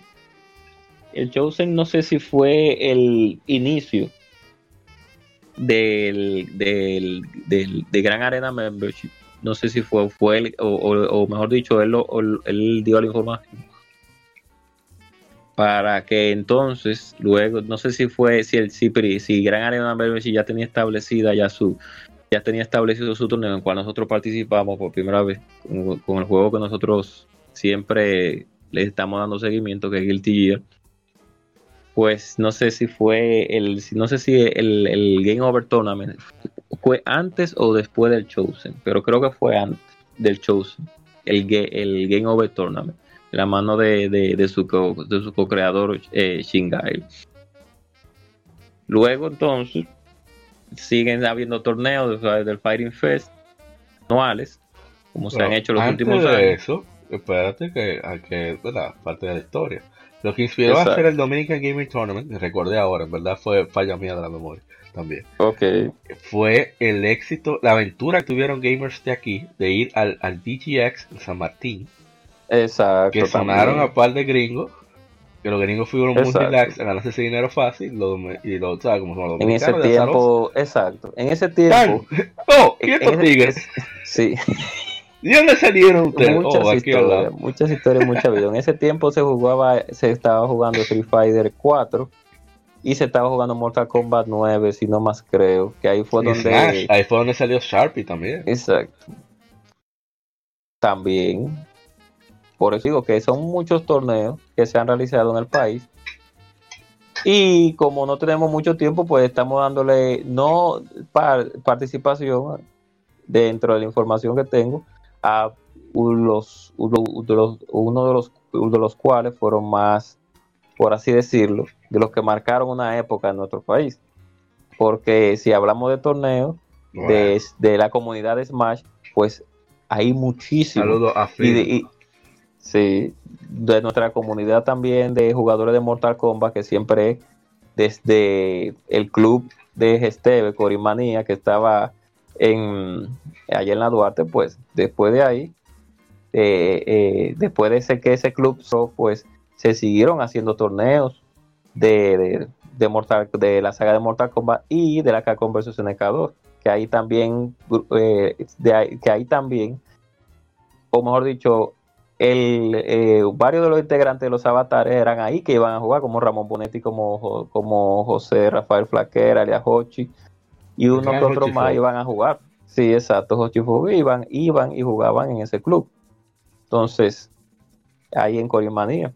el Chosen no sé si fue el inicio del, del, del- de Gran Arena Membership. No sé si fue, fue él, o, o- mejor dicho, él, o- él dio la información. Para que entonces, luego, no sé si fue, si el si, si Gran Arena Membership ya tenía establecida ya su, ya tenía establecido su torneo en el cual nosotros participamos por primera vez con, el juego que nosotros siempre le estamos dando seguimiento, que es Guilty Gear. Pues no sé si fue el, no sé si el, Game Over Tournament fue antes o después del Chosen, pero creo que fue antes del Chosen, el, el Game Over Tournament, la mano de, de, de su, co, de su co-creador eh, Shingai. Luego entonces siguen habiendo torneos de- del Fighting Fest anuales, como se han hecho los antes últimos de años. eso, espérate que, hay que, ¿verdad? Parte de la historia. Lo que inspiró a hacer el Dominican Gaming Tournament, me recordé ahora, en verdad fue falla mía de la memoria también. Ok, Fue el éxito, la aventura que tuvieron gamers de aquí de ir al, al DGX en San Martín, exacto. que sonaron también. a par de gringos, que los gringos fueron muy relax a ganarse ese dinero fácil, y los, ¿sabes? Como son los En ese tiempo, exacto. En ese tiempo. ¡Oh! ¿Y estos tigres? sí. ¿De dónde salieron ustedes? muchas Oh, historias, muchas historias, mucha vida. En ese tiempo se jugaba, se estaba jugando Street Fighter 4 y se estaba jugando Mortal Kombat 9, si no más creo, que ahí fue Y donde Smash, ahí fue donde salió Sharpie también. exacto. También por eso digo que son muchos torneos que se han realizado en el país. Y como no tenemos mucho tiempo, pues estamos dándole no participación dentro de la información que tengo a los, uno de los, uno de los, de los cuales fueron más, por así decirlo, de los que marcaron una época en nuestro país. Porque si hablamos de torneos de, de, la comunidad de Smash, pues hay muchísimos. Saludos a y, Sí, de nuestra comunidad también de jugadores de Mortal Kombat, que siempre desde el club de Gesteve, Corimanía, que estaba en, allá en la Duarte, pues después de ahí, eh, eh, después de ese, que ese club, pues se siguieron haciendo torneos de, de, Mortal, de la saga de Mortal Kombat y de la Capcom vs NK2, que ahí también, eh, que ahí también, o mejor dicho, el, eh, varios de los integrantes de los avatares eran ahí que iban a jugar, como Ramón Bonetti, como, como José Rafael Flaquera, Alias Hochi, y unos que otros más iban a jugar. Sí, exacto, Hochi iban, iban y jugaban en ese club. Entonces, ahí en Corimanía.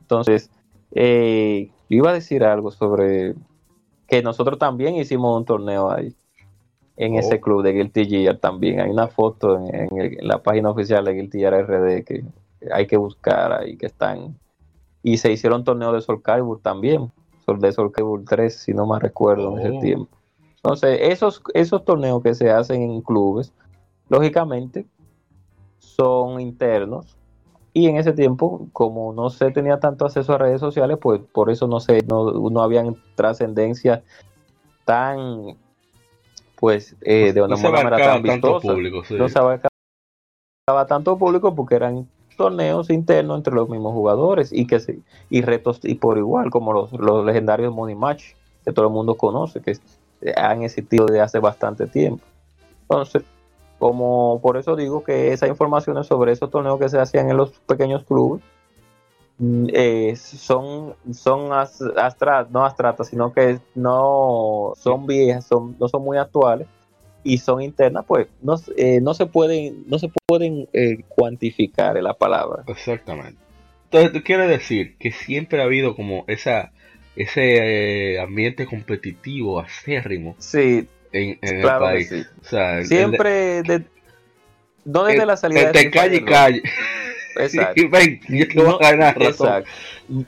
Entonces, eh, iba a decir algo sobre que nosotros también hicimos un torneo ahí en ese oh. club de Guilty Gear también. Hay una foto en, la página oficial de Guilty Gear RD que hay que buscar ahí que están. Y se hicieron torneos de Soul Calibur también, de Soul Calibur 3, si no me recuerdo en ese oh. tiempo. Entonces, esos, esos torneos que se hacen en clubes, lógicamente, son internos. Y en ese tiempo, como no se tenía tanto acceso a redes sociales, pues por eso no se, no, no habían trascendencia tan pues eh, de una manera tan vistosa. Público, No se abarcaba tanto público porque eran torneos internos entre los mismos jugadores y que y retos y por igual como los, los legendarios Money Match que todo el mundo conoce que han existido desde hace bastante tiempo entonces como por eso digo que esas informaciones sobre esos torneos que se hacían en los pequeños clubes eh, son, son no abstractas, sino que no son viejas, son, no son muy actuales y son internas, pues no, eh, no se pueden, no se pueden eh, cuantificar en la palabra. Exactamente. Entonces, tú quieres decir que siempre ha habido como esa ese ambiente competitivo acérrimo sí, en, el país. siempre, no desde la salida de calle y calle. Exacto.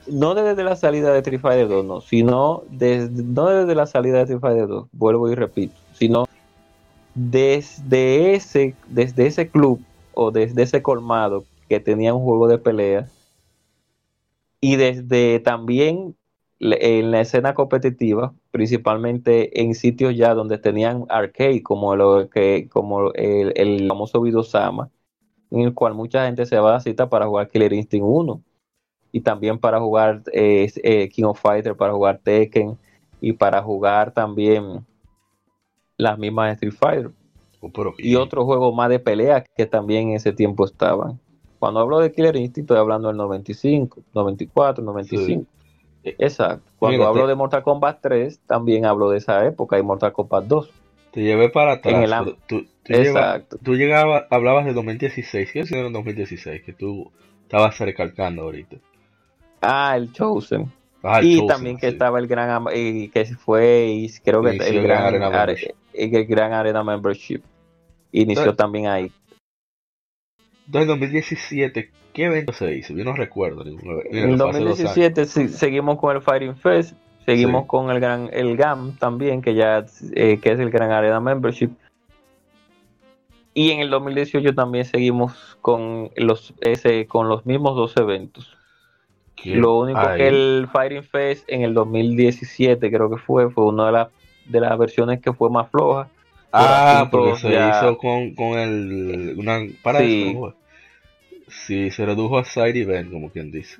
no, desde la salida de Street Fighter 2, no, sino desde, no desde la salida de Street Fighter 2, vuelvo y repito, sino desde ese, desde ese club o desde ese colmado que tenía un juego de pelea y desde también en la escena competitiva, principalmente en sitios ya donde tenían arcade como lo que como el, el famoso Vidosama en el cual mucha gente se va a cita para jugar Killer Instinct 1 y también para jugar eh, eh, King of Fighter, para jugar Tekken y para jugar también las mismas Street Fighter. Oh, y otros juegos más de pelea que también en ese tiempo estaban. Cuando hablo de Killer Instinct estoy hablando del 95, 94, 95. Exacto. Cuando hablo de Mortal Kombat 3 también hablo de esa época y Mortal Kombat 2. Te llevé para atrás. En el tú, Exacto. tú llegabas, hablabas de 2016. ¿Qué es el 2016? Que tú estabas recalcando ahorita. Ah, el Chosen. Ah, y también que estaba el gran y que fue y creo que el gran, Arena el gran Arena Membership inició también ahí. Entonces, en 2017, ¿qué evento se hizo? Yo no recuerdo. En 2017 seguimos con el Fighting Fest Seguimos con el gran el GAM también, que ya eh, que es el Gran Arena Membership. Y en el 2018 también seguimos con los ese, con los mismos dos eventos. Lo único que el Fighting Fest en el 2017 creo que fue, fue una de, las de las versiones que fue más floja. Ah, porque se hizo con, con el una para sí. sí, se redujo a side event, como quien dice.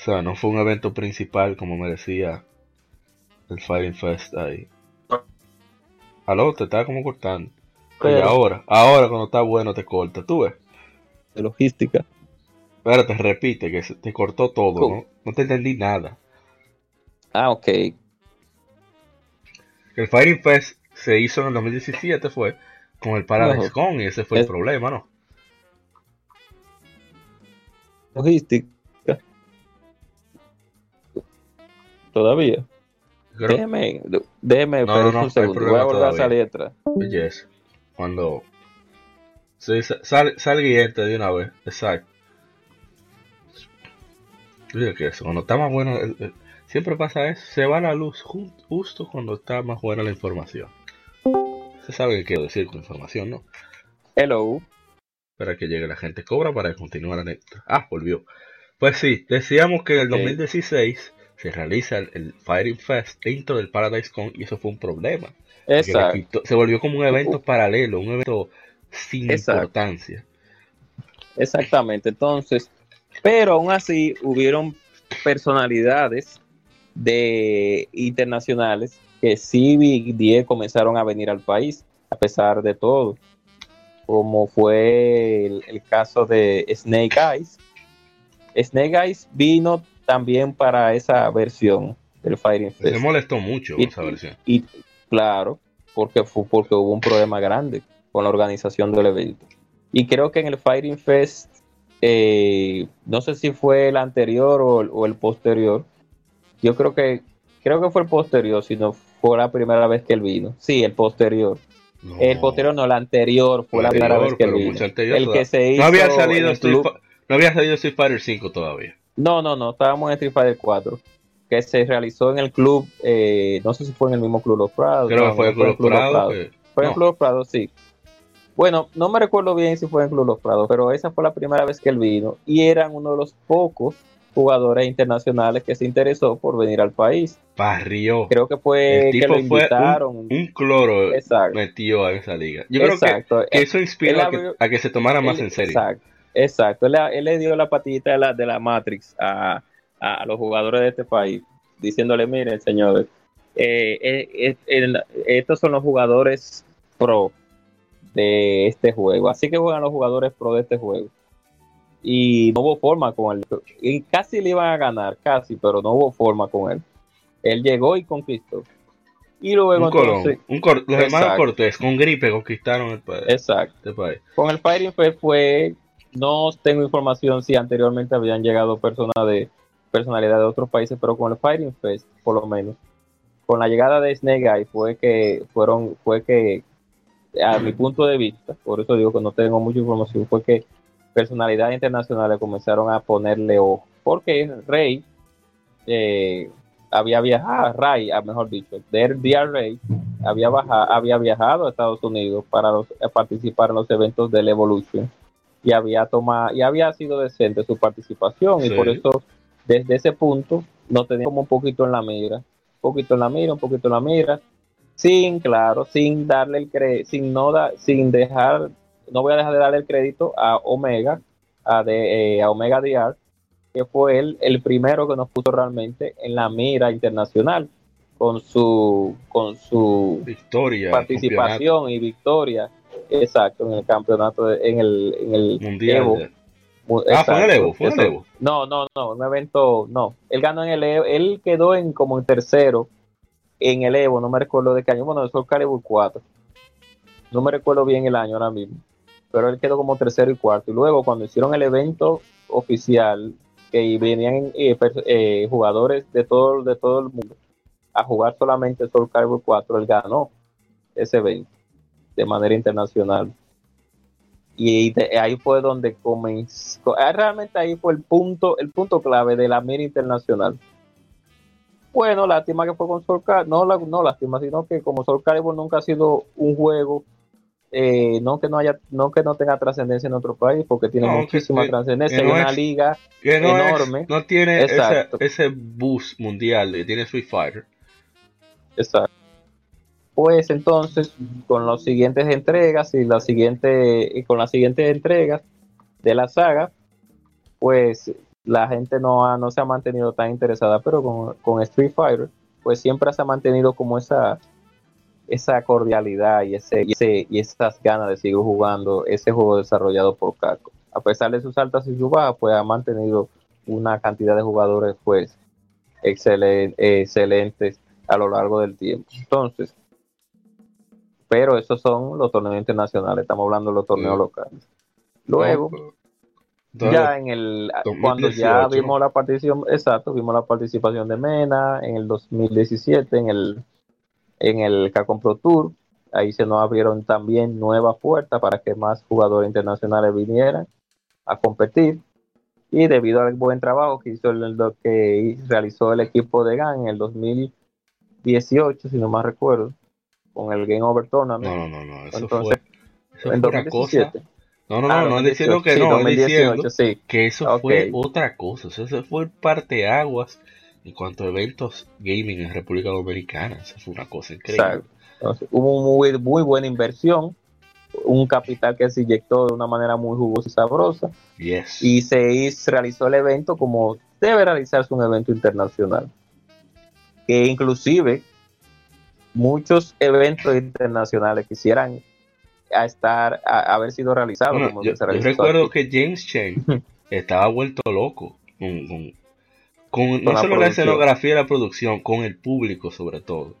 O sea, no fue un evento principal como merecía el Fighting Fest ahí. Aló, te estaba como cortando. y ahora, ahora cuando está bueno te corta, tú ves. De logística. Pero te repite que se te cortó todo, ¿no? No te entendí nada. Ah, ok. El Fighting Fest se hizo en el 2017, fue con el Paradise Con y ese fue el problema, ¿no? logística. Todavía. Creo- Déjeme, déjeme, No, pero no, no, un segundo. Voy a volver a todavía. salir atrás. Yes. Cuando sí, sa- sal, sal guillete de una vez, exacto. Oye, que eso, cuando está más bueno, el- el- siempre pasa eso, se va la luz justo cuando está más buena la información. Se sabe qué quiero decir con información, ¿no? Hello. Para que llegue la gente cobra para continuar la anécdota. Ah, volvió. Pues sí, decíamos que en el Ok. 2016 se realiza el, el Fighting Fest dentro del Paradise Con y eso fue un problema. Exacto. se volvió como un evento paralelo, un evento sin Exacto. importancia. Exactamente. Entonces, pero aún así hubieron personalidades de internacionales que sí Big 10 comenzaron a venir al país, a pesar de todo. Como fue el, el caso de Snake Eyes. Snake Eyes vino también para esa versión del Fighting Se Fest. molestó mucho Y- esa versión. Y claro, porque fue porque hubo un problema grande con la organización del evento. Y creo que en el Fighting Fest, eh, no sé si fue el anterior o, el- o el posterior. Yo creo que creo que fue el posterior, si no fue la primera vez que él vino. Sí, el posterior. No, El posterior no, el anterior fue la primera vez que él vino. El que se hizo no había salido Street no había salido Street Fighter 5 todavía. No, no, no, estábamos en Street Fighter 4, que se realizó en el club, eh, no sé si fue en el mismo Club Los Prados. Creo no, que fue el Club en Club Los Prado. Prados. Fue en Club Los Prados, sí. Bueno, no me recuerdo bien si fue en Club Los Prados, pero esa fue la primera vez que él vino y eran uno de los pocos jugadores internacionales que se interesó por venir al país. barrió. Creo que fue El que lo fue invitaron. Un cloro exacto. metió a esa liga. Yo creo que, eso inspiró él a que, abrió- a que se tomara más en serio. Exacto, exacto. Él, él le dio la patita de la, de la Matrix a, a los jugadores de este país, diciéndole, miren, señores, eh, eh, eh, estos son los jugadores pro de este juego. Así que juegan los jugadores pro de este juego. Y no hubo forma con él. Y casi le iban a ganar, casi, pero no hubo forma con él. Él llegó y conquistó. Y luego Un colón. entonces, Un cor- los hermanos Exacto. Cortés con gripe conquistaron el país. exacto. este país. Con el Fighting Fest fue, no tengo información si anteriormente habían llegado personas de personalidad de otros países, pero con el Fighting Fest, por lo menos, con la llegada de Snake Eye fue que fueron, fue que, a mi punto de vista, por eso digo que no tengo mucha información, fue que personalidades internacionales comenzaron a ponerle ojo, porque Rey eh, había viajado, Ray, ah, mejor dicho, DR Rey había, había viajado a Estados Unidos para participar en los eventos del Evolution y había tomado y había sido decente su participación y por eso desde ese punto no tenía como un poquito en la mira, un poquito en la mira, un poquito en la mira, sin claro, sin darle el cre sin no da, sin dejar, no voy a dejar de darle el crédito a Omega, a, de, eh, a Omega DR, que fue él el primero que nos puso realmente en la mira internacional con su con su Victoria. participación y victoria exacto en el campeonato de- en el en el mundial. Evo. Ah, fue en el Evo, fue en el. Evo. no no no un evento no él ganó en el Evo él quedó en como en tercero en el Evo no me recuerdo de qué año bueno eso Calibur 4 no me recuerdo bien el año ahora mismo pero él quedó como tercero y cuarto y luego cuando hicieron el evento oficial que venían eh, eh, jugadores de todo de todo el mundo a jugar solamente Soul Calibur 4 él ganó ese evento de manera internacional y de- ahí fue donde comenzó ah, realmente ahí fue el punto el punto clave de la mira internacional bueno lástima que fue con Soul Calibur no, la- no lástima sino que como Soul Calibur nunca ha sido un juego eh, no que no haya no que no tenga trascendencia en otro país porque tiene No, muchísima trascendencia hay no una liga Que no, es- enorme. no tiene ese, ese boost mundial que tiene Street Fighter. Exacto. Pues entonces, con las siguientes entregas y la siguiente, y con las siguientes entregas de la saga, pues la gente no, ha- no se ha mantenido tan interesada, pero con, con Street Fighter, pues siempre se ha mantenido como esa, esa cordialidad y, ese, y, ese- y esas ganas de seguir jugando ese juego desarrollado por Capcom. A pesar de sus altas y sus bajas, pues ha mantenido una cantidad de jugadores pues excelen- excelentes a lo largo del tiempo. Entonces, pero esos son los torneos internacionales, estamos hablando de los torneos Sí. locales. Luego, No, ya en el cuando ya vimos la participación exacto vimos la participación de Mena en el 2017 en el en el Capcom Pro Tour ahí se nos abrieron también nuevas puertas para que más jugadores internacionales vinieran a competir y debido al buen trabajo que hizo lo que realizó el equipo de GAN en el 2018 si no más recuerdo con el Game Over Tournament. No no no, eso Entonces, fue, en 2017 no, no, no, ah, no diciendo que no, diciendo que eso fue otra cosa, eso fue parteaguas en cuanto a eventos gaming en República Dominicana, eso fue una cosa increíble. hubo muy, muy buena inversión, un capital que se inyectó de una manera muy jugosa y sabrosa, y se realizó el evento como debe realizarse un evento internacional, que inclusive muchos eventos internacionales quisieran a estar a, haber sido realizado. yo, recuerdo que James Chen estaba vuelto loco con, no solo la escenografía y la producción, con el público sobre todo.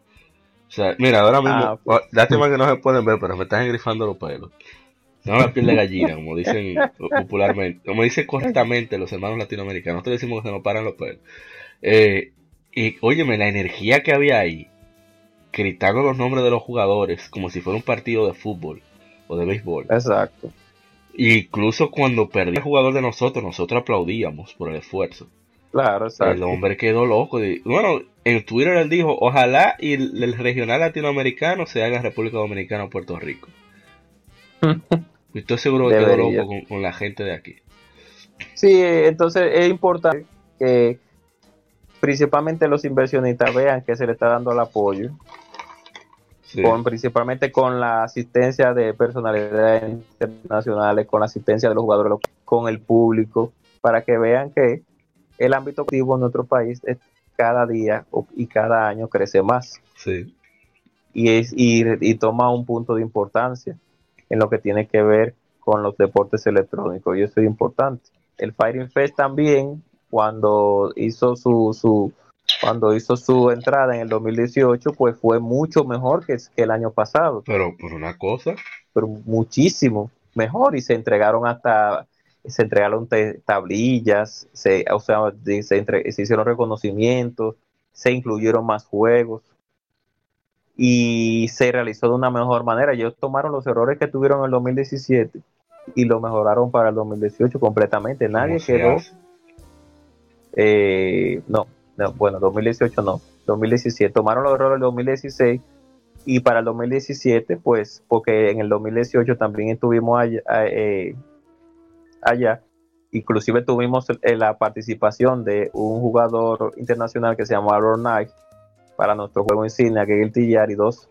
O sea, mira, ahora mismo, ah, pues. lástima que no se pueden ver, pero me están engrifando los pelos. No la piel de gallina, como dicen popularmente, como dicen correctamente los hermanos latinoamericanos. Nosotros decimos que se nos paran los pelos. Eh, y óyeme, la energía que había ahí, gritando los nombres de los jugadores como si fuera un partido de fútbol o de béisbol. Exacto. incluso cuando perdía el jugador de nosotros, nosotros aplaudíamos por el esfuerzo. Claro, exacto. El hombre quedó loco. Bueno, en Twitter él dijo, ojalá y el regional latinoamericano se haga República Dominicana o Puerto Rico. Estoy seguro que quedó loco con, la gente de aquí. Sí, entonces es importante que principalmente los inversionistas vean que se le está dando el apoyo con, principalmente con la asistencia de personalidades internacionales, con la asistencia de los jugadores, con el público, para que vean que el ámbito activo en nuestro país es, cada día y cada año crece más. Sí. Y, es, y, toma un punto de importancia en lo que tiene que ver con los deportes electrónicos, y eso es importante. El Fighting Fest también, cuando hizo su, su cuando hizo su entrada en el 2018, pues fue mucho mejor que, que el año pasado. Pero por una cosa. Pero muchísimo mejor y se entregaron hasta se entregaron tablillas, se, o sea, se, se hicieron reconocimientos, se incluyeron más juegos y se realizó de una mejor manera. Ellos tomaron los errores que tuvieron en el 2017 y lo mejoraron para el 2018 completamente. Nadie quedó. Eh, no, bueno, 2018 no, 2017. Tomaron los errores del 2016 y para el 2017, pues, porque en el 2018 también estuvimos allá, eh, allá. Inclusive tuvimos la participación de un jugador internacional que se llama Aaron Knight para nuestro juego insignia, que es el Tillar, y dos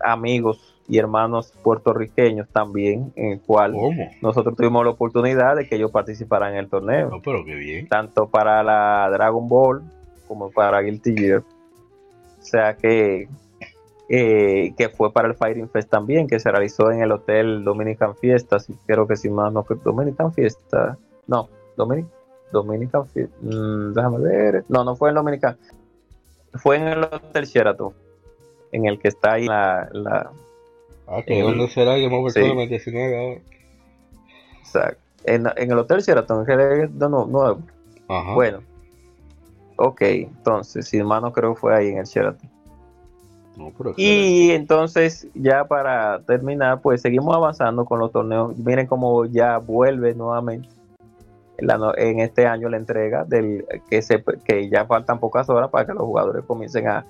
amigos y hermanos puertorriqueños también, en el cual nosotros tuvimos la oportunidad de que ellos participaran en el torneo. pero bien. Tanto para la Dragon Ball como para Guilty Gear. O sea que, eh, que fue para el Fighting Fest también, que se realizó en el Hotel Dominican Fiesta, si creo que si más no fue Dominican Fiesta, no, Dominic, Dominican Fiesta, mm, déjame ver, no, no fue en Dominican, fue en el Hotel Sheraton, en el que está ahí la... la ah, que será, me acuerdo sí. 19 ahora. Exacto. En, en, el Hotel Sheraton, que es nuevo. Ajá. Bueno, Ok, entonces, si hermano creo que fue ahí en el Sheraton. y entonces, ya para terminar, pues seguimos avanzando con los torneos. Miren cómo ya vuelve nuevamente en este año la entrega del que se que ya faltan pocas horas para que los jugadores comiencen a,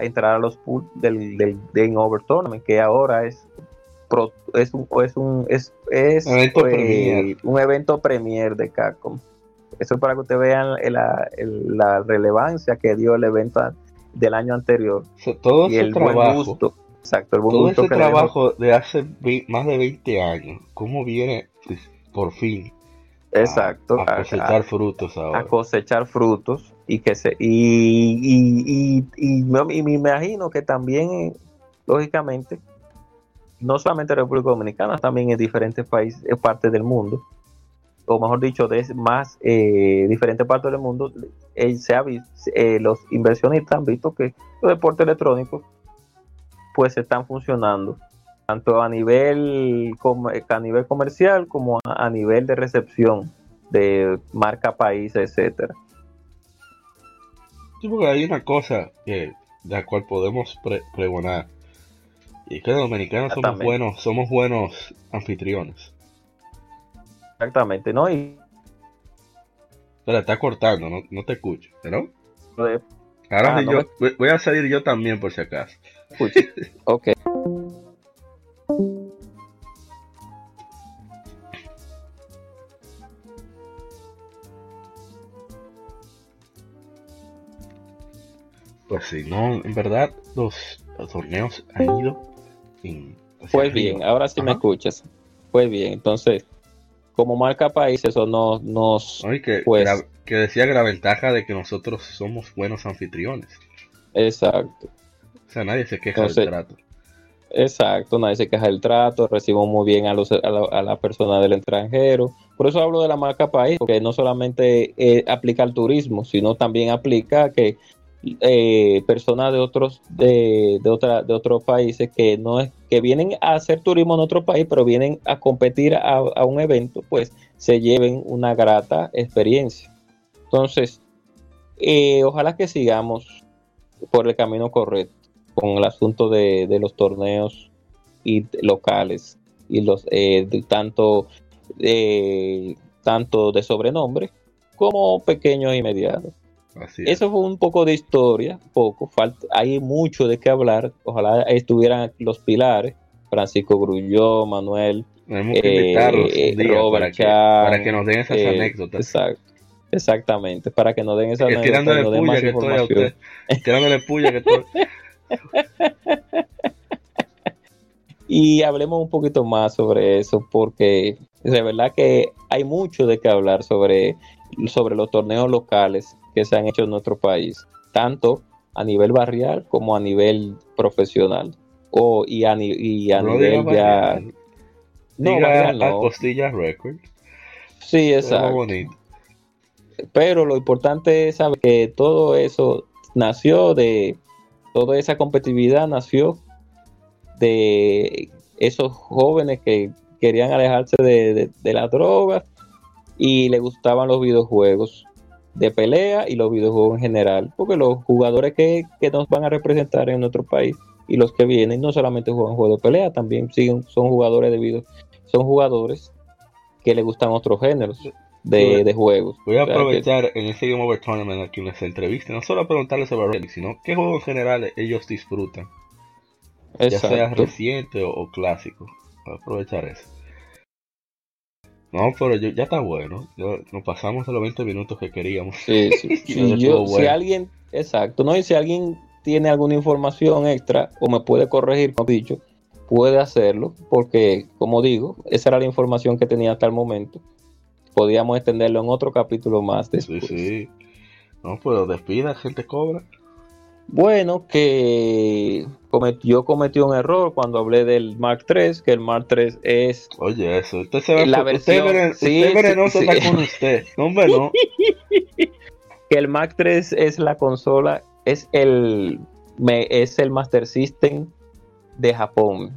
entrar a los pools del, del Game Over Tournament, que ahora es es un es un es, es eh, un evento premier de Capcom. Eso es para que ustedes vean la, relevancia que dio el evento del año anterior. todo y el trabajo, buen gusto. Exacto, el buen todo ese trabajo de hace más de 20 años, ¿cómo viene pues, por fin? Exacto. A, cosechar frutos ahora. A cosechar frutos y que se y, y, me imagino que también, lógicamente, no solamente República Dominicana, también en diferentes países, partes del mundo, o mejor dicho, de más eh, diferentes partes del mundo, eh, se ha visto, eh, los inversionistas han visto que los deportes electrónicos pues están funcionando tanto a nivel, a nivel comercial como a, nivel de recepción de marca país, etcétera. Sí, porque hay una cosa que, de la cual podemos pregonar. Y es que los dominicanos somos buenos, somos buenos anfitriones. Exactamente, ¿no? Y... Pero está cortando, no, no te escucho, ¿no? Ahora ah, yo, voy a salir yo también por si acaso. ok. Pues sí, no, en verdad los, torneos han ido Pues bien, ahora sí me escuchas. Pues bien, entonces, como marca país, eso no, nos... que, pues, que decía que la ventaja de que nosotros somos buenos anfitriones. Exacto. O sea, nadie se queja del trato. Exacto, nadie se queja del trato, recibimos muy bien a, los, a, la, a la persona del extranjero. Por eso hablo de la marca país, porque no solamente eh, aplica al turismo, sino también aplica que eh, personas de otros de, de, otra, de otros países que no es que vienen a hacer turismo en otro país pero vienen a competir a, un evento pues se lleven una grata experiencia. Entonces eh, ojalá que sigamos por el camino correcto con el asunto de, los torneos y locales y los eh, tanto tanto de sobrenombre como pequeños y medianos eso fue un poco de historia, poco, falta, hay mucho de qué hablar. Ojalá estuvieran los pilares, Francisco Grulló, Manuel, eh, Robert para, para, que nos den esas eh, anécdotas. Exacto. Exactamente, para que nos den esas anécdotas. Tirándole puya que estoy a usted. Tirándole puya que estoy. y hablemos un poquito más sobre eso, porque de verdad que hay mucho de qué hablar sobre, sobre los torneos locales que se han hecho en nuestro país, tanto a nivel barrial como a nivel profesional. O, y a, y a nivel ya... No, barrial, no. Costilla Record. Sí, exacto. Pero lo importante es saber que todo eso nació de, toda esa competitividad nació de esos jóvenes que querían alejarse de, de, de las drogas y le gustaban los videojuegos de pelea y los videojuegos en general, porque los jugadores que, nos van a representar en nuestro país y los que vienen no solamente juegan juegos de pelea, también siguen, son jugadores de video, son jugadores que le gustan otros géneros de, juegos. Voy a aprovechar en este Game Over Tournament aquí en esta entrevista, no solo a preguntarles sobre Relic, sino qué juegos en general ellos disfrutan, ya sea reciente o, o clásico. Voy a aprovechar eso. No, pero ya está bueno. nos pasamos a los 20 minutos que queríamos. Sí, sí. Si alguien, exacto, ¿no? Y si alguien tiene alguna información extra o me puede corregir, como dicho, puede hacerlo, porque, como digo, esa era la información que tenía hasta el momento. Podíamos extenderlo en otro capítulo más después. Sí, sí. No, pues despida, gente cobra. Bueno, que yo cometí un error cuando hablé del Mark III, que el Mark III es... Oye, eso, usted se va la versión, usted, sí, venenoso sí, está con usted. No, hombre, no. que el Mark III es la consola, es el, me, es el Master System de Japón.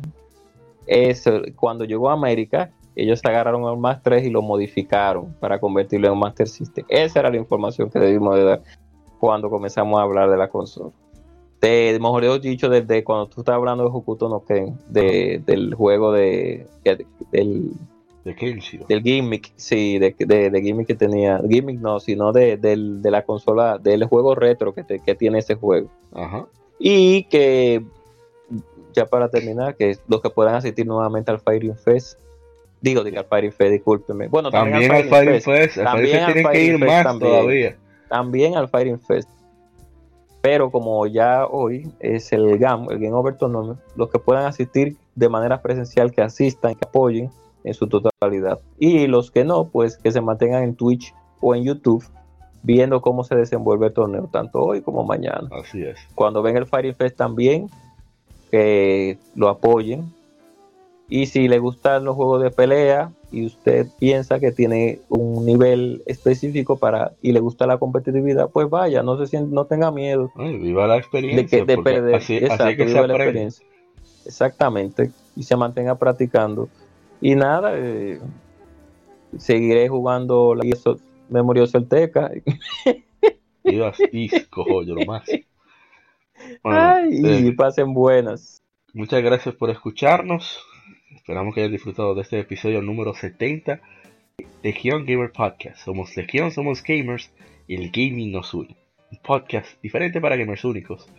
Es, cuando llegó a América, ellos agarraron el Mark III y lo modificaron para convertirlo en un Master System. Esa era la información que debimos de dar cuando comenzamos a hablar de la consola. De, mejor dicho, desde cuando tú estás hablando de Hokuto no Ken, de, del juego de, del, del gimmick, sí, de, de, gimmick que tenía, gimmick no, sino de, de la consola, del juego retro que, que tiene ese juego. Ajá. Y que, ya para terminar, que los que puedan asistir nuevamente al Firing Fest, digo, diga al Firing Fest, discúlpeme. Bueno, también, al Firing Fest, también tienen que ir más todavía también al Fighting Fest. Pero como ya hoy es el GAM, el Game Over Tournament, los que puedan asistir de manera presencial, que asistan, que apoyen en su totalidad. Y los que no, pues que se mantengan en Twitch o en YouTube viendo cómo se desenvuelve el torneo, tanto hoy como mañana. Así es. Cuando ven el Fighting Fest también, que lo apoyen. Y si le gustan los juegos de pelea, y usted piensa que tiene un nivel específico para y le gusta la competitividad, pues vaya, no se siente, no tenga miedo. viva la experiencia. De, perder. Así, exacto, viva la experiencia. exactamente, y se mantenga practicando. Y nada, eh, seguiré jugando la Memoria Celteca. Ibas disco, yo lo más. Ay, y eh, pasen buenas. Muchas gracias por escucharnos. Esperamos que hayan disfrutado de este episodio número 70 de Legion Gamer Podcast. Somos Legion, somos gamers y el gaming nos une. Un podcast diferente para gamers únicos.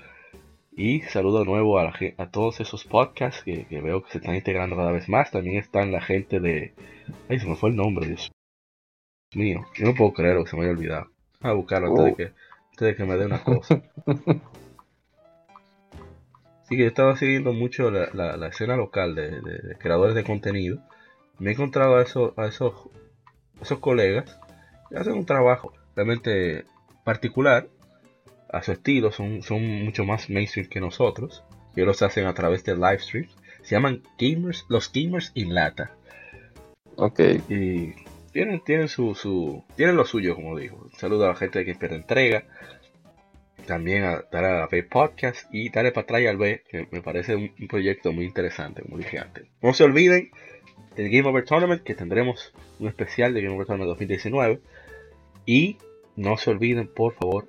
Y saludo de nuevo a, a todos esos podcasts que, veo que se están integrando cada vez más. También están la gente de... Ay, se me fue el nombre, Dios mío. Yo no puedo creer que se me haya olvidado. A buscarlo antes, de, que, antes de que me dé una cosa. Sí, que he estado siguiendo mucho la, la, escena local de, creadores de contenido. Me he encontrado a, esos, a esos, esos colegas que hacen un trabajo realmente particular a su estilo, son, son mucho más mainstream que nosotros. Que los hacen a través de live streams. Se llaman gamers, los gamers in lata. Ok. Y tienen, tienen su, su, tienen lo suyo, como digo. Saludo a la gente que espera entrega también a dar a B Podcast y darle para atrás al B, que me parece un, proyecto muy interesante, como dije antes. No se olviden del Game Over Tournament, que tendremos un especial de Game Over Tournament 2019. Y no se olviden, por favor,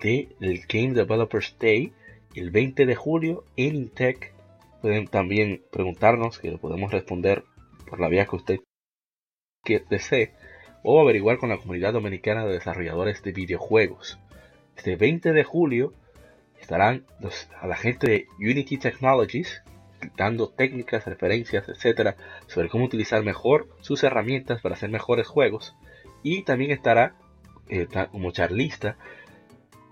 del Game Developers Day, el 20 de julio en Intech. Pueden también preguntarnos, que lo podemos responder por la vía que usted desee, o averiguar con la comunidad dominicana de desarrolladores de videojuegos. Este 20 de julio estarán a la gente de Unity Technologies dando técnicas, referencias, etcétera, sobre cómo utilizar mejor sus herramientas para hacer mejores juegos. Y también estará eh, como charlista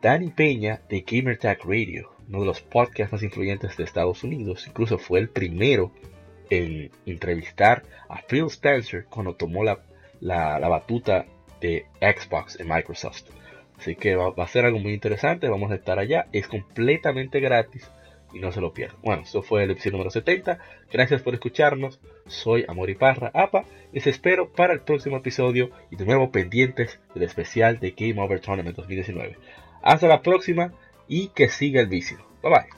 Danny Peña de GamerTag Radio, uno de los podcasts más influyentes de Estados Unidos. Incluso fue el primero en entrevistar a Phil Spencer cuando tomó la, la batuta de Xbox en Microsoft. Así que va, a ser algo muy interesante, vamos a estar allá, es completamente gratis y no se lo pierdan. Bueno, eso fue el episodio número 70, gracias por escucharnos, soy Amor y Parra APA, les espero para el próximo episodio y de nuevo pendientes del especial de Game Over Tournament 2019. Hasta la próxima y que siga el vicio. Bye bye.